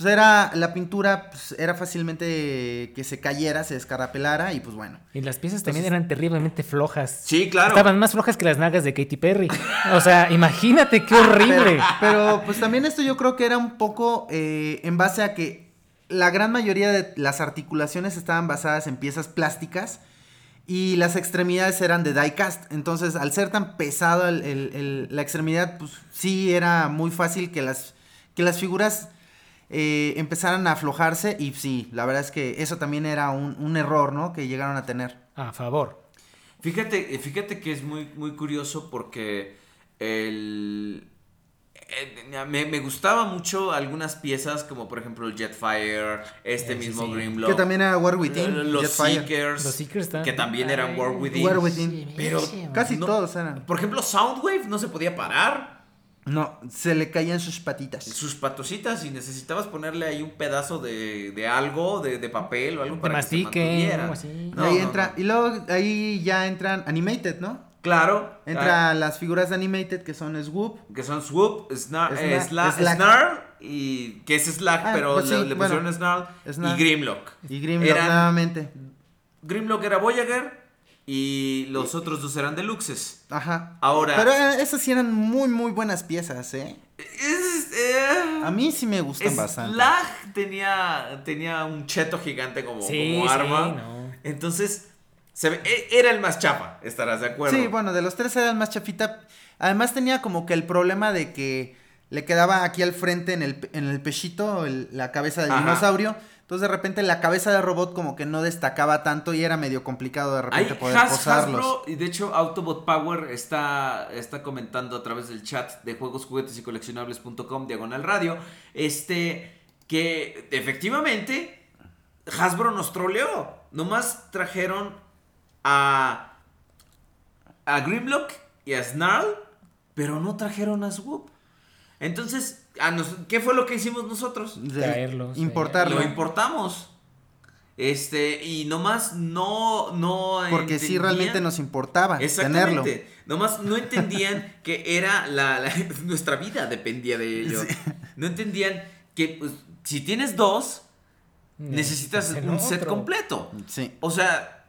pues era la pintura, pues, era fácilmente que se cayera, se descarapelara y pues bueno. Y las piezas también eran terriblemente flojas. Sí, claro. Estaban más flojas que las nalgas de Katy Perry. O sea, imagínate qué horrible. Pero, pero, pues también esto yo creo que era un poco eh, en base a que la gran mayoría de las articulaciones estaban basadas en piezas plásticas y las extremidades eran de diecast. Entonces, al ser tan pesado el- el- el- la extremidad, pues sí era muy fácil que las, que las figuras eh, empezaran a aflojarse y sí, la verdad es que eso también era un, un error, ¿no? Que llegaron a tener. A favor. Fíjate, fíjate que es muy, muy curioso porque el, eh, me, me gustaba mucho algunas piezas como por ejemplo el Jetfire, este Ese mismo sí. Grimlock. Que también era War Within, los Jetfire. Seekers, Los Seekers están- que también eran War Within. War Within. Pero Casi no- todos eran. Por ejemplo, Soundwave no se podía parar. No, se le caían sus patitas. Sus patositas y necesitabas ponerle ahí un pedazo de, de algo, de, de papel o algo De para mastique, que se mantuviera. algo así. No, ahí no, entra, no. y luego ahí ya entran Animated, ¿no? Claro. Entra ah, las figuras de Animated que son Swoop. que son Swoop, Snar, eh, Sla- Slack. Snarl y que es Slack, Ah, pero pues le, sí, le bueno. pusieron Snarl, Snarl. y Grimlock. Y Grimlock Eran- nuevamente. Grimlock era Voyager y los otros dos eran Deluxes. Ajá. Ahora- Pero eh, esas sí eran muy, muy buenas piezas, ¿eh? Es, eh, A mí sí me gustan bastante. Slack tenía, tenía un cheto gigante como, Sí, como sí, arma. no. Entonces, se ve- e- era el más chafa, estarás de acuerdo. Sí, bueno, de los tres era el más chafita. Además tenía como que el problema de que le quedaba aquí al frente en el, en el pechito el- la cabeza del Ajá. dinosaurio. Entonces de repente la cabeza de robot como que no destacaba tanto y era medio complicado de repente Hay poder Has- posarlos. Hasbro, y de hecho Autobot Power está, está comentando a través del chat de juegos, juguetes y coleccionables.com, diagonal radio, este, que efectivamente Hasbro nos troleó. Nomás trajeron a, a Grimlock y a Snarl, pero no trajeron a Swoop. Entonces, a nos- ¿qué fue lo que hicimos nosotros? Traerlos. Importarlo. Lo importamos. Este, y nomás no, no. porque sí entendían- realmente nos importaba tenerlo. Exactamente. Nomás no entendían que era la, la- nuestra vida dependía de ello. No entendían que pues, si tienes dos, necesitas un set otro. completo. Sí. O sea,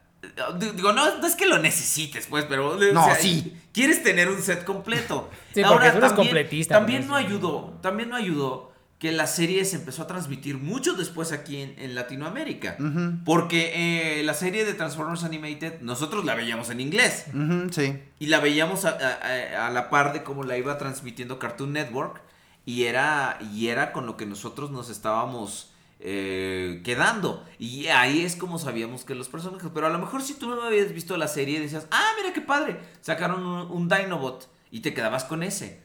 digo, no, no es que lo necesites, pues, pero. o No, sea, sí. Quieres tener un set completo. Sí, porque tú eres completista, También no ayudó, también no ayudó que la serie se empezó a transmitir mucho después aquí en, en Latinoamérica. Porque eh, la serie de Transformers Animated, nosotros la veíamos en inglés. Sí. Y la veíamos a, a- a- a la par de cómo la iba transmitiendo Cartoon Network. Y era, y era con lo que nosotros nos estábamos eh, quedando. Y ahí es como sabíamos que los personajes. Pero a lo mejor si tú no habías visto la serie decías, ah, mira qué padre. Sacaron un, un Dinobot. Y te quedabas con ese.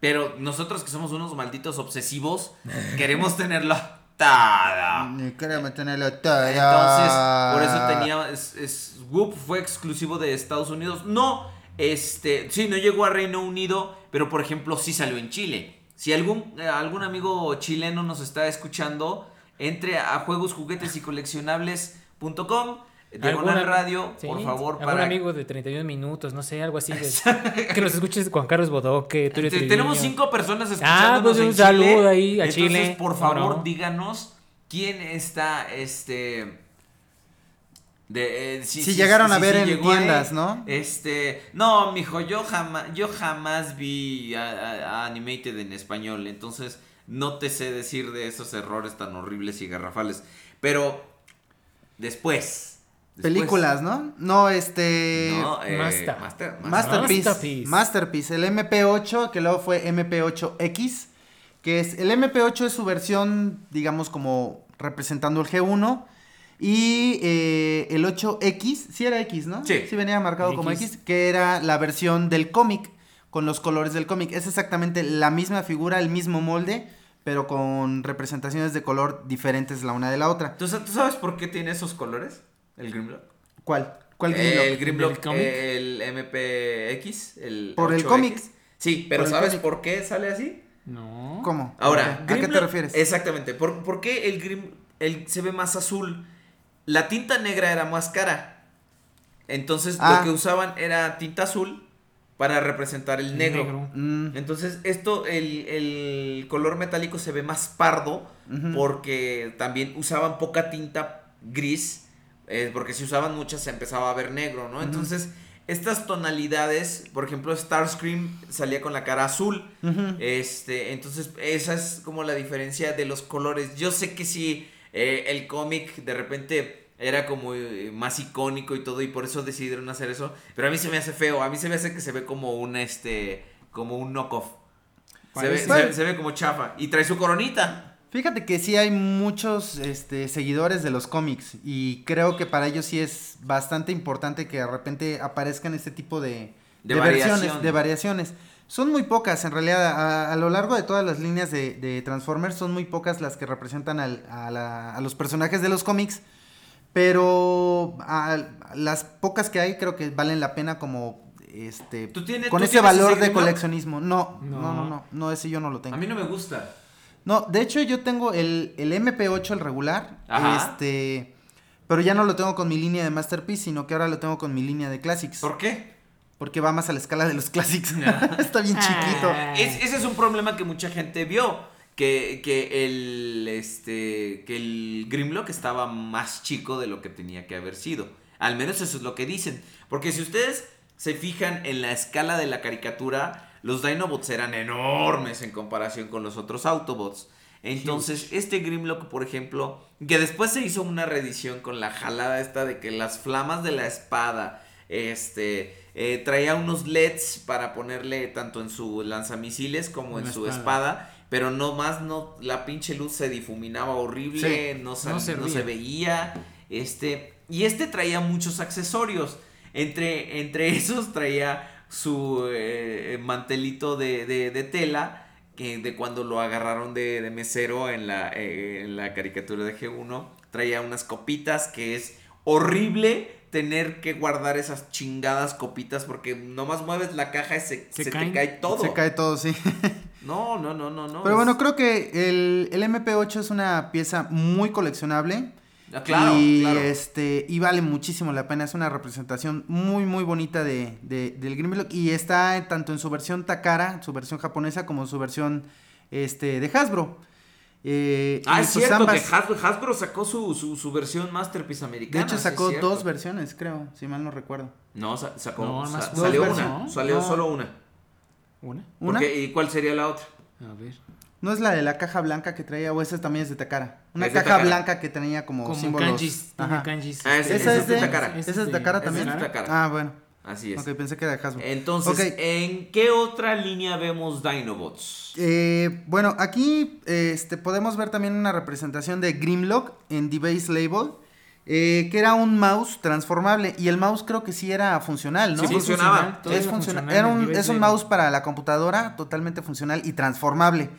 Pero nosotros que somos unos malditos obsesivos, queremos tenerlo toda. Ni Queremos tenerlo todo. Entonces, por eso tenía. Es, es- Whoop fue exclusivo de Estados Unidos. No, este. Sí, no llegó a Reino Unido, pero por ejemplo, sí salió en Chile. Si algún, eh, algún amigo chileno nos está escuchando, entre a juegos, juguetes y coleccionables.com, diagonal radio, sí, por favor, algún para. amigo de 31 minutos, no sé, algo así. de- que nos escuches Juan Carlos Bodoque, Te- tenemos cinco personas Ah, escuchándonos pues un en saludo Chile. ahí a Entonces, Chile. por ¿Cómo favor, no? díganos quién está, este... De, eh, Si llegaron a ver en ahí. tiendas, ¿no? Este, no, mijo, yo jamás, yo jamás vi a- a- a Animated en español, entonces no te sé decir de esos errores tan horribles y garrafales. Pero después, después- Películas, ¿no? No, este. no, eh, Master. Master- Master- Masterpiece. Masterpiece. Masterpiece. El MP8, que luego fue MP8X. Que es. El MP8 es su versión, digamos, como representando el G1. Y eh, el 8X, sí era X, ¿no? Sí. Sí venía marcado como X. X, que era la versión del cómic, con los colores del cómic. Es exactamente la misma figura, el mismo molde, pero con representaciones de color diferentes la una de la otra. ¿Tú, tú sabes por qué tiene esos colores? El Grimlock. ¿Cuál? ¿Cuál El Grimlock? Grimlock, ¿Del cómic? el MPX, el Por el 8X. cómic. Sí, pero Por el ¿sabes cómic. por qué sale así? No. ¿Cómo? Ahora, ¿a qué te Grimlock- refieres? Exactamente. ¿Por, por qué el Grim el, se ve más azul? La tinta negra era más cara. Entonces Ah. lo que usaban era tinta azul para representar el negro. Negro. Mm, Entonces, esto, el, el color metálico se ve más pardo porque también usaban poca tinta gris, eh, porque si usaban muchas se empezaba a ver negro, ¿no? Entonces, estas tonalidades, por ejemplo, Starscream salía con la cara azul, este, entonces esa es como la diferencia de los colores. Yo sé que si eh, el cómic de repente era como eh, más icónico y todo y por eso decidieron hacer eso, pero a mí se me hace feo, a mí se me hace que se ve como un este como un knockoff. Se ve, Parece. se- se ve como chafa y trae su coronita. Fíjate que sí hay muchos este, seguidores de los cómics y creo que para ellos sí es bastante importante que de repente aparezcan este tipo de, De versiones, variación. de variaciones. Son muy pocas, en realidad, a, a lo largo de todas las líneas de, de Transformers son muy pocas las que representan al- a, la- a los personajes de los cómics, pero a- las pocas que hay creo que valen la pena como este ¿Tú tienes- con tú ese tienes ese valor de coleccionismo. No, no, No. no, no, no, ese yo no lo tengo. A mí no me gusta. No, de hecho yo tengo el, el MP8, el regular, Ajá. este, pero ya no lo tengo con mi línea de Masterpiece, sino que ahora lo tengo con mi línea de Classics, ¿Por qué? porque va más a la escala de los Classics. Está bien chiquito. Ah. Es- ese es un problema que mucha gente vio. Que, que el este que el Grimlock estaba más chico de lo que tenía que haber sido. Al menos eso es lo que dicen. Porque si ustedes se fijan en la escala de la caricatura, los Dinobots eran enormes en comparación con los otros Autobots. Entonces, este Grimlock, por ejemplo, que después se hizo una reedición con la jalada esta de que las flamas de la espada, este, eh, traía unos LEDs para ponerle tanto en su lanzamisiles como en su espada. espada, pero no más, no, la pinche luz se difuminaba horrible, no, sal- no se veía, este, y este traía muchos accesorios, entre, entre esos traía su eh, mantelito de, de- de tela, que de cuando lo agarraron de, de mesero en la, eh, en la caricatura de G1, traía unas copitas que es horrible tener que guardar esas chingadas copitas porque nomás mueves la caja y se, Se se te cae todo. Se cae todo, sí. No, no, no, no, no. Pero es- bueno, creo que el, el MP8 es una pieza muy coleccionable. Ah, claro, y claro. este y vale muchísimo la pena. Es una representación muy, muy bonita de, de- del Grimlock. Y está tanto en su versión Takara, su versión japonesa, como en su versión este, de Hasbro. Eh, Ah, es pues cierto ambas- que Hasbro, Hasbro sacó su, su, su versión Masterpiece De americana. hecho, sí sacó dos versiones, creo, si mal no recuerdo. No, sa- sacó. No, sa- más dos salió una. Salió No. solo una. ¿Una? ¿Una? ¿Y cuál sería la otra? A ver. ¿No es la de la caja blanca que traía o esa también es de Takara? Una de caja Takara. blanca que tenía como, Como símbolos. kanjis. Tiene Ajá. kanjis. Ah, ese- Esa es de Takara. ¿Esa es de Takara Esa también? es de Takara. Ah, bueno. Así es. Ok, pensé que era de Hasbro. Entonces. ¿en qué otra línea vemos Dinobots? Eh, bueno, aquí este, podemos ver también una representación de Grimlock en The Base Label, eh, que era un mouse transformable. Y el mouse creo que sí era funcional, ¿no? Sí, funcionaba. Es, funcional era un- Device es un mouse para la computadora totalmente funcional y transformable.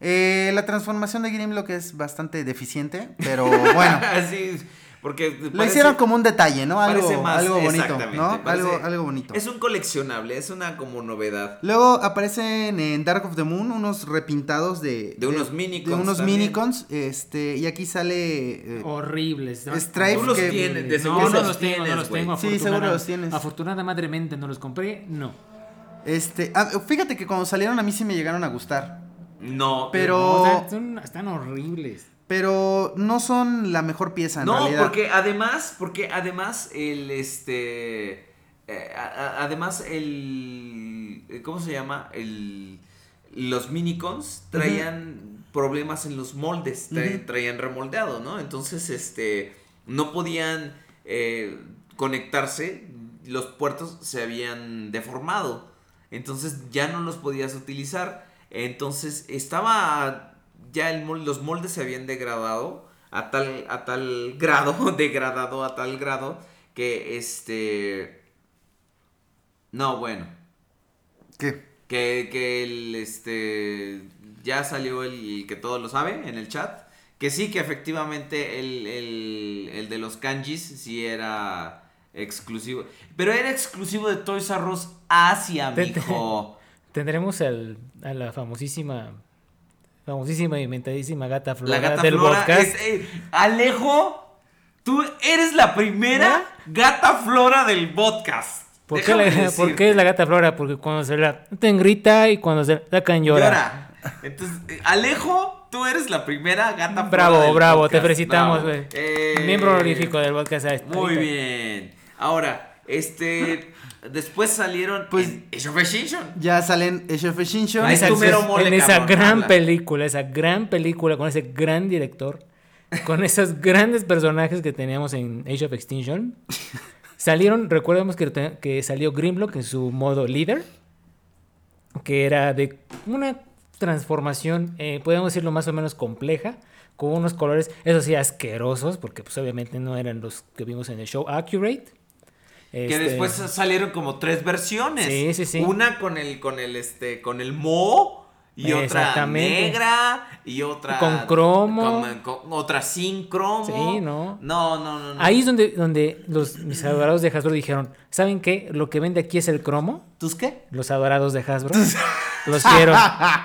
Eh, la transformación de Grimlock es bastante deficiente, pero bueno. Así, porque Lo hicieron como un detalle, ¿no? Algo, parece más- algo bonito, exactamente, ¿no? parece- Algo, algo bonito. Es un coleccionable, es una como novedad. Luego aparecen en Dark of the Moon unos repintados de... De unos minicons De unos también. minicons, este, y aquí sale... eh, Horribles. ¿no? Strife Tú los que- tienes, de No, seguro no los los tengo, no tienes, los tengo. Sí, seguro afortunada- los tienes. Afortunadamente no los compré, no. este, ah, fíjate que cuando salieron a mí sí me llegaron a gustar, No, Pero- O sea, son- están horribles. Pero no son la mejor pieza en No, realidad. porque además, porque además el este eh, a- a- además el eh, ¿cómo se llama? El los minicons traían problemas en los moldes, tra- traían remoldeado, ¿no? Entonces, este no podían eh, conectarse, los puertos se habían deformado. Entonces ya no los podías utilizar. Entonces estaba ya el mol- los moldes se habían degradado a tal a tal grado, degradado a tal grado que este no, bueno, ¿Qué? que, que el este ya salió el que todo lo sabe en el chat. Que sí, que efectivamente el, el, el de los kanjis sí era exclusivo. Pero era exclusivo de Toys R Us Asia, mijo. Tendremos al- a la famosísima, famosísima y inventadísima gata Flora La gata del Flora podcast. es- eh, Alejo, tú eres la primera gata Flora del podcast. ¿Por qué, Déjame la- decirte. por qué es la gata Flora? Porque cuando se la ten grita y cuando se la sacan llora. Llora. Entonces, eh, Alejo, tú eres la primera gata Flora Bravo, del bravo, te felicitamos, güey. Eh, Miembro honorífico del podcast. Muy bien. Ahora, este. Después salieron. Pues- en Age of Extinction. Ya salen Age of Extinction. Ahí tu mero mole, en esa cabrón, gran habla. película, esa gran película con ese gran director, con esos grandes personajes que teníamos en Age of Extinction, salieron, recordemos que, que salió Grimlock en su modo líder, que era de una transformación, eh, podemos decirlo más o menos compleja, con unos colores, eso sí, asquerosos, porque pues obviamente no eran los que vimos en el show Accurate. Que Este, después salieron como tres versiones. Sí, sí, sí. Una con el, con el, este, con el mo. Y otra negra. Y otra. Con cromo. con- con- otra sin cromo. Sí, ¿no? No, no, no. no. Ahí es donde, donde los mis adorados de Hasbro dijeron, ¿saben qué? Lo que vende aquí es el cromo. ¿Tus qué? Los adorados de Hasbro. Los quiero.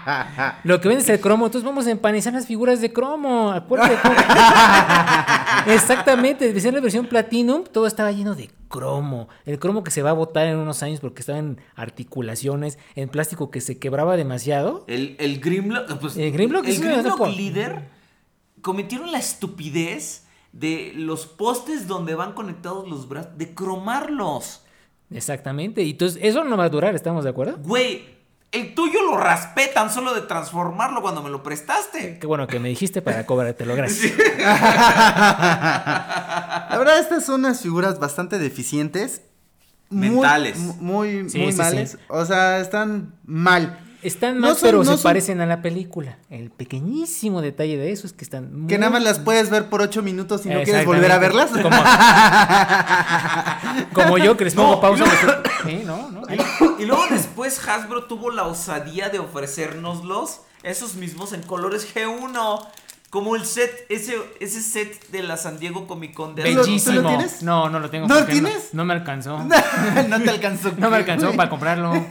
Lo que vende es el cromo. Entonces vamos a empanizar las figuras de cromo. Acuérdate. Exactamente. Decía la versión Platinum, todo estaba lleno de cromo. El cromo que se va a botar en unos años porque estaba en articulaciones, en plástico que se quebraba demasiado. El, el Grimlock. Pues, El Grimlock el Grimlock líder cometieron la estupidez de los postes donde van conectados los brazos. De cromarlos. Exactamente. Y entonces eso no va a durar, ¿estamos de acuerdo? Güey, el tuyo lo raspé tan solo de transformarlo cuando me lo prestaste. Qué bueno que me dijiste para cobrártelo, gracias. La verdad, estas son unas figuras bastante deficientes. Mentales. mu- Muy, Sí, muy sí, males. sí. O sea, están mal. Están No mal, son- pero no se son- parecen a la película. El pequeñísimo detalle de eso es que están muy... Que nada más las puedes ver por ocho minutos y no quieres volver a verlas. Como, como yo que les pongo No, pausa. y Sí, no, no. ahí. Y luego después Hasbro tuvo la osadía de ofrecérnoslos, esos mismos en colores G1. Como el set, ese, ese set de la San Diego Comic Con de ¿Tú lo- tú lo Bellísimo. tienes? No, no lo tengo. ¿No lo tienes? No, me alcanzó. no te alcanzó. No me alcanzó para comprarlo.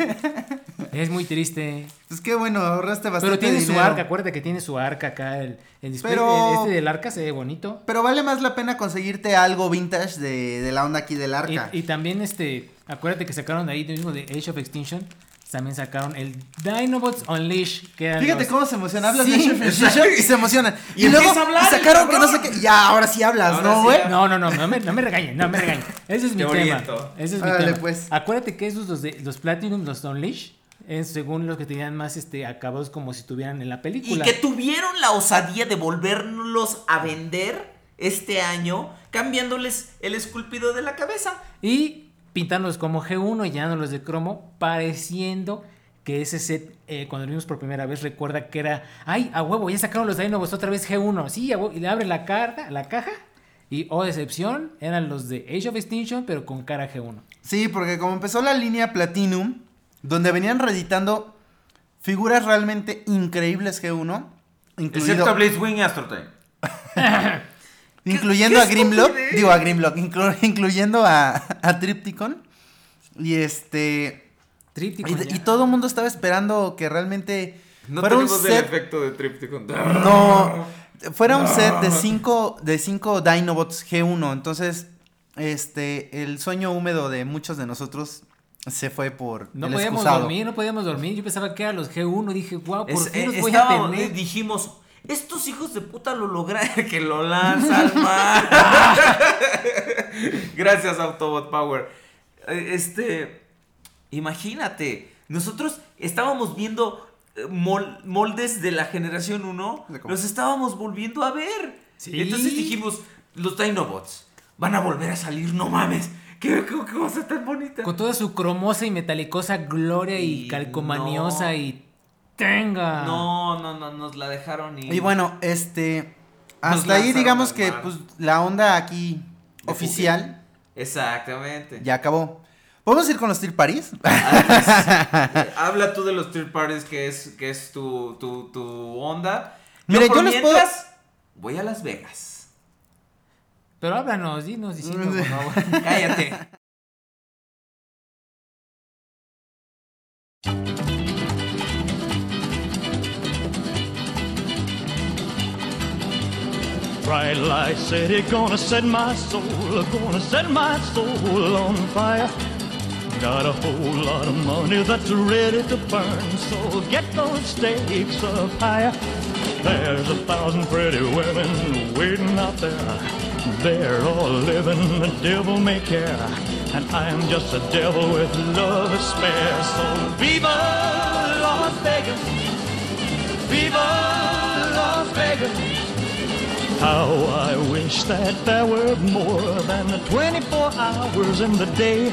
Es muy triste. Pues qué bueno, ahorraste bastante Pero tiene su arca, acuérdate que tiene su arca acá. El, el display Pero- este del arca se ve bonito. Pero vale más la pena conseguirte algo vintage de, de la onda aquí del arca. Y, y también este, acuérdate que sacaron de ahí mismo de Age of Extinction. También sacaron el Dinobots Unleash. Que Fíjate los- cómo se emociona, hablas Sí, de exacto. y se emocionan. Y Y, luego a hablar, sacaron que no sé qué. Ya, ahora sí hablas, Ahora ¿no, güey? No, no, no, no me, no me regañen, no me regañen. Ese es mi Te tema. oriento. Ese es mi Órale, tema. pues. Acuérdate que esos los, de, los Platinum, los Unleash, es según los que tenían más este acabados como si estuvieran en la Y película. que tuvieron la osadía de volverlos a vender este año, cambiándoles el esculpido de la cabeza. Y pintándolos como G1 y llenándolos de cromo, pareciendo que ese set, eh, cuando lo vimos por primera vez, recuerda que era, ay, a huevo, ya sacaron los Dinobots otra vez G1. Sí, a huevo, y le abre la carta, la caja, y, oh decepción, eran los de Age of Extinction, pero con cara G1. Sí, porque como empezó la línea Platinum, donde venían reeditando figuras realmente increíbles G1, incluido, Excepto a Blazewing y Astrotyne. incluyendo qué a Grimlock, estupidez. digo a Grimlock, inclu- incluyendo a, a Tripticon. Y este. Tríptico. Y, todo el mundo estaba esperando que realmente No fuera un tenemos el set. efecto de Tripticon. No, fuera un set de cinco, de cinco Dinobots G1. Entonces, este, el sueño húmedo de muchos de nosotros se fue por No el podíamos excusado. dormir, no podíamos dormir. Yo pensaba que eran los G1. Dije, wow, por Es- fin los eh, voy a tener. eh, dijimos, estos hijos de puta lo lograron que lo lanzan mal. Gracias Autobot Power. Eh, Este, imagínate, nosotros estábamos viendo eh, mol- moldes de la generación 1, ¿De cómo? los estábamos volviendo a ver. Sí. Entonces dijimos, los Dinobots van a volver a salir, no mames. Qué, qué- qué cosa tan bonita. Con toda su cromosa y metalicosa gloria y, Y calcomaniosa no. y tenga. No, no, no, nos la dejaron y... Y bueno, este, Nos hasta ahí digamos que pues la onda aquí De oficial Exactamente. ya acabó. ¿Podemos ir con los Steel Paris? Eh, Habla tú de los third parties que es, que es tu, tu, tu onda. Mire, por yo les puedo- mientras, Voy a Las Vegas. Pero háblanos, dinos diciendo, por favor. Cállate. Bright light city, gonna set my soul, gonna set my soul on fire. Got a whole lot of money that's ready to burn, so get those stakes up higher. There's a thousand pretty women waiting out there. They're all living the devil may care, and I'm just a devil with love to spare. So viva Las Vegas, viva Las Vegas. How I wish that there were more than 24 hours in the day.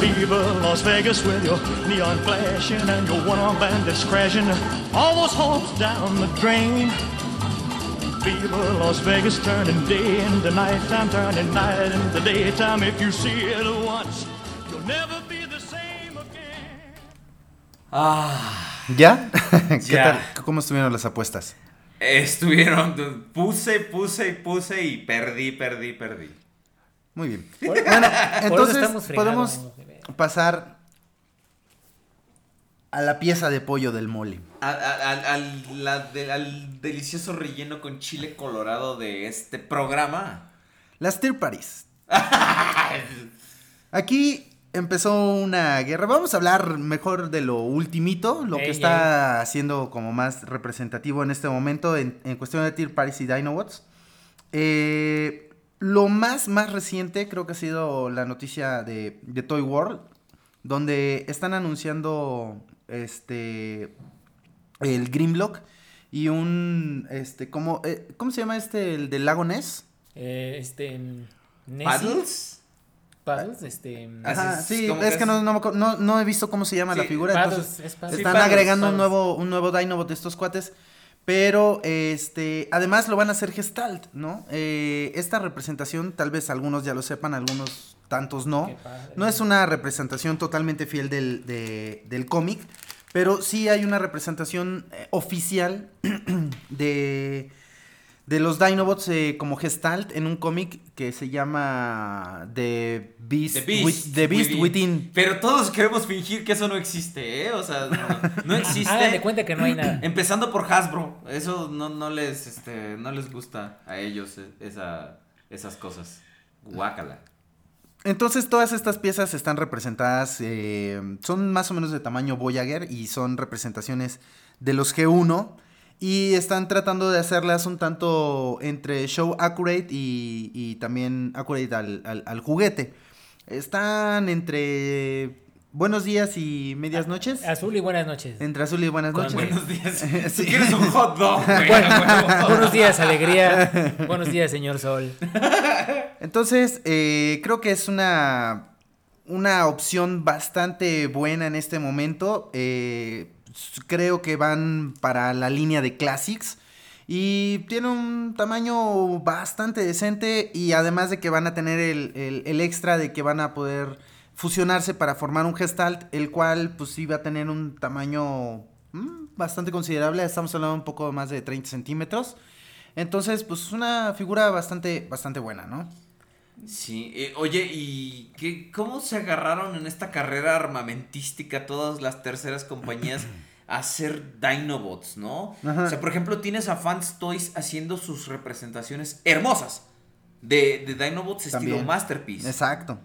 Viva Las Vegas with your neon flashing and your one-armed bandits crashing. All those hopes down the drain. Viva Las Vegas turning day into nighttime, turning night into daytime. If you see it once, you'll never be the same again. Ah, ¿Ya? ¿Qué Ya. tal? ¿Cómo estuvieron las apuestas? estuvieron. Puse, puse y puse y perdí, perdí, perdí. Muy bien. Bueno, entonces podemos. Pasar a la pieza de pollo del mole. A- a- al, al- la de- al delicioso relleno con chile colorado de este programa. Las Tier Parties. Aquí empezó una guerra. Vamos a hablar mejor de lo ultimito, lo que está siendo como más representativo en este momento en, en cuestión de Tier Parties y Dinobots. Eh, lo más, más reciente creo que ha sido la noticia de, de Toy World, donde están anunciando este el Grimlock y un este ¿cómo, eh, ¿cómo se llama este el del lago Ness? Eh, este. mm, Nessie. ¿Paddles? Paddles, este. mm, Ajá, es, sí, es que no, no, no- no he visto cómo se llama la figura. Paddles, entonces es Paddles. están Sí, Paddles, agregando un nuevo, un nuevo Dinobot de estos cuates. Pero este, además lo van a hacer Gestalt, ¿no? Eh, esta representación, tal vez algunos ya lo sepan, algunos tantos no. No es una representación totalmente fiel del, de- del cómic, pero sí hay una representación eh, oficial de, de los Dinobots eh, como Gestalt en un cómic que se llama The Beast, The Beast, With- The Beast Within. Pero todos queremos fingir que eso no existe, ¿eh? O sea, no, no existe. Hagan de cuenta que no hay nada. Empezando por Hasbro. Eso no, no les este, no les gusta a ellos eh, esa, esas cosas. Guácala. Entonces todas estas piezas están representadas, eh, son más o menos de tamaño Voyager y son representaciones de los G1 y están tratando de hacerlas un tanto entre show accurate y, y también accurate al, al- al juguete. Están entre buenos días y medias noches. Azul y buenas noches. Entre azul y buenas Con noches. Buenos días. Sí. Si quieres un hot dog, Bueno, buenos días, alegría. Buenos días, señor Sol. Entonces, eh, creo que es una, una opción bastante buena en este momento. Eh, creo que van para la línea de Classics. Y tiene un tamaño bastante decente. Y además de que van a tener el, el- el extra de que van a poder fusionarse para formar un Gestalt. El cual pues sí va a tener un tamaño mm, bastante considerable. Estamos hablando un poco más de 30 centímetros. Entonces, pues es una figura bastante, bastante buena, ¿no? Sí, eh, oye, ¿y qué, cómo se agarraron en esta carrera armamentística todas las terceras compañías a hacer Dinobots, no? Ajá. O sea, por ejemplo, tienes a Fans Toys haciendo sus representaciones hermosas de, de Dinobots estilo. Masterpiece. Exacto.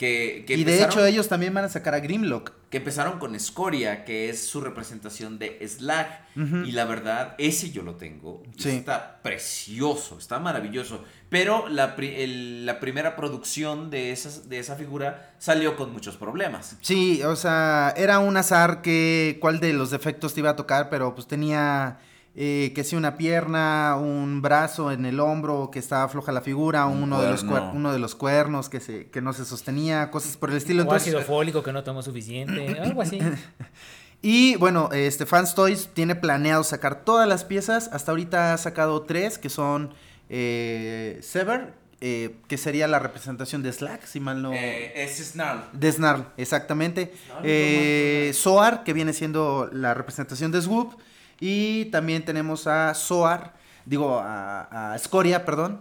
Que, que y de hecho ellos también van a sacar a Grimlock. que empezaron con Scoria, que es su representación de Slag. Y la verdad, ese yo lo tengo. Sí. Está precioso, está maravilloso. Pero la, pri- el- la primera producción de, esas, de esa figura salió con muchos problemas. Sí, o sea, era un azar que cuál de los defectos te iba a tocar, pero pues tenía eh, que sí una pierna, un brazo en el hombro, que estaba floja la figura, Un uno, de los cuerno. cuer- uno de los cuernos que, se, que no se sostenía, cosas por el estilo. O Entonces, ácido fólico que no tomó suficiente. Algo así. Y bueno, este Fans Toys tiene planeado sacar todas las piezas. Hasta ahorita ha sacado tres, que son eh, Sever, eh, que sería la representación de Slack, si mal no... Eh, es Snarl. De Snarl, exactamente. Eh, Soar, que viene siendo la representación de Swoop. Y también tenemos a Soar, digo, a, a Scoria, perdón.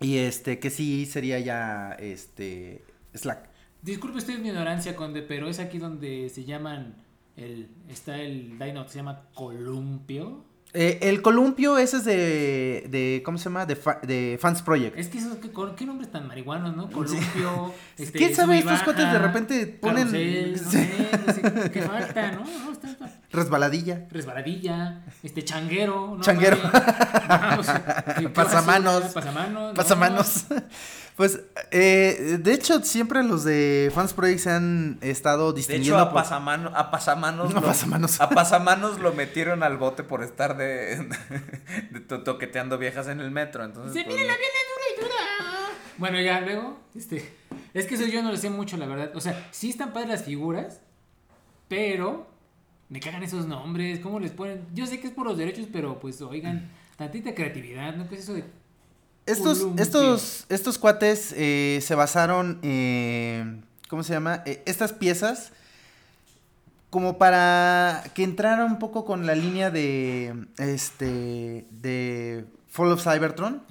Y este, que sí sería ya este Slack. Disculpe usted mi ignorancia, Conde, pero es aquí donde se llaman. El, está el Dino que se llama Columpio. Eh, el columpio, ese es de, de ¿cómo se llama? De, fa- de Fans Project. Es que esos, ¿qué, qué nombres tan marihuanos, ¿no? Columpio. este, ¿Quién sabe? Estos cuates de repente ponen- carrusel, no sé, no sé, ¿Qué falta, no? No, está, está- Resbaladilla. Resbaladilla, este changuero, ¿no? Changuero. Vamos, ¿qué- qué Pasamanos. basura? Pasamanos. no, Pasamanos. Pues, eh, de hecho, siempre los de Fans Project se han estado De hecho, distinguiendo. a, por- pasamano- a pasamanos, A lo, pasamanos. a pasamanos lo metieron al bote por estar de, de to- toqueteando viejas en el metro. Entonces, Se pues, mire la viene dura y dura. Bueno, ya luego, este, es que eso yo no lo sé mucho, la verdad. O sea, sí están padres las figuras, pero me cagan esos nombres, ¿cómo les ponen? Yo sé que es por los derechos, pero pues oigan, tantita creatividad, ¿no? ¿Qué es eso de Estos, estos, estos cuates eh, se basaron, eh, ¿cómo se llama? Eh, estas piezas, como para que entrara un poco con la línea de, este, de Fall of Cybertron.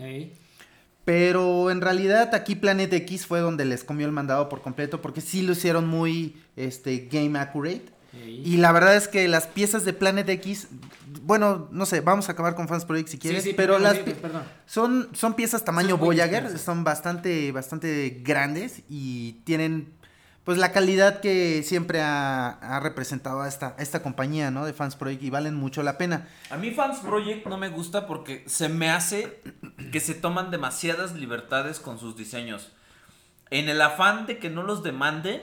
Pero en realidad aquí Planet X fue donde les comió el mandado por completo porque sí lo hicieron muy este, game accurate. Y la verdad es que las piezas de Planet X, bueno, no sé, vamos a acabar con Fans Project si quieres, sí, pero las sí, pi- perdón. son, son piezas tamaño Son Voyager, son bastante, bastante grandes y tienen pues la calidad que siempre ha, ha representado a esta, a esta compañía, ¿no? De Fans Project y valen mucho la pena. A mí Fans Project no me gusta porque se me hace que se toman demasiadas libertades con sus diseños. En el afán de que no los demanden,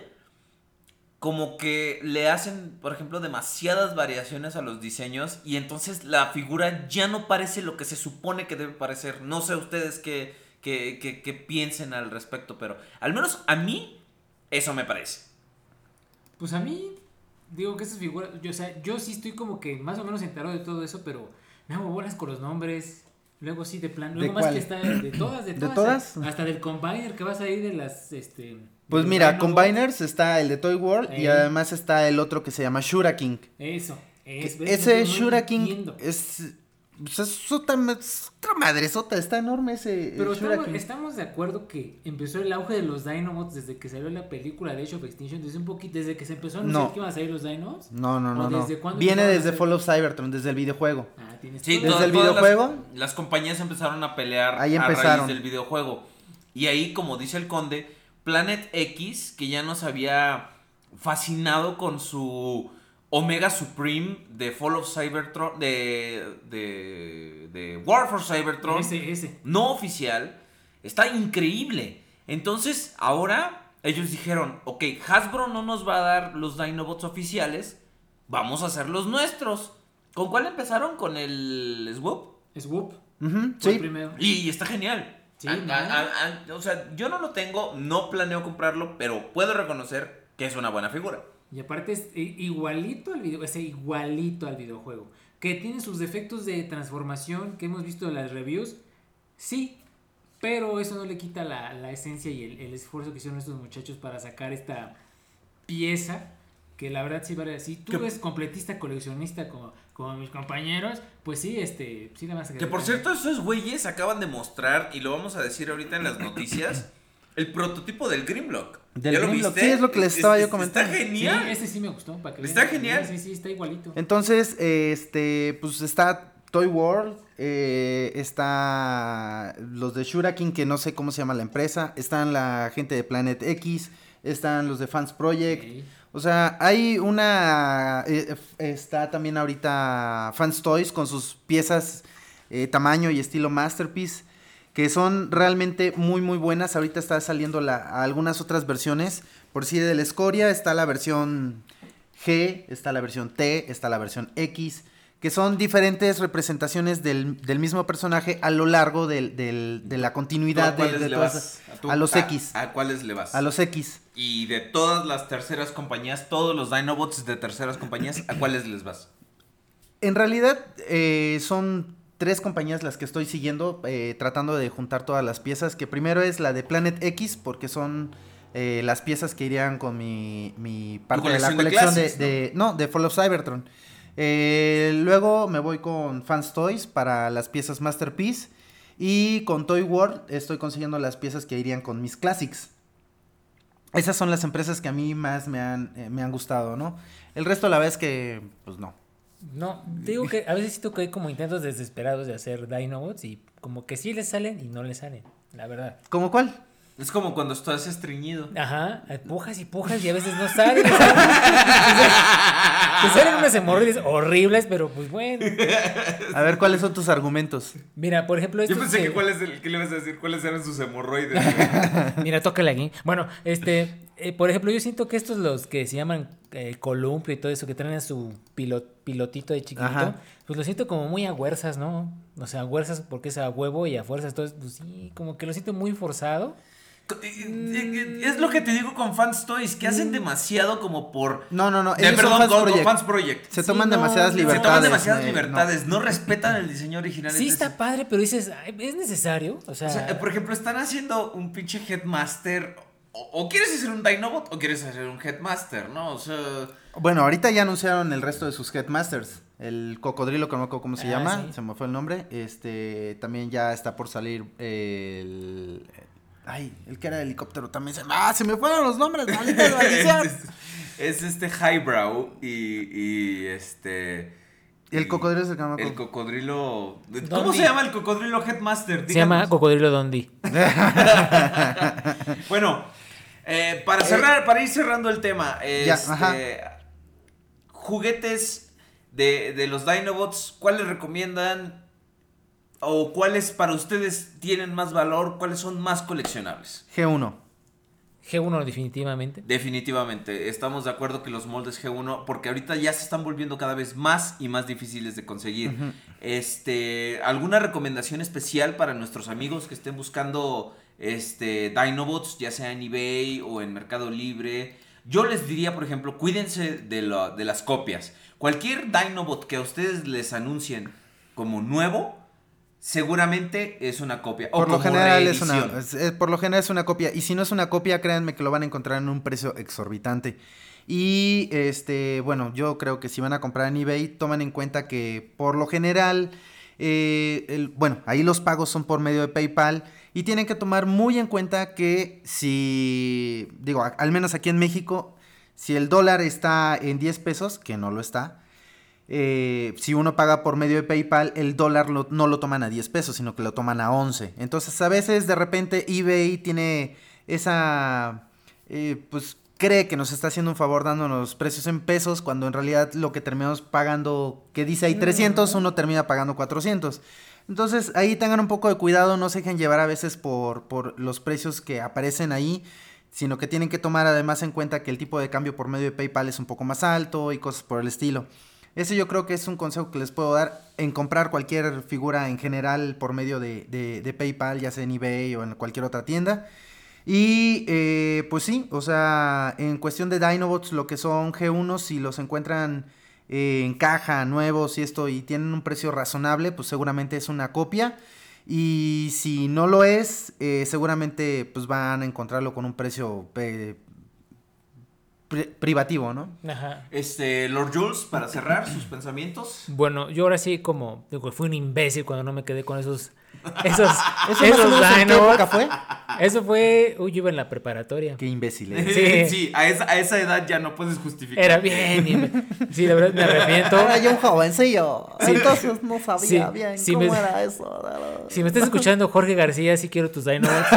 como que le hacen, por ejemplo, demasiadas variaciones a los diseños y entonces la figura ya no parece lo que se supone que debe parecer. No sé ustedes qué, qué, qué- piensen al respecto, pero al menos a mí eso me parece. Pues a mí, digo que esas figuras, yo, o sea, yo sí estoy como que más o menos enterado de todo eso, pero me hago bolas con los nombres. Luego sí, de plan. ¿De Luego más cuál? que está de todas, de ¿De todas. todas? Hasta del Combiner que vas a ir de las, este... Pues mira, Combiners está el de Toy World y además está el otro que se llama Shura King. Eso. Es, ese No- no Shura King entiendo. es, pues, es otra, es otra madresota, está enorme ese Pero estamos, de acuerdo que empezó el auge de los Dinobots desde que salió la película de Age of Extinction, desde un poquito, desde que se empezó a anunciar No. que iban a salir los Dinos. No, no, ¿O no, no. desde Viene desde hacer? Fall of Cybertron, desde el videojuego. Ah, tienes Sí, Desde todo. el las- videojuego. Las, compañías empezaron a pelear Ahí a empezaron. raíz del videojuego. Y ahí, como dice el conde, Planet X, que ya nos había fascinado con su Omega Supreme de Fall of Cybertron, de, de, de War for Cybertron, Ese, ese. no oficial, está increíble. Entonces, ahora ellos dijeron, ok, Hasbro no nos va a dar los Dinobots oficiales, vamos a hacer los nuestros. ¿Con cuál empezaron? ¿Con el Swoop? Swoop. Sí. primero. Y, y está genial. Sí, A- ¿no? a- a- a- o sea, yo no lo tengo, no planeo comprarlo, pero puedo reconocer que es una buena figura. Y aparte es igualito al video, ese igualito al videojuego. Que tiene sus defectos de transformación que hemos visto en las reviews. Sí, pero eso no le quita la, la esencia y el, el esfuerzo que hicieron estos muchachos para sacar esta pieza. Que la verdad sí vale. Si tú eres completista, coleccionista como, como mis compañeros, pues sí, este, sí la vas a Que por cierto, esos güeyes acaban de mostrar, y lo vamos a decir ahorita en las noticias, el prototipo del Grimlock. Del ¿Ya lo Grimlock, viste? sí, es lo que les Es- estaba yo comentando. Está Sí, genial. ese sí me gustó. Para que Está vean. genial. Sí, sí, está igualito. Entonces, este, pues está Toy World, eh, está los de Shura King, que no sé cómo se llama la empresa, están la gente de Planet X, están los de Fans Project. O sea, hay una, eh, está también ahorita Fans Toys con sus piezas eh, tamaño y estilo Masterpiece, que son realmente muy muy buenas. Ahorita está saliendo la, algunas otras versiones. Por si del Escoria está la versión G, está la versión T, está la versión X, que son diferentes representaciones del, del mismo personaje a lo largo del- del- de la continuidad ¿Tú a de, cuáles de le todas- vas? tú- a los X, ¿A cuáles le vas? a los X. Y de todas las terceras compañías, todos los Dinobots de terceras compañías, ¿a cuáles les vas? En realidad eh, son tres compañías las que estoy siguiendo, eh, tratando de juntar todas las piezas, que primero es la de Planet X, porque son eh, las piezas que irían con mi, mi parte de la colección de ¿no? de Fall of Cybertron. Eh, luego me voy con Fans Toys para las piezas Masterpiece. Y con Toy World estoy consiguiendo las piezas que irían con mis Classics. Esas son las empresas que a mí más me han, eh, me han gustado, ¿no? El resto la verdad es que, pues no. No, digo que a veces siento que hay como intentos desesperados de hacer Dinobots y como que sí les salen y no les salen, la verdad. ¿Cómo cuál? Es como cuando estás estreñido. Ajá, pujas y pujas y a veces no salen. Te salen unas hemorroides horribles, pero pues bueno. A ver, ¿cuáles son tus argumentos? Mira, por ejemplo, Yo pensé que que- cuál es el, ¿qué le vas a decir? ¿Cuáles eran sus hemorroides? Mira, tócale aquí. Bueno, este, eh, por ejemplo, yo siento que estos los que se llaman eh, columpio y todo eso, que traen a su pilo- pilotito de chiquitito, Ajá. pues lo siento como muy a huerzas, ¿no? O sea, a huerzas porque es a huevo y a fuerzas, entonces, pues sí, como que lo siento muy forzado. es lo que te digo con Fans Toys, que hacen demasiado como por... No, no, no. Eh, perdón, Fans con, con Project. Fans Project. Se Sí, toman no, demasiadas no. Se libertades. toman demasiadas eh, no. libertades, no. respetan el diseño original. Sí está padre, pero dices, "Ay, ¿es necesario? O sea, O sea, eh, por ejemplo, están haciendo un pinche Headmaster. O, o quieres hacer un Dinobot o quieres hacer un Headmaster, ¿no? O sea. Bueno, ahorita ya anunciaron el resto de sus Headmasters. El cocodrilo, que no me acuerdo cómo se Ah, llama, sí. se me fue el nombre. Este, también ya está por salir el, Ay, el que era de helicóptero también se. ¡Ah! Se me fueron los nombres, maldita es, es este Highbrow y, y este... Y el cocodrilo es el que no me El cocodrilo... ¿Cómo Dondi. se llama el cocodrilo Headmaster? Se llama. Cocodrilo Dondi. Bueno, eh, para cerrar, para ir cerrando el tema, Ya, este, ajá. juguetes de, de los Dinobots, ¿cuáles recomiendan? ¿O cuáles para ustedes tienen más valor? ¿Cuáles son más coleccionables? G1. G1 definitivamente. Definitivamente, estamos de acuerdo que los moldes G1, porque ahorita ya se están volviendo cada vez más y más difíciles de conseguir. Este, ¿alguna recomendación especial para nuestros amigos que estén buscando este Dinobots, ya sea en eBay o en Mercado Libre? Yo les diría, por ejemplo, cuídense de, la- de las copias. Cualquier Dinobot que a ustedes les anuncien como nuevo, seguramente es una copia. o Por lo general es una, reedición. es- es- por lo general es una copia. Y si no es una copia, créanme que lo van a encontrar en un precio exorbitante. Y este, bueno, yo creo que si van a comprar en eBay, tomen en cuenta que por lo general, eh, el- bueno, ahí los pagos son por medio de PayPal. Y tienen que tomar muy en cuenta que si, digo, al menos aquí en México, si el dólar está en 10 pesos, que no lo está, eh, si uno paga por medio de PayPal, el dólar lo- no lo toman a 10 pesos, sino que lo toman a 11. Entonces, a veces de repente eBay tiene esa, eh, pues cree que nos está haciendo un favor dándonos precios en pesos, cuando en realidad lo que terminamos pagando, que dice ahí 300, uno termina pagando 400. Entonces, ahí tengan un poco de cuidado, no se dejen llevar a veces por, por los precios que aparecen ahí sino que tienen que tomar además en cuenta que el tipo de cambio por medio de PayPal es un poco más alto y cosas por el estilo. Ese yo creo que es un consejo que les puedo dar en comprar cualquier figura en general por medio de, de- PayPal, ya sea en eBay o en cualquier otra tienda. Y eh, pues sí, o sea, en cuestión de Dinobots, lo que son G1, si los encuentran eh, en caja, nuevos y esto, y tienen un precio razonable, pues seguramente es una copia. Y si no lo es, eh, seguramente pues van a encontrarlo con un precio eh, pri- privativo, ¿no? Ajá. Este, Lord Jules, para cerrar sus pensamientos. Bueno, yo ahora sí como digo, fui un imbécil cuando no me quedé con esos esos ¿Eso esos qué Dinobots. época fue? Eso fue, uy, yo iba en la preparatoria. Qué imbécil Sí. Sí, a, esa, a esa edad ya no puedes justificar. Era bien. imbe- Sí, la verdad me arrepiento. Era yo un jovencillo. Sí. Entonces no sabía Sí, bien cómo me- era eso. Si me estás escuchando Jorge García, sí quiero tus Dinobots.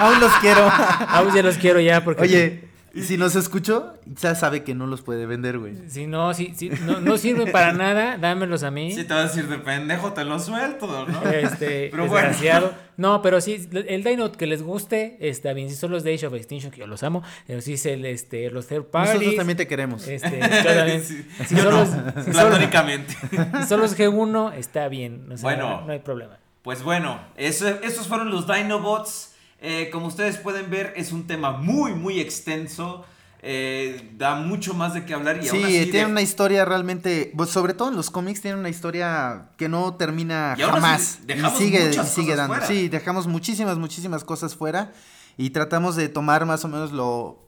Aún los quiero. Aún ya los quiero ya porque Oye, si nos escuchó, ya sabe que no los puede vender, güey. si no, si, si no, no sirven para nada, dámelos a mí. Sí, te vas a decir de pendejo, te lo suelto, ¿no? Este, Pero bueno. No, pero sí, el Dino que les guste, está bien. Si son los de Age of Extinction, que yo los amo. Pero si es el, este, los third parties. Nosotros también te queremos. Este, también. Sí. Si son no, los, si son- si los G1, está bien. o sea, Bueno. no hay problema. Pues bueno, eso, esos fueron los Dinobots. Eh, como ustedes pueden ver, es un tema muy, muy extenso. Eh, da mucho más de qué hablar y aún Sí, así tiene de- una historia realmente, pues, sobre todo en los cómics, tiene una historia que no termina Y jamás. Y sigue, y sigue dando. fuera. Sí, dejamos muchísimas, muchísimas cosas fuera y tratamos de tomar más o menos lo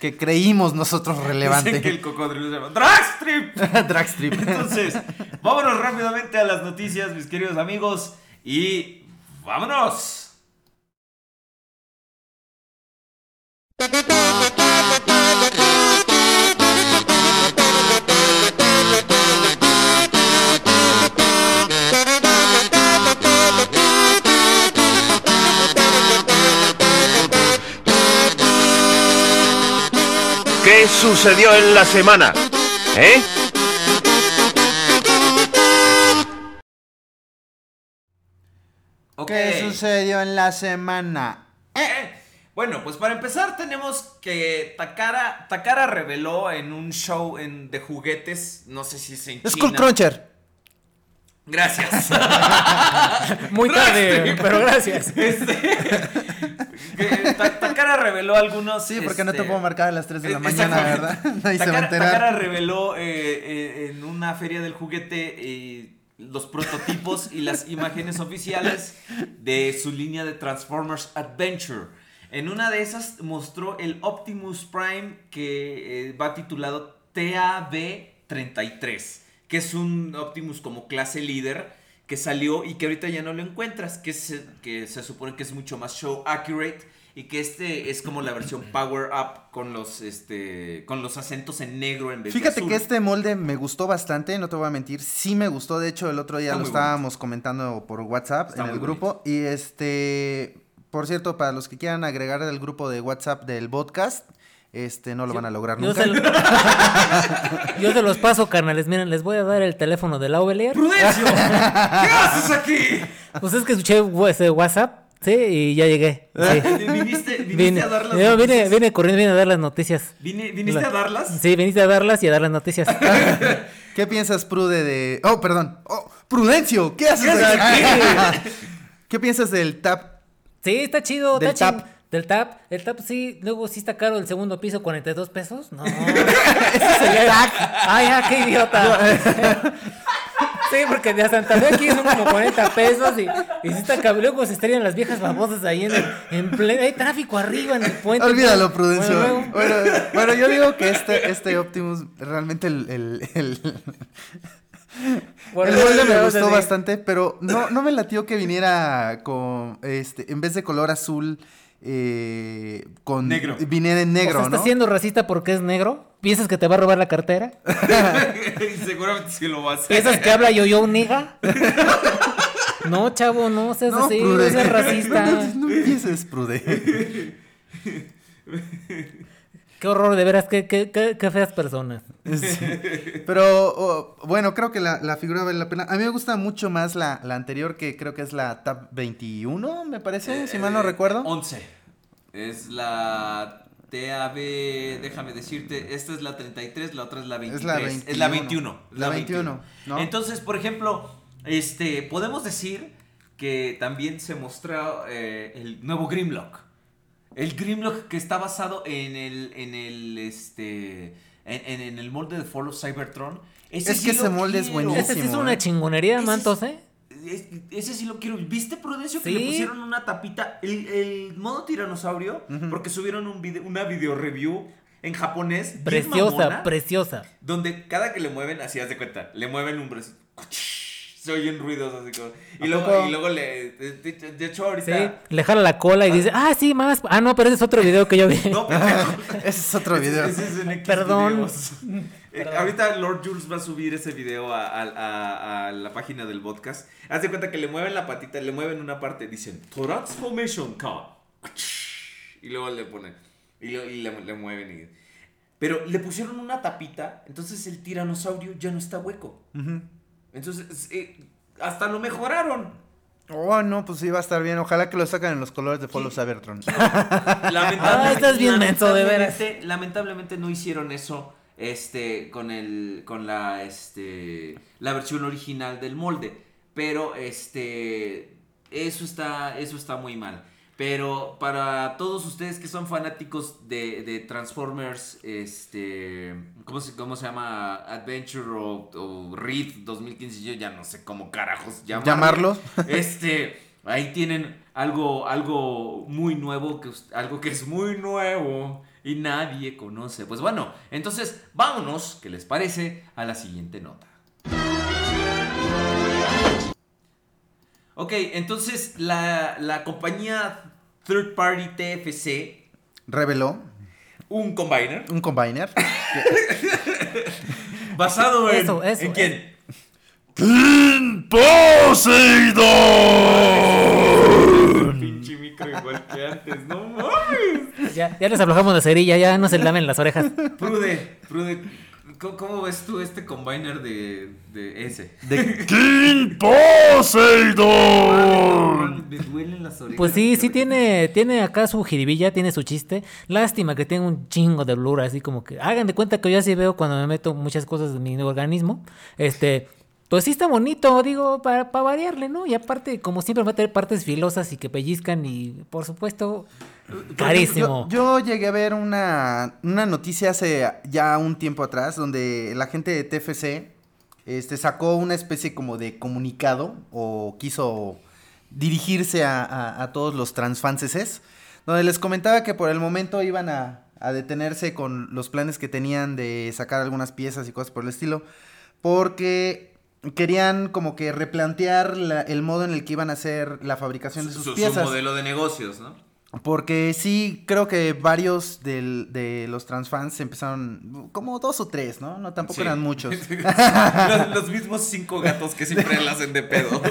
que creímos nosotros Dicen relevante. que el cocodrilo se llama Dragstrip. Dragstrip. Entonces, vámonos rápidamente a las noticias, mis queridos amigos. Y vámonos. ¿Qué sucedió en la semana? ¿Eh? Ok. ¿Qué sucedió en la semana? Eh, Bueno, pues para empezar tenemos que Takara, Takara reveló en un show en- de juguetes, no sé si es en China. Skull Cruncher. Gracias. Muy tarde, pero gracias. Este, Takara reveló algunos. Sí, porque no te este, puedo marcar a las 3 de la mañana. ¿verdad? Nadie se va a Takara, enterar. Takara reveló eh, eh, en una feria del juguete eh, los prototipos y las imágenes oficiales de su línea de Transformers Adventure. En una de esas mostró el Optimus Prime que eh, va titulado TAB-33, que es un Optimus como clase líder que salió y que ahorita ya no lo encuentras, que se, que se supone que es mucho más show accurate y que este es como la versión power up con los este con los acentos en negro en vez de Fíjate azul. que este molde me gustó bastante, no te voy a mentir, sí me gustó, de hecho el otro día Está lo estábamos comentando por WhatsApp Está en el grupo y este, por cierto, para los que quieran agregar al grupo de WhatsApp del podcast, este no lo van a lograr Yo nunca. se, lo- Yo se los paso, carnales. Miren, les voy a dar el teléfono de Lauvelier. ¡Prudencio! ¿Qué haces aquí? Pues es que escuché ese WhatsApp, sí, y ya llegué. Sí. ¿Viniste, viniste Vine, a dar las yo vine, noticias? vine corriendo, vine a dar las noticias. Vine- ¿Viniste La- a darlas? Sí, viniste a darlas y a dar las noticias. ¿Qué piensas, Prude, de... Oh, perdón. Oh, Prudencio, ¿qué haces ¿Qué haces aquí? ¿Qué piensas del tap? Sí, está chido. Del está tap. Del tap. El tap sí, luego sí está caro el segundo piso, 42 pesos. No. Ese es el tap. Ay, ya, qué idiota. Sí, porque de Santa Fe aquí son como 40 pesos y, y sí está. Luego se estarían las viejas babosas ahí en, el, en pleno. Hay tráfico arriba en el puente. Olvídalo, Prudencio. Bueno, bueno, yo digo que este, este Optimus, realmente el, el, el, Bueno, el molde me gustó bastante, pero no, no me latió que viniera con, este, en vez de color azul, eh, con... Negro. Viniera en negro, o sea, ¿no? ¿estás siendo racista porque es negro? ¿Piensas que te va a robar la cartera? Seguramente sí lo va a hacer. ¿Piensas que habla yo yo niga? No, chavo, no seas No, así, no Prude. seas racista. No, no, no empieces, Prude. Qué horror, de veras, qué, qué, qué, qué feas personas. Sí. Pero oh, bueno, creo que la, la figura vale la pena. A mí me gusta mucho más la, la anterior, que creo que es la Tab 21, me parece, si mal no Eh, recuerdo. 11. Es la TAB, déjame decirte, esta es la 33, la otra es la 23. Es la Es la 21. 21. es La 21, ¿no? Entonces, por ejemplo, este, podemos decir que también se mostró eh, el nuevo Grimlock. El Grimlock que está basado en el, en el, este, en, en- en el molde de Fall of Cybertron. Ese Es sí que ese molde es buenísimo. Ese sí es ¿eh? una chingonería, Ese mantos, es- ¿eh? Es- ese sí lo quiero. ¿Viste, Prudencio, que Sí. le pusieron una tapita? El, el modo tiranosaurio, porque subieron un video, una video review en japonés. Preciosa, mamona, preciosa. Donde cada que le mueven, así haz de cuenta, le mueven un brazo. Se oyen ruidos así como. ¿A Y luego, poco? y luego le. De, de- de hecho, Sí, ahorita. le jala la cola y dice, ah, sí, más. Ah, no, pero ese es otro video que yo vi. No. Ese es otro video. Ese es en X Perdón. Eh, ahorita Lord Jules va a subir ese video a, a- a- a la página del podcast. Haz de cuenta que le mueven la patita, le mueven una parte, dicen Transformation Car. Y luego le ponen. Y, lo- y le, le mueven. y- pero le pusieron una tapita, entonces el tiranosaurio ya no está hueco. Entonces, eh, hasta lo mejoraron. Oh, no, pues sí va a estar bien. Ojalá que lo sacan en los colores de Follow Cybertron. Lamentablemente, Ah, estás bien menso, de veras. lamentablemente- Lamentablemente no hicieron eso este con el con la este la versión original del molde, pero este eso está eso está muy mal. Pero para todos ustedes que son fanáticos de, de Transformers, este, ¿cómo se, cómo se llama? Adventure o, o Reed 2015, yo ya no sé cómo carajos llamarlo. ¿Llamarlo? Este, ahí tienen algo, algo muy nuevo, que, algo que es muy nuevo y nadie conoce. Pues bueno, entonces vámonos, ¿qué les parece? A la siguiente nota. Ok, entonces la, la compañía Third Party TFC, Reveló un combiner, un combiner. basado en... Eso, eso, ¿En quién? Pinche micro igual que antes, no mames. Ya, ya les aflojamos de cerilla, ya no se lamen las orejas. Prude, Prude, ¿cómo, cómo ves tú este combiner de, de ese? De King Poseidon. Me duelen las orejas. Pues sí, sí tiene, tiene acá su jiribilla, tiene su chiste. Lástima que tenga un chingo de blur, así como que hagan de cuenta que yo así veo cuando me meto muchas cosas de mi organismo. Este, pues sí está bonito, digo, para, variarle, ¿no? Y aparte, como siempre va a tener partes filosas y que pellizcan y, por supuesto, carísimo. Yo, yo llegué a ver una, una noticia hace ya un tiempo atrás donde la gente de TFC este, sacó una especie como de comunicado o quiso dirigirse a, a- a todos los transfanses, donde les comentaba que por el momento iban a, a detenerse con los planes que tenían de sacar algunas piezas y cosas por el estilo, porque querían como que replantear la- el modo en el que iban a hacer la fabricación de Su, sus su- su piezas. modelo de negocios, ¿no? Porque sí, creo que varios del- de los transfans empezaron, como dos o tres, ¿no? No, tampoco Sí. eran muchos. los, los mismos cinco gatos que siempre la hacen de pedo.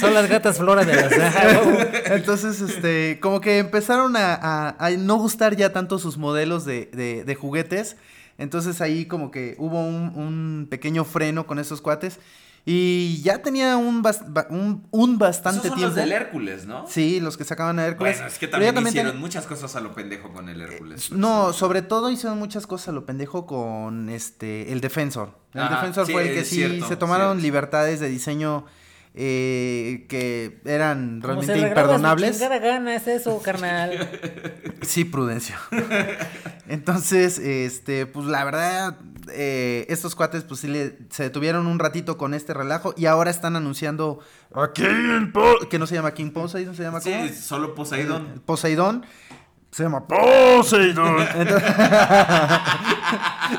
Son las gatas flora de las... Entonces, este, como que empezaron a, a- a no gustar ya tanto sus modelos de, de- de juguetes. Entonces ahí como que hubo un, un pequeño freno con esos cuates. Y ya tenía un, bas- un, un bastante Esos son tiempo. los del Hércules, ¿no? Sí, los que sacaban a Hércules. Bueno, es que también, hicieron ten- muchas cosas a lo pendejo con el Hércules. No, sobre todo hicieron muchas cosas a lo pendejo con este el Defensor. El Ajá, Defensor sí, fue el que sí cierto, se tomaron cierto. libertades de diseño eh, que eran Como se realmente imperdonables. chingada gana es eso, carnal. Sí, Prudencio. Entonces, este, pues la verdad, eh, estos cuates pues sí le, se detuvieron un ratito con este relajo y ahora están anunciando a King Po- que no se llama King Poseidon, se llama Sí, ¿cómo? solo Poseidón. Poseidón. Se llama Poseidon. Entonces-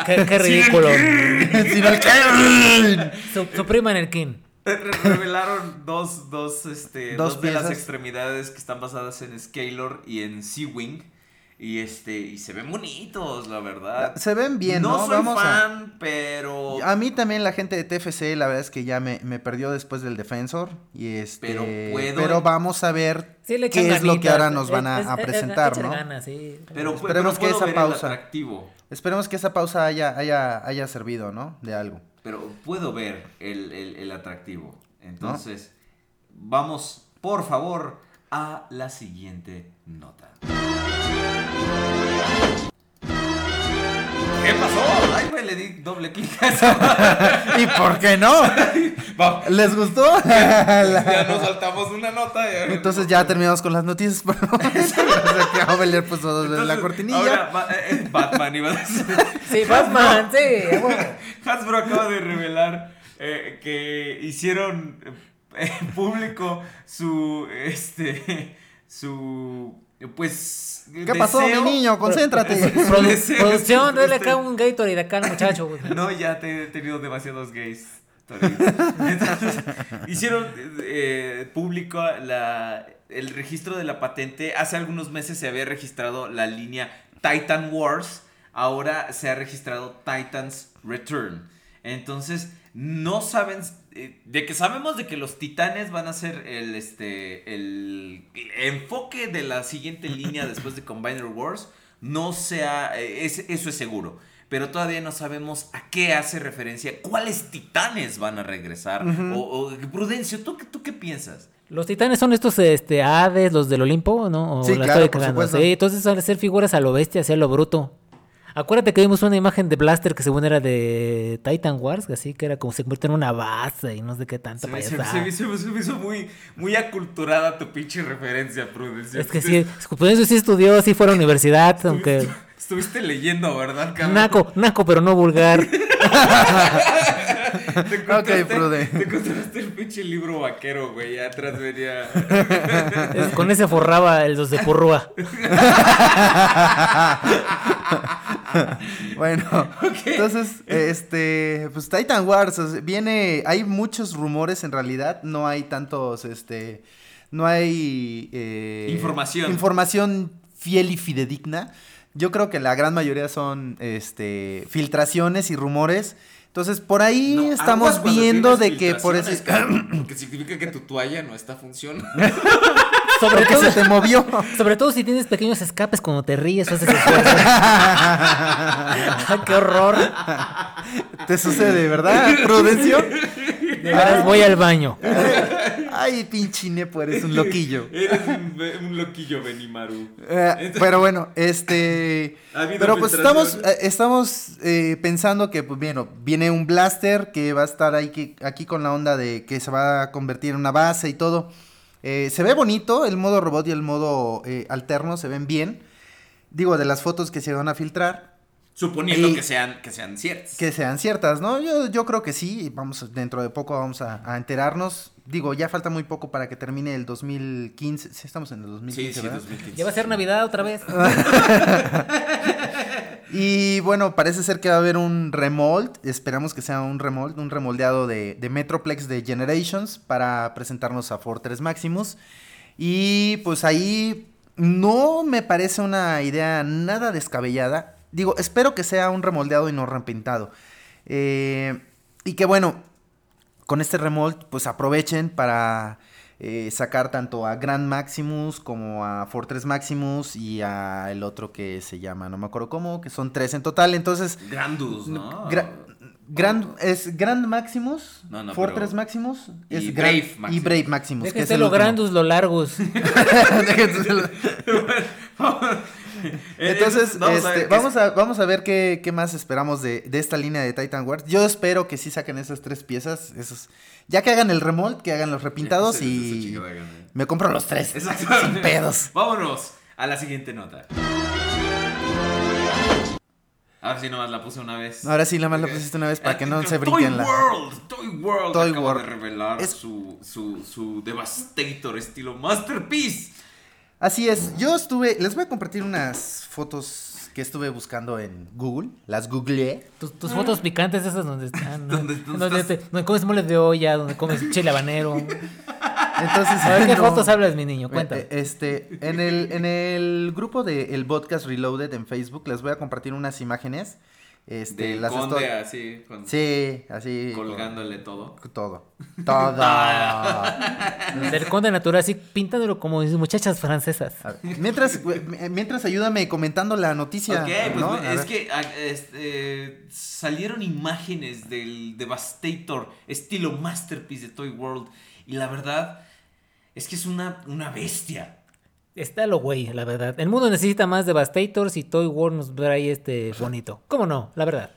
Qué, qué ridículo. Sino el. Su, su prima en el King. Re- Revelaron dos, dos, este, Dos dos, de las extremidades que están basadas en Scalar y en Sea-Wing. Y este, y se ven bonitos, la verdad. Se ven bien, ¿no? No soy Vamos a- fan, pero. A mí también la gente de TFC, la verdad es que ya me, me perdió después del Defensor. Y este, Pero puedo- pero vamos a ver Sí, qué es lo que ahora nos van a, Es- a es- es- presentar, ¿no? ganas, sí. Pero, Esperemos pero que puedo esa ver pausa-. Esperemos que esa pausa haya, haya, haya servido, ¿no? De algo. Pero puedo ver el, el- el atractivo. Entonces, vamos, por favor, a la siguiente nota. ¿Qué pasó? Güey, le di doble clic a esa. ¿Y por qué no? Va, ¿Les gustó? ya nos saltamos una nota. ya. Entonces ya terminamos con las noticias. por momento. O sea, que puso dos veces la Entonces, cortinilla. ahora, ba- eh, eh, Batman iba a decir. Sí, Batman, sí. Hasbro acaba de revelar eh, que hicieron eh, público su este su pues ¿Qué pasó, mi niño? Concéntrate. Producción, dale acá un Gatorade acá al muchacho. güey. No, ya te he tenido demasiados gays. Entonces, hicieron eh, público la, el registro de la patente. Hace algunos meses se había registrado la línea Titan Wars. Ahora se ha registrado Titans Return. Entonces, no saben. Eh, de que sabemos de que los titanes van a ser el, este, el enfoque de la siguiente línea después de Combiner Wars. No sea. eh, es- eso es seguro. Pero todavía no sabemos a qué hace referencia, cuáles titanes van a regresar. o, o- Prudencio, ¿tú, qué- ¿tú qué piensas? Los titanes son estos este, Hades, los del Olimpo, ¿no? O Sí, la claro, por supuesto. Sí, entonces van a ser figuras a lo bestia, así a lo bruto. Acuérdate que vimos una imagen de Blaster que según era de Titan Wars, así que era como se convierte en una base y no sé qué tanta Se se, se me- se me hizo muy, muy aculturada tu pinche referencia, Prudencio. Es que sí, por eso sí estudió, sí fue a la universidad, aunque... Estuviste leyendo, ¿verdad, cabrón? Naco, naco, pero no vulgar. Te encontraste- Ok, Prude. Te encontraste el pinche libro vaquero, güey. Ya atrás venía. Con ese forraba el los de Purrúa. bueno, entonces, este, pues Titan Wars, o sea, viene, hay muchos rumores en realidad, no hay tantos, este, no hay... eh, Información. Información fiel y fidedigna. Yo creo que la gran mayoría son, este, filtraciones y rumores. Entonces, por ahí No, estamos viendo de que por cabrón, Porque significa que tu toalla no está funcionando. Sobre todo, se te movió. sobre todo si tienes pequeños escapes cuando te ríes o haces esfuerzo. ¡Qué horror! Te sucede, ¿verdad, Prudencio? De veras, voy al baño. Ay, pinche Nepo, eres un loquillo. Eres un, un loquillo, Benimaru. Eh, pero bueno, este. Ha Pero pues estamos, eh, estamos eh, pensando que, pues bueno, viene un blaster que va a estar ahí que, aquí con la onda de que se va a convertir en una base y todo. Eh, se ve bonito, el modo robot y el modo eh, alterno se ven bien. Digo, de las fotos que se van a filtrar, Suponiendo Y- que sean, que sean ciertas. que sean ciertas, ¿no? Yo, yo creo que sí, vamos, dentro de poco vamos a, a enterarnos. Digo, ya falta muy poco para que termine el 2015. Sí, estamos en el 2015, Sí, sí, ¿verdad? 2015. Ya va a ser Navidad otra vez. Y bueno, parece ser que va a haber un remold. Esperamos que sea un remold, un remoldeado de, de Metroplex de Generations para presentarnos a Fortress Maximus. Y pues ahí no me parece una idea nada descabellada. Digo, espero que sea un remoldeado y no repintado. Eh, y que bueno, con este remold, pues aprovechen para eh, sacar tanto a Grand Maximus como a Fortress Maximus y a el otro que se llama, no me acuerdo cómo, que son tres en total. Entonces, Grandus, ¿no? Gra- Grand, es Grand Maximus, No, no, Fortress pero- Maximus, y es Brave Grand- y Maximus. Brave Maximus. que es Déjense el lo último. grandus, lo largos. Entonces, Vamos a ver este, qué vamos, a, vamos a ver qué, qué más esperamos de, de esta línea de Titan Wars. Yo espero que sí saquen esas tres piezas. Esos, ya que hagan el remold, que hagan los repintados Sí, y gana. me compro los tres. Sin pedos. Vámonos a la siguiente nota. Ahora sí nomás la puse una vez. Ahora sí, nada más la pusiste una vez para que no se brinquen la... World, Toy World Toy acaba World. de revelar Es- su, su, su Devastator estilo Masterpiece. Así es, yo estuve, les voy a compartir unas fotos que estuve buscando en Google, las googleé. Tus, tus fotos picantes esas donde están. ¿no? Donde te- donde comes mole de olla, donde comes chile habanero. Entonces, A ver qué no. fotos hablas, mi niño, cuenta. Eh, eh, Este, en el, en el grupo de el podcast Reloaded en Facebook les voy a compartir unas imágenes. Este, Del las conde estoy- así, con- Sí, así. colgándole todo. con- Todo. Todo. Del conde natural, así pintándolo como muchachas francesas. A ver, Mientras, güey, mientras ayúdame comentando la noticia. Ok, pues es que este, salieron imágenes del Devastator estilo Masterpiece de Toy World y la verdad es que es una, una bestia. Está lo güey, la verdad. El mundo necesita más Devastators y Toy World nos trae este bonito. ¿Cómo no? La verdad.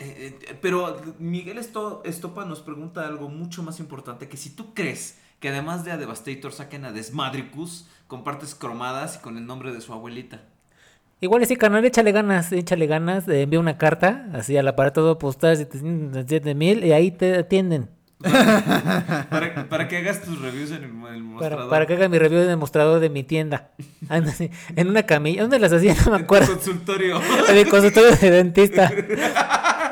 Eh, eh, pero Miguel Esto- Estopa nos pregunta algo mucho más importante, que si tú crees que además de a Devastator saquen a Desmadricus con partes cromadas y con el nombre de su abuelita. Igual sí, carnal, échale ganas, échale ganas. eh, envía una carta así al aparato postal 707 mil y ahí te atienden. Para, para que hagas tus reviews en el, en el mostrador. Para, para que haga mi review de demostrador de mi tienda. Así, en una camilla. ¿Dónde las hacía? No me En tu acuerdo. consultorio. En el consultorio de dentista.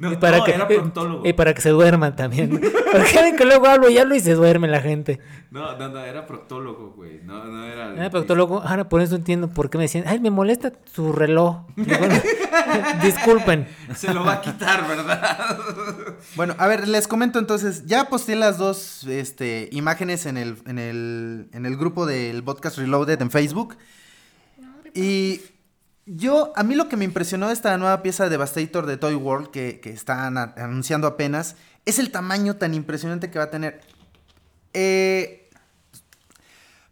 No, y para no, que, era proctólogo. Y para que se duerman también. Porque ven que luego hablo y hablo y se duerme la gente. No, no, no, era proctólogo, güey. No, no era. Pero luego, ahora por eso entiendo por qué me decían, ay, me molesta su reloj. Bueno, Disculpen. Se lo va a quitar, ¿verdad? Bueno, a ver, les comento entonces. Ya posté las dos este, imágenes en el, en, el, en el grupo del podcast Reloaded en Facebook. Y yo, a mí lo que me impresionó de esta nueva pieza de Devastator de Toy World que, que están a- anunciando apenas es el tamaño tan impresionante que va a tener. Eh,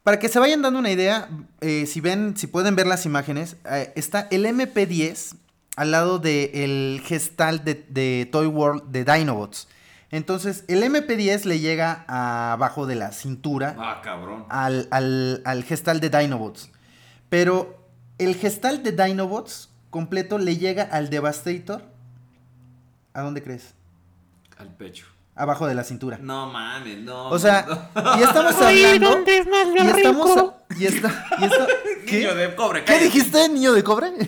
para que se vayan dando una idea, eh, si ven, si pueden ver las imágenes, eh, está el MP10 al lado del gestal de, de Toy World de Dinobots. Entonces, el MP10 le llega abajo de la cintura Ah, cabrón. al, al, al gestal de Dinobots. Pero el gestal de Dinobots completo le llega al Devastator. ¿A dónde crees? Al pecho. Abajo de la cintura. No mames, no. O sea, no. y estamos hablando. ¿dónde es más Y lo estamos. rico? Y está. Y está Niño de cobre, ¿Qué dijiste, niño de cobre?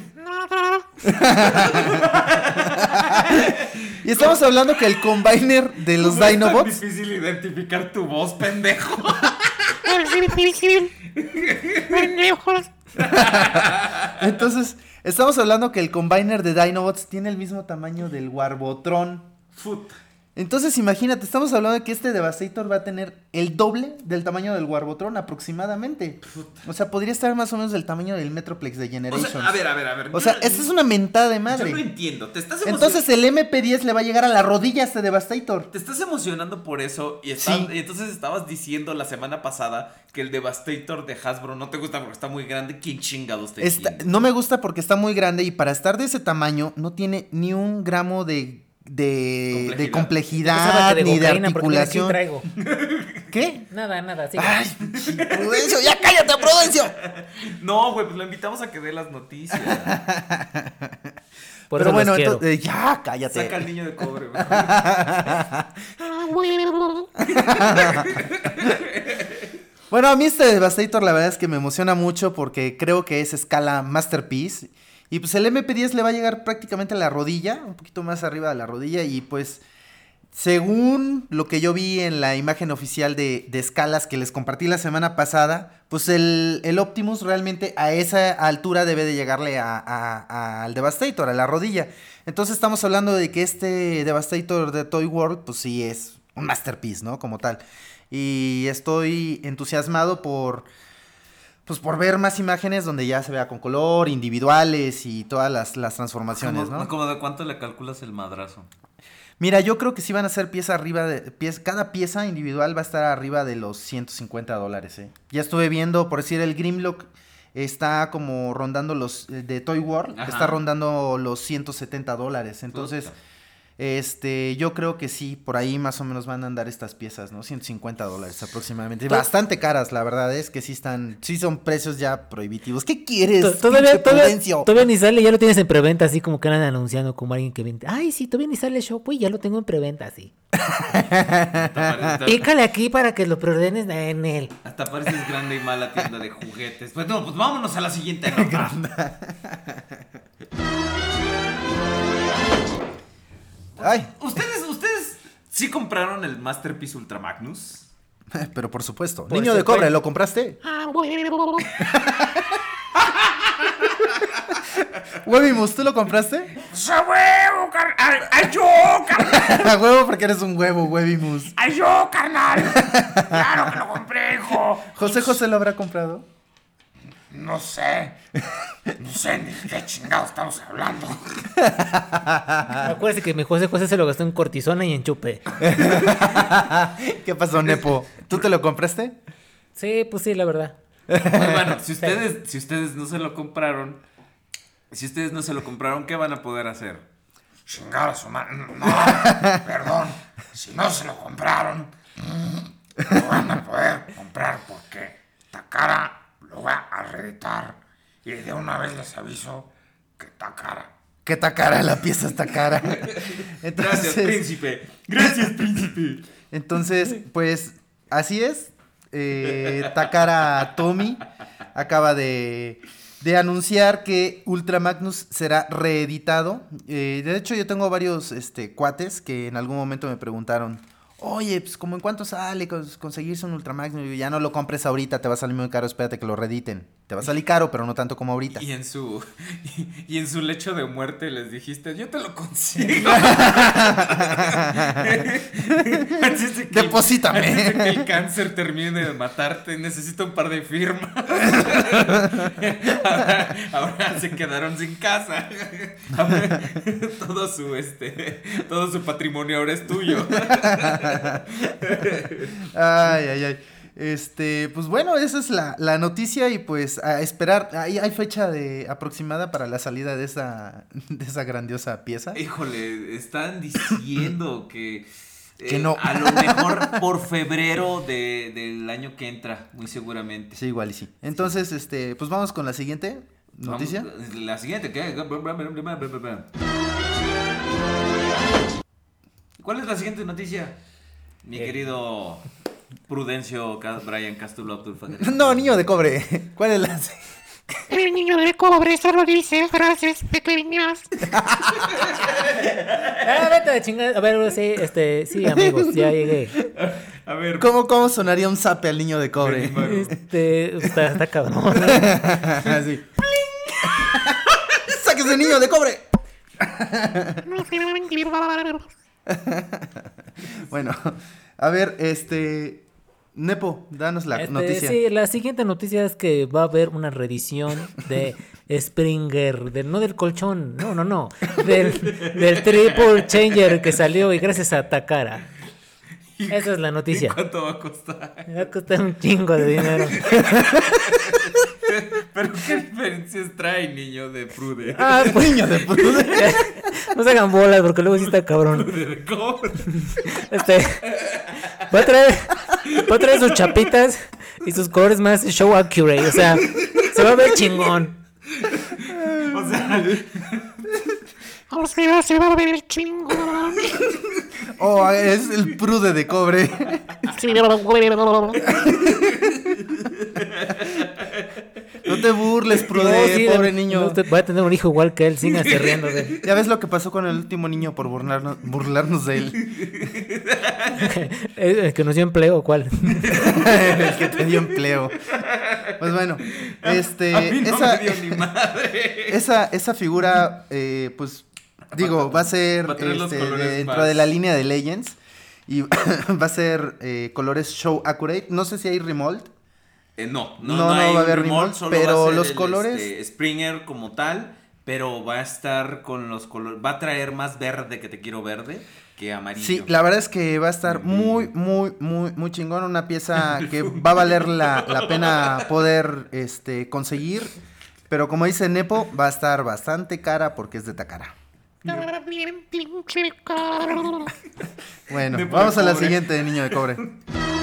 y estamos hablando que el combiner de los No es tan Dinobots. difícil identificar tu voz, pendejo. Pendejos. Entonces, estamos hablando que el combiner de Dinobots tiene el mismo tamaño del Warbotron. Fut. Entonces, imagínate, estamos hablando de que este Devastator va a tener el doble del tamaño del Warbotron aproximadamente. O sea, podría estar más o menos del tamaño del Metroplex de O Generations. sea, a ver, a ver, a ver. O yo sea, no- esta es una mentada de Yo madre. no entiendo. Te estás Entonces el MP10 le va a llegar a la rodilla a este Devastator. Te estás emocionando por eso y, estás- Sí. y entonces estabas diciendo la semana pasada que el Devastator de Hasbro no te gusta porque está muy grande. ¿Quién chingados te entiende? no me gusta porque está muy grande y para estar de ese tamaño no tiene ni un gramo de, de, de Complejidad. Ni de articulación. traigo. ¿Qué? Nada, nada. sí. Ay, Prudencio, ya cállate, Prudencio. No, güey, pues lo invitamos a que dé las noticias. Por Pero bueno, entonces, eh, ya cállate. Saca al niño de cobre, güey. Bueno, a mí este Devastator la verdad es que me emociona mucho porque creo que es escala Masterpiece. Y pues el MP10 le va a llegar prácticamente a la rodilla, un poquito más arriba de la rodilla y pues según lo que yo vi en la imagen oficial de, de escalas que les compartí la semana pasada, pues el, el Optimus realmente a esa altura debe de llegarle a- al Devastator, a la rodilla. Entonces estamos hablando de que este Devastator de Toy World, pues sí es un masterpiece, ¿no? Como tal. Y estoy entusiasmado por, pues por ver más imágenes donde ya se vea con color, individuales y todas las, las transformaciones, ¿Cómo, ¿no? cómo de cuánto le calculas el madrazo? Mira, yo creo que sí van a ser pieza arriba de... pieza- cada pieza individual va a estar arriba de los 150 dólares, ¿eh? Ya estuve viendo, por decir, el Grimlock está como rondando los... eh, de Toy World, Ajá. está rondando los 170 dólares. Entonces, Puta. Este, yo creo que sí, por ahí más o menos van a andar estas piezas, ¿no? 150 dólares aproximadamente. To- Bastante caras, la verdad es que sí están... Sí son precios ya prohibitivos. ¿Qué quieres? To- Todavía, todavía, todavía ni sale, ya lo tienes en preventa, así como que andan anunciando como alguien que vende. Ay, sí, todavía ni sale el show, pues ya lo tengo en preventa, así. Pícale aquí para que lo preordenes en él. hasta pareces grande y mala tienda de juguetes. Pues no, pues vámonos a la siguiente. Ay, ¿Ustedes, ustedes sí compraron el Masterpiece Ultra Magnus? pero por supuesto. Pues Niño de cobre. ¿lo compraste? Webimus, ¿tú lo compraste? ¡Ese huevo, carnal! ¡Ay, ay, yo, carnal! A huevo porque eres un huevo, Webimus. ¡Ay, yo, carnal! ¡Claro que lo compré, hijo! ¿José José lo habrá comprado? No sé. No sé ni de qué chingado estamos hablando. Acuérdate que mi José José se lo gastó en cortisona y en chupe. ¿Qué pasó, Nepo? ¿Tú te lo compraste? Sí, pues sí, la verdad. Pues bueno, si ustedes, si ustedes no se lo compraron, si ustedes no se lo compraron, ¿qué van a poder hacer? Chingar a su madre. No, perdón. Si no se lo compraron, lo van a poder comprar porque Takara lo va a reeditar. Y de una vez les aviso que Takara. ¿Qué está cara? La pieza está cara. Gracias, príncipe. Gracias, príncipe. Entonces, pues, así es. Eh, Takara Tomy acaba de, de anunciar que Ultra Magnus será reeditado. Eh, de hecho, yo tengo varios este, cuates que en algún momento me preguntaron, oye, pues, ¿cómo en cuánto sale cons- conseguirse un Ultra Magnus? Y yo, ya no lo compres ahorita, te va a salir muy caro, espérate que lo reediten. Te va a salir caro, pero no tanto como ahorita. Y en su y, en su lecho de muerte les dijiste, yo te lo consigo. Antes de que el- Deposítame. antes de que el cáncer termine de matarte, necesito un par de firmas. ahora, ahora se quedaron sin casa. Ahora, todo su este, todo su patrimonio ahora es tuyo. Ay, ay, ay. Este, pues bueno, esa es la, la noticia y pues a esperar. ¿Hay, hay fecha de aproximada para la salida de esa, de esa grandiosa pieza? Híjole, están diciendo que Que eh, no. a lo mejor por febrero de- del año que entra, muy seguramente. Sí, igual y sí. Entonces, este, pues vamos con la siguiente noticia. Vamos, la siguiente, ¿qué? ¿Cuál es la siguiente noticia? Mi Eh. querido Prudencio Brian Castulo Abdul. No, niño de cobre. ¿Cuál es la El niño de cobre solo dice frases pequeñas. Ah, vete de chingada. A ver, sí, este, sí, amigos, ya llegué. A ver, ¿Cómo, ¿Cómo sonaría un zape al niño de cobre? Este, está, está cabrón. Así. ¡Sáquese niño de cobre! Bueno, a ver, este. Nepo, danos la Este, noticia. Sí, la siguiente noticia es que va a haber una reedición de Springer, del, no del colchón, no, no, no, del, del Triple Changer que salió y gracias a Takara. Esa es la ¿y noticia. ¿Cuánto va a costar? Va a costar un chingo de dinero. Pero ¿qué diferencias trae, niño de Prude? Ah, pues, Niño de puta. no se hagan bolas porque luego sí está cabrón. De cobre. Este, va a traer, va a traer sus chapitas y sus colores más show accurate, o sea, se va a ver chingón. O sea, O sea, se va a ver el chingo. Oh, es el prude de cobre. Sí, ¿No te burles, Prude, No, sí, pobre niño. no te- voy a tener un hijo igual que él, síganse riendo de él. Ya ves lo que pasó con el último niño por burlarnos, burlarnos de él. ¿El el que nos dio empleo o cuál? el que te dio empleo. Pues bueno, este, A mí no esa, me dio ni madre. esa, esa figura, eh, pues, digo, va a ser este, dentro más- de la línea de Legends. Y va a ser eh, colores show accurate. No sé si hay remold. Eh, no, no, No, no, no hay va a haber remold, solo pero va a ser los el, colores- este, Springer como tal, pero va a estar con los colores, va a traer más verde que te quiero verde que amarillo. Sí, la verdad es que va a estar muy, muy, muy, muy chingón. Una pieza que va a valer la, la pena poder este, conseguir. Pero como dice Nepo, va a estar bastante cara porque es de Takara. Bueno, Nepo vamos a la siguiente, niño de cobre.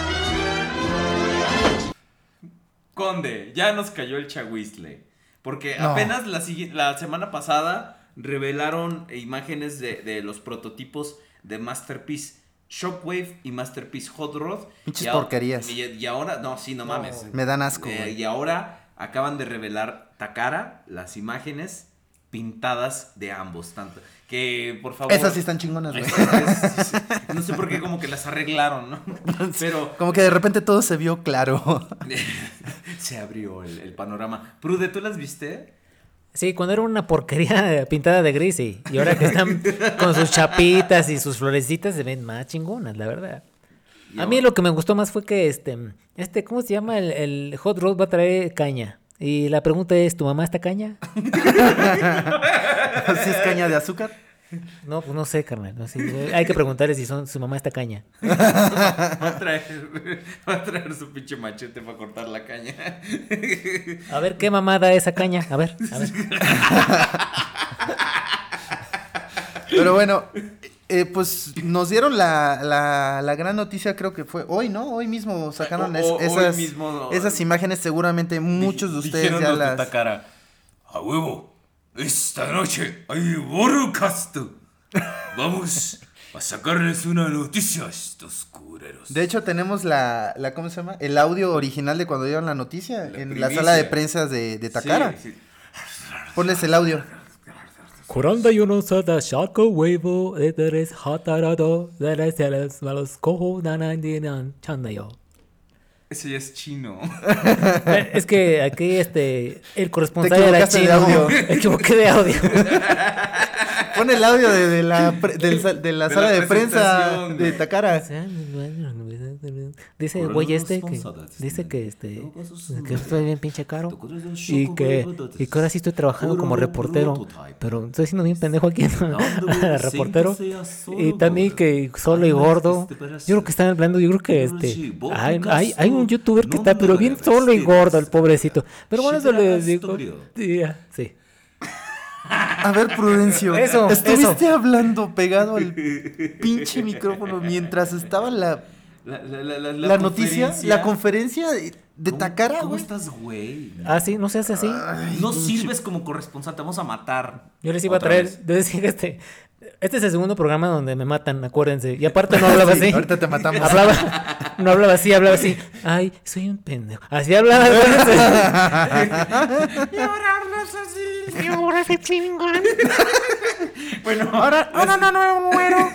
Conde, ya nos cayó el chahuizle. Porque No. apenas la, la semana pasada revelaron imágenes de, de los prototipos de Masterpiece Shockwave y Masterpiece Hot Rod. Pinches porquerías. Y, y ahora, no, sí, no mames. Me dan asco, Eh, y ahora acaban de revelar Takara las imágenes pintadas de ambos. Tanto que, por favor. Esas sí están chingonas, güey. Es- es- no sé por qué, como que las arreglaron, ¿no? Pero Como que de repente todo se vio claro. se abrió el, el panorama. Prude, ¿tú las viste? Sí, cuando era una porquería pintada de gris, sí. Y ahora que están con sus chapitas y sus florecitas se ven más chingonas, la verdad. A mí lo que me gustó más fue que este, este, ¿cómo se llama? El, el Hot Rod va a traer caña. Y la pregunta es, ¿tu mamá está caña? ¿Sí es caña de azúcar? No, pues no sé, carnal. No sé. Hay que preguntarle si son, su mamá está caña. Va a traer, va a traer su pinche machete para cortar la caña. A ver, ¿qué mamá da esa caña? A ver, a ver. Pero bueno, eh, pues nos dieron la, la, la gran noticia, creo que fue hoy, ¿no? Hoy mismo sacaron O- es- o- hoy esas, esas imágenes, seguramente muchos de ustedes ya de las... Takara. A huevo, esta noche hay Borucast. Vamos a sacarles una noticia a estos cureros. De hecho, tenemos la, la, ¿cómo se llama? El audio original de cuando dieron la noticia en la sala de prensa de, de Takara. Sí, sí. Ponles el audio. 44 Shark Wave Eres Hatarado Eres Malos Cojo Nanandinan Chandayo. Ese ya es chino. Es que aquí este el corresponsal era chino. De audio. Me equivoqué de audio. Pon el audio de, de la, pre, del, de la de sala la de prensa de Takara. Dice el güey este que dice que este que estoy bien pinche caro y que y que ahora sí estoy trabajando como reportero, pero estoy siendo bien pendejo aquí reportero y también que solo y gordo. Yo creo que están hablando, yo creo que este hay, hay, hay un youtuber que está pero bien solo y gordo el pobrecito. Pero bueno, eso les digo. Sí. A ver, Prudencio. Eso, Estuviste hablando pegado al pinche micrófono mientras estaba la, La, la, la, la, la noticia, la conferencia de, de ¿Cómo- Takara, ¿Cómo estás, güey? Ah, sí, no se hace así. No sirves como corresponsal, te vamos a matar. Yo les iba a traer, yo decía que este, este es el segundo programa donde me matan, acuérdense. Y aparte no hablaba Sí, así. ahorita te matamos. Hablaba, no hablaba así, hablaba así. Ay, soy un pendejo. Así hablaba. Y ahora hablas así. Y ahora se chingan. Bueno, Ahora, ahora no, no me muero.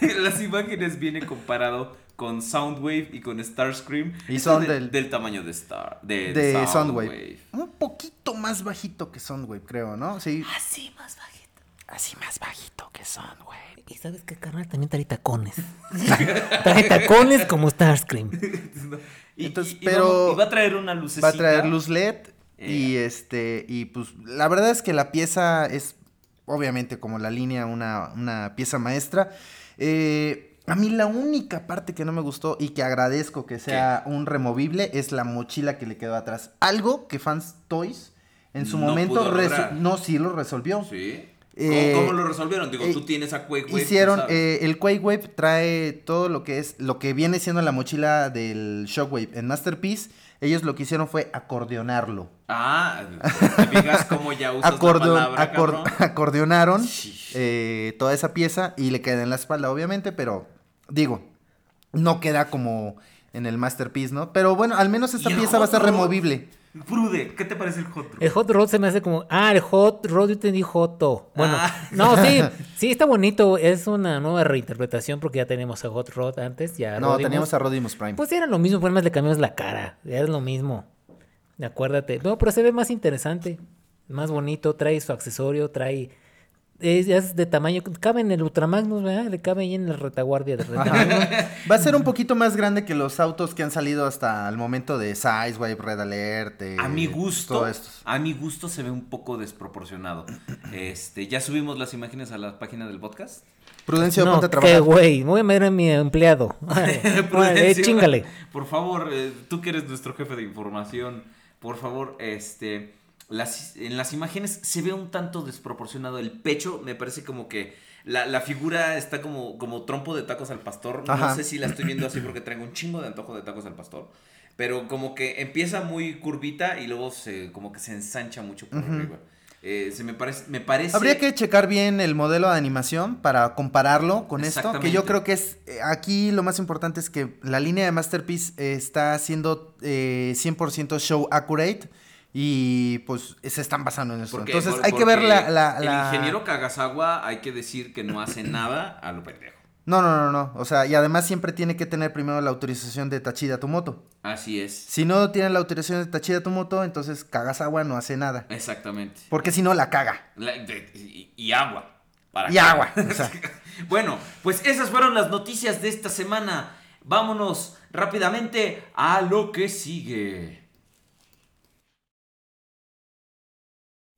las imágenes vienen comparado con Soundwave y con Starscream. Y son de- del- del tamaño de Star. De, de de Soundwave. Un poquito más bajito que Soundwave, creo, ¿no? Sí. Así más bajito. Así más bajito que güey. Y sabes qué, carnal, también trae tacones. trae tacones como Starscream. Y, Entonces, y- y pero vamos- y va a traer una lucecita. Va a traer luz LED Eh. y este y pues la verdad es que la pieza es obviamente como la línea una, una pieza maestra. Eh, a mí la única parte que no me gustó y que agradezco que sea un removible es la mochila que le quedó atrás. Algo que Fans Toys en su No momento no sí lo resolvió. Sí. Eh, ¿Cómo, cómo lo resolvieron? Digo, eh, tú tienes a Quake Wave, Hicieron, eh, el Quake Wave trae todo lo que es, lo que viene siendo la mochila del Shockwave en Masterpiece. Ellos lo que hicieron fue acordeonarlo. Ah, te fijas cómo ya usas Acordeon- la palabra, acor- acordeonaron eh, toda esa pieza y le queda en la espalda, obviamente, pero digo, no queda como en el Masterpiece, ¿no? Pero bueno, al menos esta pieza va a ser removible. Prude, ¿qué te parece el hot rod? El hot rod se me hace como. Ah, el hot rod, yo entendí joto. Bueno, Ah. no, sí, sí, está bonito. Es una nueva reinterpretación porque ya tenemos a hot rod antes. Ya No, Rodimus. teníamos a Rodimus Prime. Pues era lo mismo, nada más le cambiamos la cara. Era lo mismo. Acuérdate. No, pero se ve más interesante. Más bonito. Trae su accesorio, trae. Es, es de tamaño. Cabe en el Ultramagnus, ¿verdad? Le cabe ahí en la retaguardia del Retaguardia. Va a ser un poquito más grande que los autos que han salido hasta el momento de Sizewave, Red Alert. eh, A mi gusto, Todo esto. a mi gusto se ve un poco desproporcionado. Este, ya subimos las imágenes a la página del podcast. Prudencio, no, ponte a qué trabajar. güey. Voy a meter a mi empleado. Prudencio, chingale. Por favor, eh, tú que eres nuestro jefe de información, por favor, este, las, en las imágenes se ve un tanto desproporcionado el pecho. Me parece como que la, la figura está como, como trompo de tacos al pastor. Ajá. No sé si la estoy viendo así porque traigo un chingo de antojo de tacos al pastor. Pero como que empieza muy curvita y luego se, como que se ensancha mucho por arriba. Eh, se me parece, me parece. Habría que checar bien el modelo de animación para compararlo con esto, que yo creo que es, eh, aquí lo más importante es que la línea de Masterpiece eh, está siendo eh, 100% show accurate y pues se están basando en eso. Porque- Entonces por- hay que ver la... la- la- El ingeniero Kagasawa hay que decir que no hace nada a lo pendejo. No, no, no, no, o sea, y además siempre tiene que tener primero la autorización de Tachida Tomoto. Así es. Si no tiene la autorización de Tachida Tomoto, entonces Kagasawa no hace nada. Exactamente. Porque si no la caga. La- de- y, y agua. ¿Para Y agua, o sea. bueno, pues esas fueron las noticias de esta semana. Vámonos rápidamente a lo que sigue.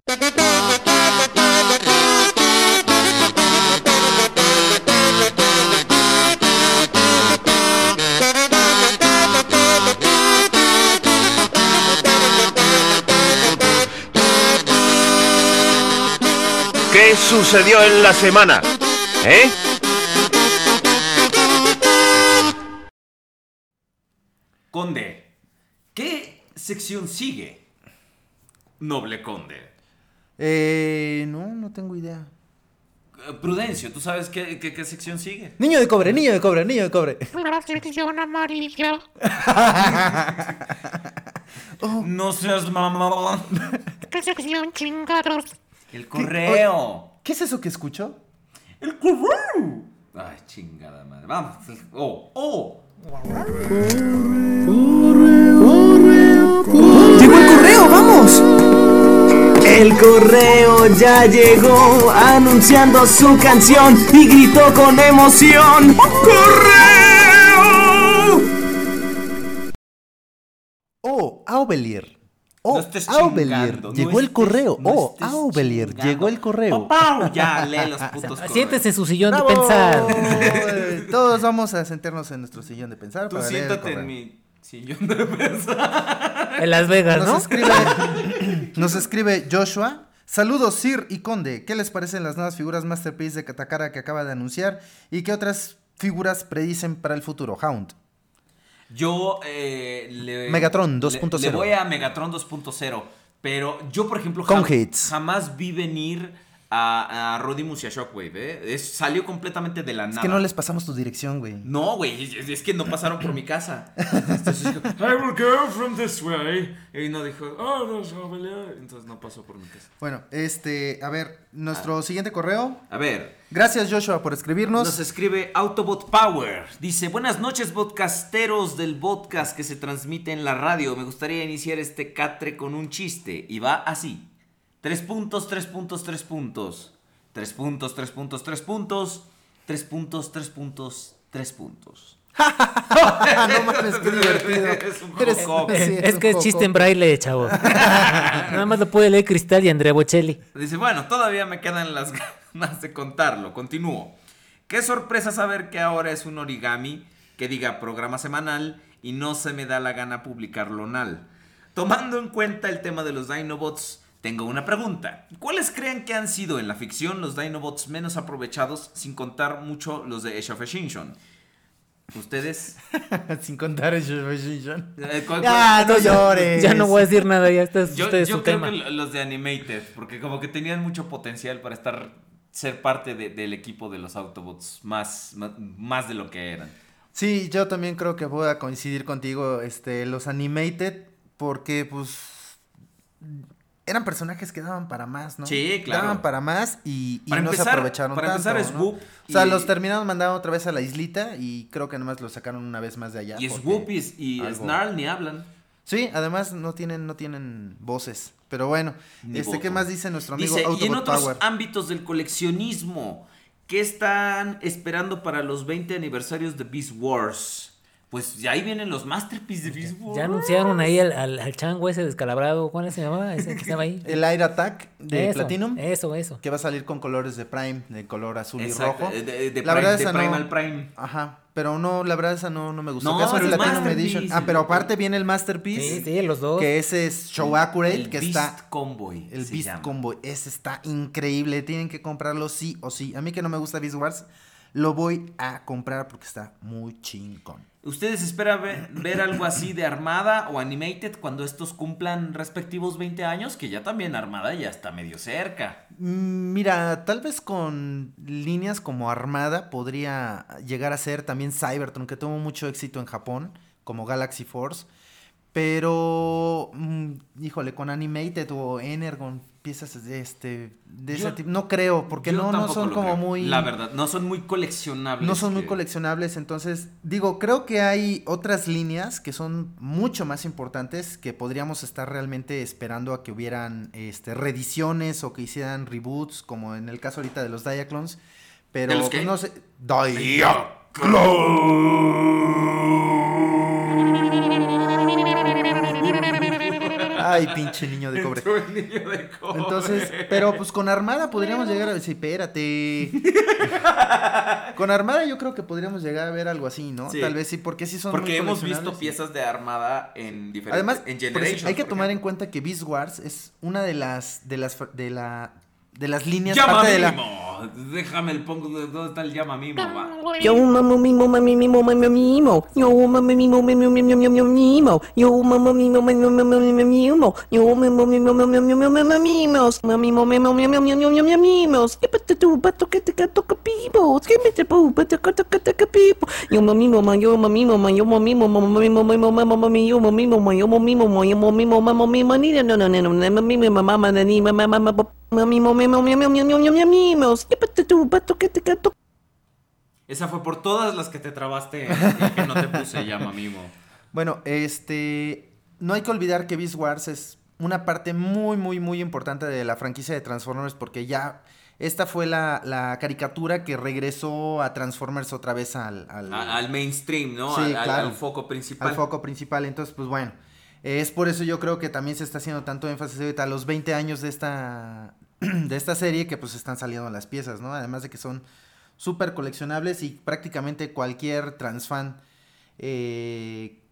¿Qué sucedió en la semana? ¿Eh? Conde, ¿qué sección sigue? Noble Conde. Eh, no, no tengo idea. Prudencio, ¿tú sabes qué, qué- qué sección sigue? Niño de cobre, niño de cobre, niño de cobre. La sección amarilla. No seas mamón. ¿Qué sección chingados? El correo. ¿Qué es eso que escucho? El correo. Ay, chingada madre. Vamos. Oh, oh. ¡Llegó el correo, vamos! El correo ya llegó anunciando su canción y gritó con emoción. ¡Correo! Oh, Aubelier. Oh, no llegó el correo. Oh, Aubelier, llegó el correo. Ya, lee los putos Siéntese en su sillón de pensar. Todos vamos a sentarnos en nuestro sillón de pensar. Tú para siéntate leer el en mi en Las Vegas, ¿no? Nos escribe, Joshua. Saludos, Sir y Conde. ¿Qué les parecen las nuevas figuras Masterpiece de Katakara que acaba de anunciar? ¿Y qué otras figuras predicen para el futuro? Hound. Yo eh, le, Megatron 2.0. Le, voy a Megatron 2.0. Pero yo, por ejemplo, jamás vi venir a, a Rodimus y a Shockwave. ¿eh? Es- salió completamente de la Es nada. que no les pasamos tu dirección, güey. No, güey, es, es que no pasaron por mi casa. Entonces, dijo, I will go from this way. Y no dijo, oh, no, there". Entonces no pasó por mi casa. Bueno, este, a ver, nuestro siguiente correo. A ver, Gracias Joshua por escribirnos. nos escribe Autobot Power. Dice, buenas noches, podcasteros del podcast que se transmite en la radio. Me gustaría iniciar este catre con un chiste. Y va así. Tres puntos, tres puntos, tres puntos. Tres puntos, tres puntos, tres puntos. Tres puntos, tres puntos, tres puntos. no mames, qué divertido. Es un Eres- sí, es un que es chiste en braille, chavo. Nada más lo puede leer Cristal y Andrea Bocelli. Dice, bueno, todavía me quedan las ganas de contarlo. Continúo. Qué sorpresa saber que ahora es un origami que diga programa semanal y no se me da la gana publicarlo nal. Tomando en cuenta el tema de los Dinobots, tengo una pregunta. ¿Cuáles creen que han sido en la ficción los Dinobots menos aprovechados sin contar mucho los de Age of Extinction? ¿Ustedes? Sin contar el Shoshin. Eh, ¿cuál- Ya, cuál- no llores. Ya no voy a decir nada, ya está es Yo, usted yo su creo tema. que lo- los de Animated, porque como que tenían mucho potencial para estar ser parte de- del equipo de los Autobots, más, más, más de lo que eran. Sí, yo también creo que voy a coincidir contigo, este, los animated, porque pues eran personajes que daban para más, ¿no? Sí, claro. Daban para más y, y Para no se empezar- aprovecharon para tanto, empezar, ¿no? Swoop O sea, y- los terminaron mandando otra vez a la islita y creo que nomás lo sacaron una vez más de allá. Y Swoop y, algo- Snarl ni hablan. Sí, además no tienen, no tienen voces. Pero bueno, Ni este, ¿qué votos. más dice nuestro amigo Dice, y en otros Power? ámbitos del coleccionismo, ¿qué están esperando para los 20 aniversarios de Beast Wars? Pues ya ahí vienen los Masterpieces de Beast Wars. Ya anunciaron ahí al, al, al chango ese descalabrado. ¿Cuál se llamaba? Ese que estaba ahí. El Air Attack de Eso, Platinum. Eso, eso. Que va a salir con colores de Prime, de color azul Exacto, y rojo. de- de- la Prime- verdad de esa Prime no. al Prime. Ajá, pero no, la verdad esa no, no me gustó. No, es el Platinum Edition. Ah, pero aparte viene el Masterpiece. Sí, sí, los dos. Que ese es Show Accurate, El que Beast está... Convoy. El se Beast llama. Convoy, ese está increíble. Tienen que comprarlo sí o sí. A mí que no me gusta Beast Wars, lo voy a comprar porque está muy chingón. ¿Ustedes esperan ver, algo así de Armada o Animated cuando estos cumplan respectivos 20 años? Que ya también Armada ya está medio cerca. Mm, Mira, tal vez con líneas como Armada podría llegar a ser también Cybertron, que tuvo mucho éxito en Japón, como Galaxy Force. Pero, mm, híjole, con Animated o Energon, piezas de este de Yo- ese tipo, no creo, porque no, no son como creo. muy... La verdad, no son muy coleccionables. No son muy coleccionables, entonces digo, creo que hay otras líneas que son mucho más importantes que podríamos estar realmente esperando a que hubieran este, reediciones o que hicieran reboots, como en el caso ahorita de los Diaclones, pero ¿De los pues, qué? no sé, Ay, pinche niño de cobre. Niño de cobre. Entonces, pero pues con Armada podríamos llegar a decir, espérate. con Armada yo creo que podríamos llegar a ver algo así, ¿no? Sí. Tal vez sí, porque sí son Porque muy hemos visto piezas de Armada en diferentes... Además, en Generations. hay que tomar en cuenta que Beast Wars es una de las de las de la de las líneas ¡Llama parte de la Mimo! Déjame el pongo... ¿Dónde está el llama Mimo? Va. Yo mamo mimo mami mimo mami mimo. Yo mamo mimo mimi mimo. Yo mamo mimo mimi mimi mimo. Yo mamo mimo mimi mimos. Mami mimo mimi mimi mimi mimi mimos. Que pata tu pato que te cato capibo. Que me te pu pata cato cato capibo. Yo mami mimo yo mami mimo yo mami mimo mami mimi mimi mami yo mami mimo yo mami mimo yo mami mimo mami mimi ni no no no no mami mimi mama ni mama mama mami mimo mimi mimi mimi mimi mimos. Que pata tu pato que te cato Esa fue por todas las que te trabaste y que no te puse llama Mimo. Bueno, este no hay que olvidar que Beast Wars es una parte muy muy muy importante de la franquicia de Transformers porque ya esta fue la, la caricatura que regresó a Transformers otra vez al, al- al mainstream, ¿no? Sí, al, al- claro. al foco principal. al foco principal. Entonces, pues bueno, eh, es por eso yo creo que también se está haciendo tanto énfasis ahorita a los 20 años de esta, de esta serie que pues están saliendo las piezas, ¿no? Además de que son súper coleccionables y prácticamente cualquier transfan eh,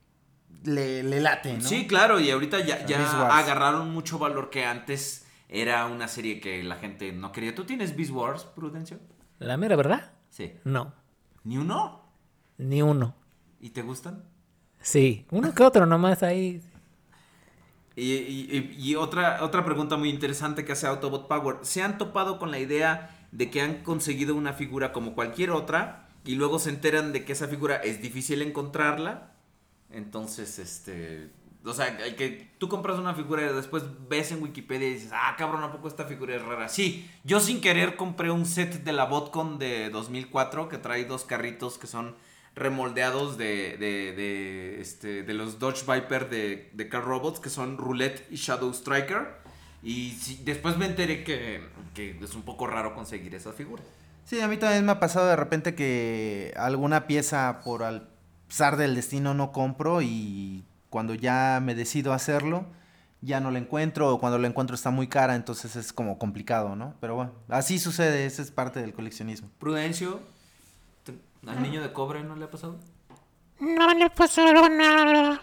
le, le late, ¿no? Sí, claro, y ahorita ya, ya agarraron mucho valor que antes era una serie que la gente no quería. ¿Tú tienes Beast Wars, Prudencio? La mera verdad, Sí. no. ¿Ni uno? Ni uno. ¿Y te gustan? Sí, uno que otro nomás ahí. Y, y- y- otra, otra pregunta muy interesante que hace Autobot Power. ¿Se han topado con la idea de que han conseguido una figura como cualquier otra y luego se enteran de que esa figura es difícil encontrarla? Entonces, este... O sea, que tú compras una figura y después ves en Wikipedia y dices, ah, cabrón, ¿a poco esta figura es rara? Sí, yo sin querer compré un set de la Botcon de 2004 que trae dos carritos que son remoldeados de, de, de, este, de los Dodge Viper de, de Car Robots, que son Roulette y Shadow Striker. Y sí, después me enteré que, que es un poco raro conseguir esa figura. Sí, a mí también me ha pasado de repente que alguna pieza por al zar del destino no compro y cuando ya me decido hacerlo ya no la encuentro o cuando la encuentro está muy cara, entonces es como complicado, ¿no? Pero bueno, así sucede, esa es parte del coleccionismo. Prudencio, ¿te- ¿al niño de cobre no le ha pasado? No le pasaron nada.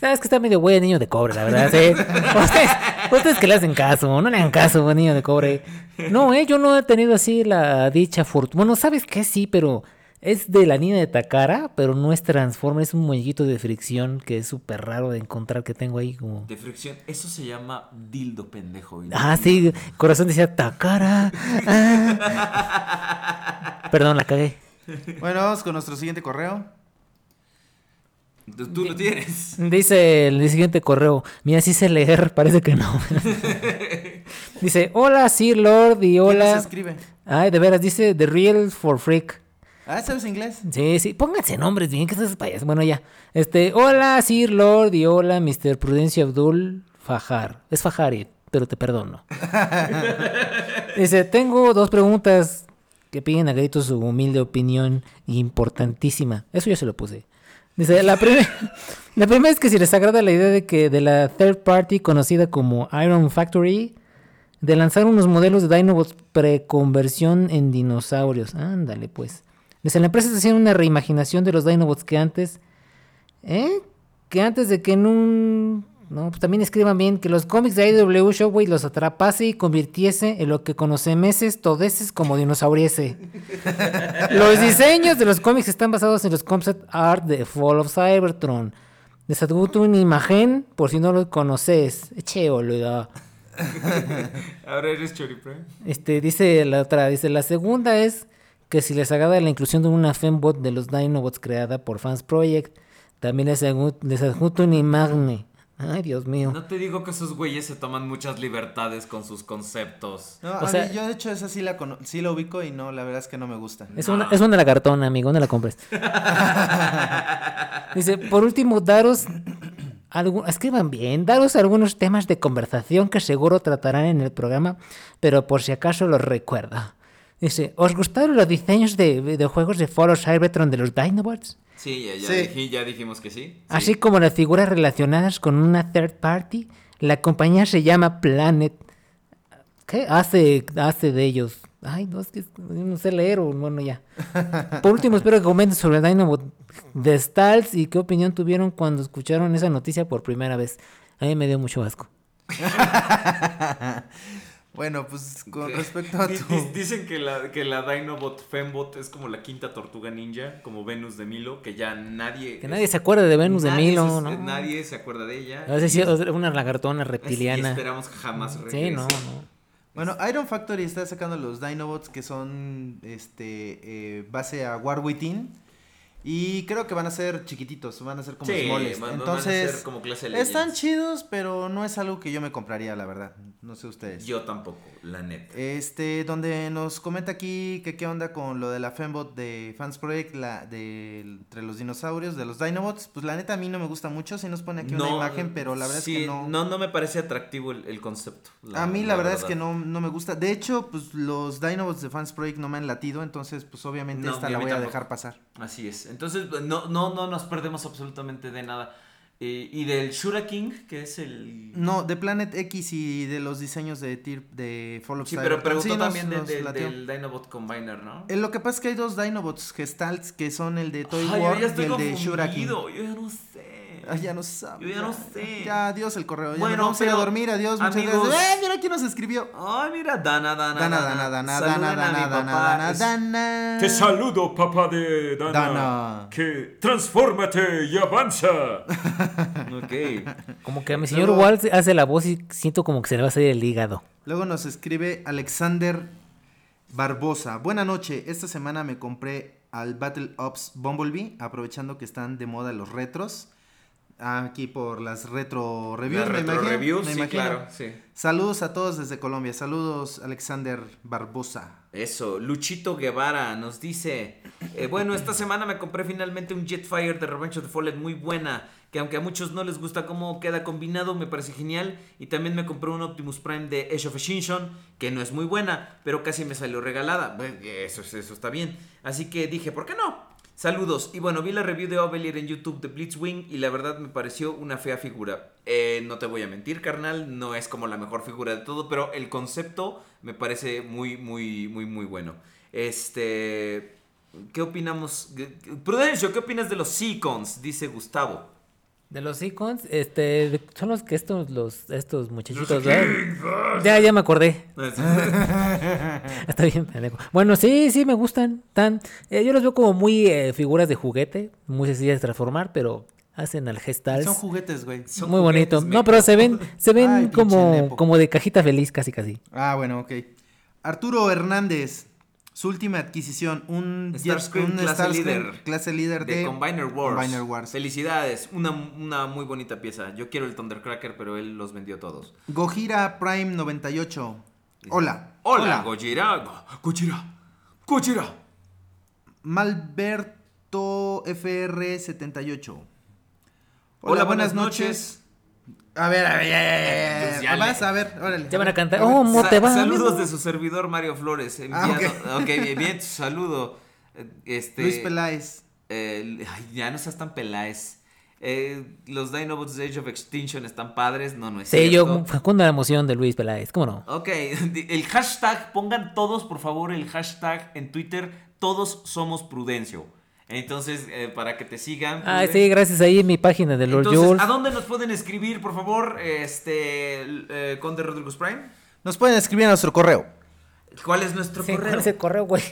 Sabes que está medio güey el niño de cobre, la verdad. ¿sí? Ustedes, ustedes que le hacen caso, no le hagan caso, niño de cobre. No, eh, yo no he tenido así la dicha fortuna. Bueno, ¿sabes qué? Sí, pero es de la niña de Takara, pero no es Transformer, es un muñequito de fricción que es súper raro de encontrar que tengo ahí como... De fricción. Eso se llama dildo pendejo. no- Ah, sí, corazón decía Takara. ah. Perdón, la cagué. Bueno, vamos con nuestro siguiente correo. Tú, lo tienes. Dice el siguiente correo. Mira, sí sé leer, parece que no. dice, hola Sir Lord y ¿Quién hola. nos escribe? Ay, de veras, dice The Real for Freak. Ah, ¿sabes inglés? Sí, sí, pónganse nombres bien, que estás payas. Bueno, ya. Este, hola Sir Lord y hola Mr. Prudencio Abdul Fajar. Es Fajari, pero te perdono. Dice, tengo dos preguntas que piden a gritos su humilde opinión importantísima. Eso yo se lo puse. Dice, la, primer- la primera es que si les agrada la idea de que de la third party conocida como Iron Factory, de lanzar unos modelos de Dinobots preconversión en dinosaurios. Ándale, pues. Dice, la empresa está haciendo una reimaginación de los Dinobots que antes... ¿Eh? Que antes de que en un... No, pues también escriban bien que los cómics de IW Shockwave los atrapase y convirtiese en lo que conocemos todeses como dinosauriese. los diseños de los cómics están basados en los concept art de Fall of Cybertron. Les adjunto una imagen por si no lo conoces. Eche boludo. Ahora eres choripre. Este, dice la otra, dice la segunda es que si les agrada la inclusión de una fembot de los Dinobots creada por Fans Project, también les adjunto una imagen. Ay, Dios mío. No te digo que esos güeyes se toman muchas libertades con sus conceptos. No, O sea- mí, yo de hecho esa sí la, cono- sí la ubico y no, la verdad es que no me gusta. Es una, es una lagartona, amigo, no la compres. Dice, por último, daros algu- escriban bien, daros algunos temas de conversación que seguro tratarán en el programa, pero por si acaso los recuerda. Dice, ¿os gustaron los diseños de videojuegos de Fall of Cybertron de los Dinobots? Sí, ya, ya, Sí. dije- ya dijimos que sí. Así como las figuras relacionadas con una third party, la compañía se llama Planet. ¿Qué hace, hace de ellos? Ay, no, es que no sé leer, o bueno, ya. Por último, espero que comenten sobre el Dynamo de Stals y qué opinión tuvieron cuando escucharon esa noticia por primera vez. A mí me dio mucho asco. Bueno, pues con respecto a tu... di- Dicen que la, que la Dinobot Fembot es como la quinta tortuga ninja, como Venus de Milo, que ya nadie. Que nadie se acuerde de Venus de Milo, se- ¿no? Nadie se acuerda de ella. A veces sí, una lagartona y reptiliana. esperamos que jamás Sí, regrese. no, no. Bueno, Iron Factory está sacando los Dinobots que son este eh, base a War Within. Y creo que van a ser chiquititos, van a ser como Sí, smalls. van- van a Entonces, ser como clase están chidos, pero no es algo que yo me compraría, la verdad. No sé ustedes. Yo tampoco, la neta. Este, donde nos comenta aquí que qué onda con lo de la Fembot de Fans Project, la de entre los dinosaurios, de los Dinobots. Pues la neta a mí no me gusta mucho, si nos pone aquí una imagen, pero la verdad sí, es que no. No, no me parece atractivo el, el concepto. a mí la, verdad, es que no, no me gusta. De hecho, pues los Dinobots de Fans Project no me han latido, entonces pues obviamente No, esta la voy a dejar pasar. Así es. Entonces, no, no, no nos perdemos absolutamente de nada. Eh, y del Shura King, que es el. No, de Planet X y de los diseños de Tir de Fall of Sí, pero preguntó Sí, nos- también de- nos de- del Dinobot Combiner, ¿no? Eh, lo que pasa es que hay dos Dinobots Gestalts que son el de Toy Ay, yo War y el de Shura King. Yo ya no sé. Ay, ya no sabe. Yo ya no sé. Ya, adiós el correo. Ya Bueno, vamos a ir a pero, dormir. Adiós, muchas amigos- gracias. ¡Eh, mira quién nos escribió! Ay, mira, Dana, Dana. Dana, Dana, Dana, Dana, Dana. Dana, Dana. Te saludo, papá de Dana. Dana. Que transfórmate y avanza. Ok. Como que a mi señor Luego- Walt hace la voz y siento como que se le va a salir el hígado. Luego nos escribe Alexander Barbosa. Buena noche. Esta semana me compré al Battle Ops Bumblebee, aprovechando que están de moda los retros. Aquí por las retro reviews, Las retro imagino. reviews, sí, imagino. claro, sí. Saludos a todos desde Colombia. Saludos, Alexander Barbosa. Eso, Luchito Guevara nos dice, eh, bueno, esta semana me compré finalmente un Jetfire de Revenge of the Fallen muy buena, que aunque a muchos no les gusta cómo queda combinado, me parece genial, y también me compré un Optimus Prime de Age of Extinction, que no es muy buena, pero casi me salió regalada, Bueno, eso, eso está bien, así que dije, ¿por qué no? Saludos, y bueno, vi la review de Ovelier en YouTube de Blitzwing y la verdad me pareció una fea figura. Eh, no te voy a mentir, carnal, no es como la mejor figura de todo, pero el concepto me parece muy, muy, muy, muy bueno. Este, ¿qué opinamos? Prudencio, ¿qué opinas de los Seacons? Dice Gustavo. De los icons, este, son los que estos, los, estos muchachitos, ¿verdad? Ya, ya me acordé. Está bien, pendejo. Bueno, sí, sí, me gustan. Tan, eh, yo los veo como muy eh, figuras de juguete, muy sencillas de transformar, pero hacen al gestal. Son juguetes, güey. Muy bonito. No, pero se ven, se ven Ay, como, como de cajita feliz, casi, casi. Ah, bueno, ok. Arturo Hernández. Su última adquisición, un Starscream un clase Starscream líder. clase líder de, De Combiner Wars. Combiner Wars. Felicidades. Una, una muy bonita pieza. Yo quiero el Thundercracker, pero él los vendió todos. Gojira Prime 98. Hola. Hola, Gojira. Gojira. Gojira. Malberto FR 78. Hola, Hola, buenas buenas noches. A ver, a ver, ya, ya, ya, ya. Pues Vas, le- a ver, órale. Ya van a cantar. A. Oh, ¿cómo Sa- te va? Saludos amigo? de su servidor Mario Flores. Ah, enviando- ok, bien, bien, tu saludo. Eh, Este, Luis Peláez. eh, ay, ya no seas tan peláez. Eh, los Dinobots de Age of Extinction están padres. No, no es Sí, cierto. yo facundo la emoción de Luis Peláez, ¿cómo no? Ok, el hashtag, pongan todos por favor el hashtag en Twitter, todos somos Prudencio. Entonces, eh, para que te sigan. Ah, Pruden- sí, gracias ahí en mi página de Lord Entonces, Jules. ¿a dónde nos pueden escribir, por favor, este, eh, Conde Rodríguez Prime? Nos pueden escribir a nuestro correo. ¿Cuál es nuestro Sí, correo? ¿cuál es el correo, güey?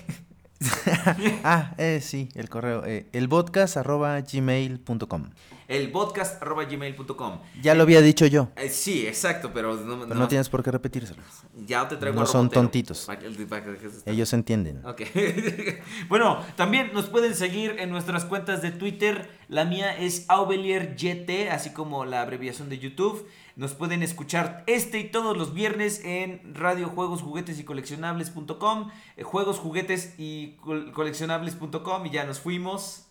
ah, eh, sí, el correo. Eh, elpodcast.gmail.com. El podcast.gmail.com. Ya lo había dicho yo, Eh, sí, exacto, pero no, pero no tienes por qué repetírselo. Ya te traigo No son tontitos. Ellos entienden. Ok. bueno, también nos pueden seguir en nuestras cuentas de Twitter. La mía es AubelierYT, así como la abreviación de YouTube. Nos pueden escuchar este y todos los viernes en Radio Juegos, Juguetes y Coleccionables.com, eh, Juegos, Juguetes y Col- Coleccionables.com y ya nos fuimos.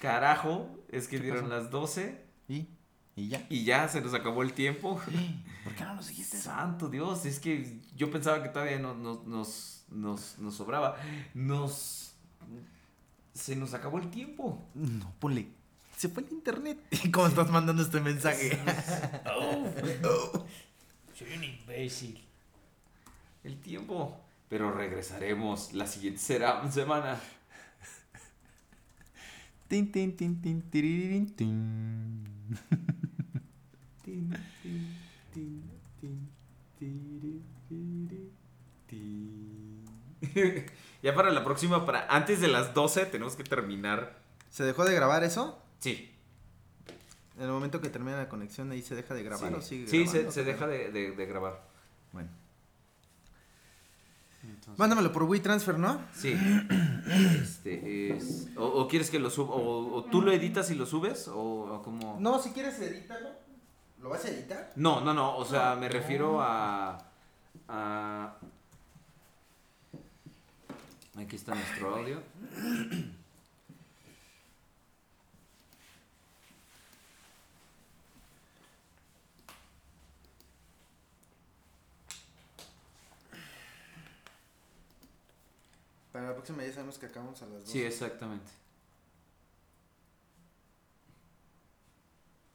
Carajo, es que dieron las 12 ¿Y? ¿Y ya? y ya se nos acabó el tiempo. ¿Por qué no nos dijiste Santo Dios, es que yo pensaba que todavía no- no- nos, nos, nos sobraba. Nos. Se nos acabó el tiempo. No, ponle. Se fue el internet. ¿Cómo estás mandando este mensaje? Soy un imbécil. El tiempo. Pero regresaremos la siguiente será semana. tin, tin, tin, tin, tin. Tin. ya para la próxima, para antes de las 12, tenemos que terminar. ¿Se dejó de grabar eso? Sí. En el momento que termina la conexión ahí se deja de grabar sí, o sigue Sí, grabando? se, se deja de, de- de grabar. Bueno. Mándamelo por WeTransfer, ¿no? Sí. Este es. O, o quieres que lo suba. O, o tú lo editas y lo subes. O, o como. No, si quieres edítalo. ¿Lo vas a editar? No, no, no. O sea, me refiero a. a. Aquí está nuestro audio. Para la próxima ya sabemos que acabamos a las 2. Sí, exactamente.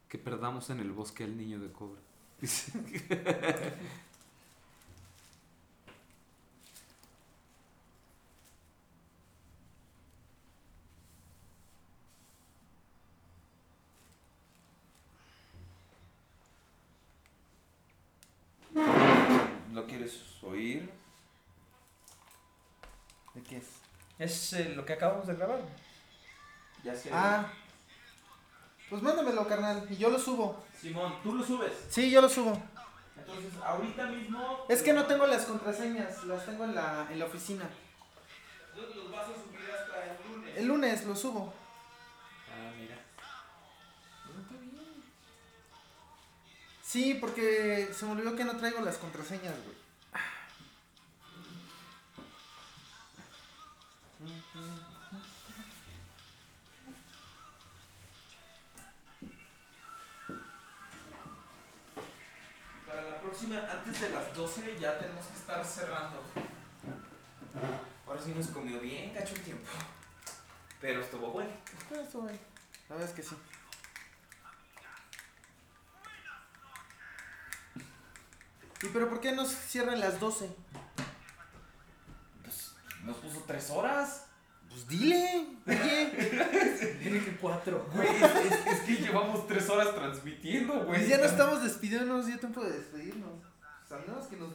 Que perdamos en el bosque al niño de cobre. ¿Lo quieres oír? ¿De qué es? Es eh, lo que acabamos de grabar. Ya sé. Ah. Pues mándamelo, carnal, y yo lo subo. Simón, tú lo subes. Sí, yo lo subo. Entonces, ahorita mismo. Es que no tengo las contraseñas, las tengo en la, en la oficina. Los vas a subir hasta el lunes. El lunes lo subo. Ah, mira. Sí, porque se me olvidó que no traigo las contraseñas, güey. Para la próxima, antes de las 12, ya tenemos que estar cerrando. Ahora sí nos comió bien, cacho el tiempo. Pero estuvo bueno. Eso, güey. La verdad es que sí. ¿Y pero por qué nos cierran las 12? Pues nos puso 3 horas. Pues dile, oye. Tiene que cuatro. Güey, es, es- es que llevamos 3 horas transmitiendo, güey. Pues ya no estamos despidiéndonos, ya tiempo de despedirnos. Al menos que nos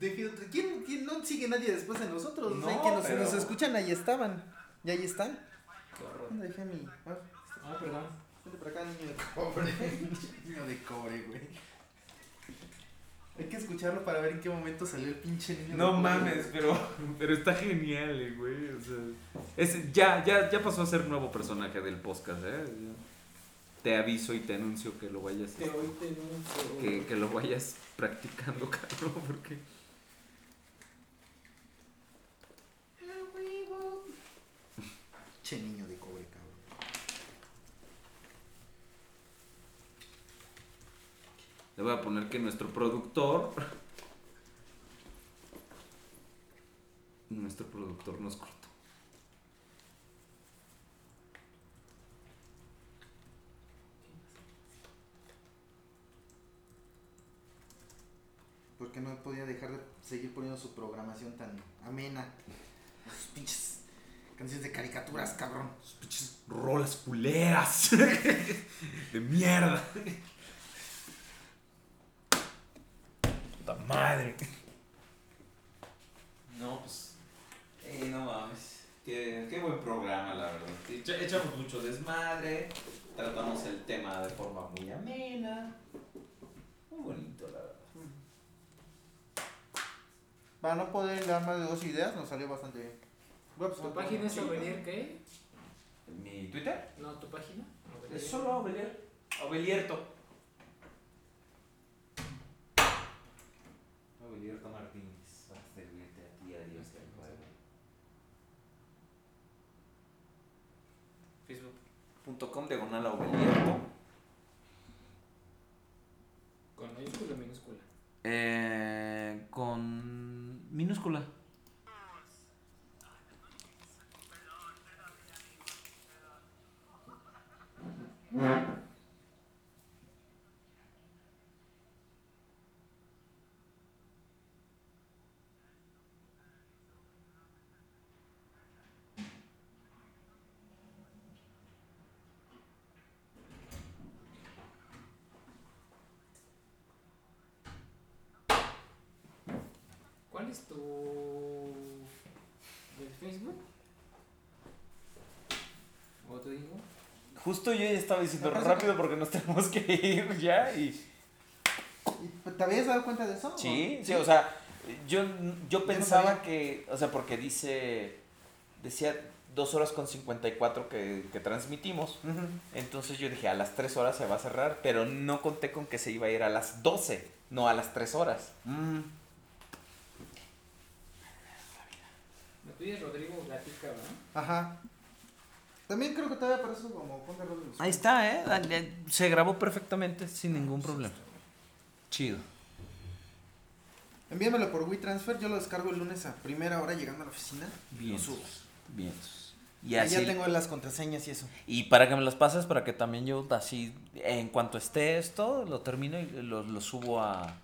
deje otro. ¿Quién, quién no sigue nadie después de nosotros? No, o sea, que nos, pero- nos escuchan, ahí estaban. Y ahí están. Qué horror. ¿Dónde dejé mi.? Ah, Ah, perdón. Vente para acá, niño de cobre. niño de cobre, güey. Hay que escucharlo para ver en qué momento salió el pinche niño. No mames, pero, pero está genial, eh, güey. O sea, es, ya, ya, ya pasó a ser nuevo personaje del podcast, ¿eh? Te aviso y te anuncio que lo vayas, que, que lo vayas practicando, cabrón, porque... Che niño de cobre, cabrón. Le voy a poner que nuestro productor... Nuestro productor nos cortó. Porque no podía dejar de seguir poniendo su programación tan amena. Sus pinches canciones de caricaturas, cabrón. Sus pinches rolas culeras. de mierda. Puta madre. No, pues. Eh, no mames. Qué, qué buen programa, la verdad. Echa- Echamos mucho desmadre. Tratamos el tema de forma muy amena. Muy bonito, la verdad. Para no poder dar más de dos ideas, nos salió bastante bien. Bueno, pues, ¿Tu página es Ovelier qué? ¿Mi Twitter? No, ¿tu página? Es solo Ovelier. Ovelierto. Martínez. Para servirte a ti, a Dios, te ruego. Facebook.com diagonal a Ovelierto. ¿Con mayúscula o minúscula? Eh, con minúscula. ¿Cuál es tu. del Facebook? ¿O te digo? Justo yo ya estaba diciendo rápido porque nos tenemos que ir ya y... ¿Te habías dado cuenta de eso? Sí, ¿O- sí, o sea, yo, yo pensaba que, o sea, porque dice, decía dos horas con 54 que, que transmitimos, entonces yo dije, a las 3 horas se va a cerrar, pero no conté con que se iba a ir a las 12, no a las 3 horas. Mm. Me pides Rodrigo Gatica, ¿verdad? Ajá. También creo que todavía aparece como Roll de los Ahí está, ¿eh? Dale, Se grabó perfectamente sin ningún problema. Chido. Envíamelo por WeTransfer, yo lo descargo el lunes a primera hora llegando a la oficina. Bien. Lo subo. Bien. Y así, ya tengo las contraseñas y eso. Y para que me los pases, para que también yo así, en cuanto esté esto, lo termino y lo, lo subo a,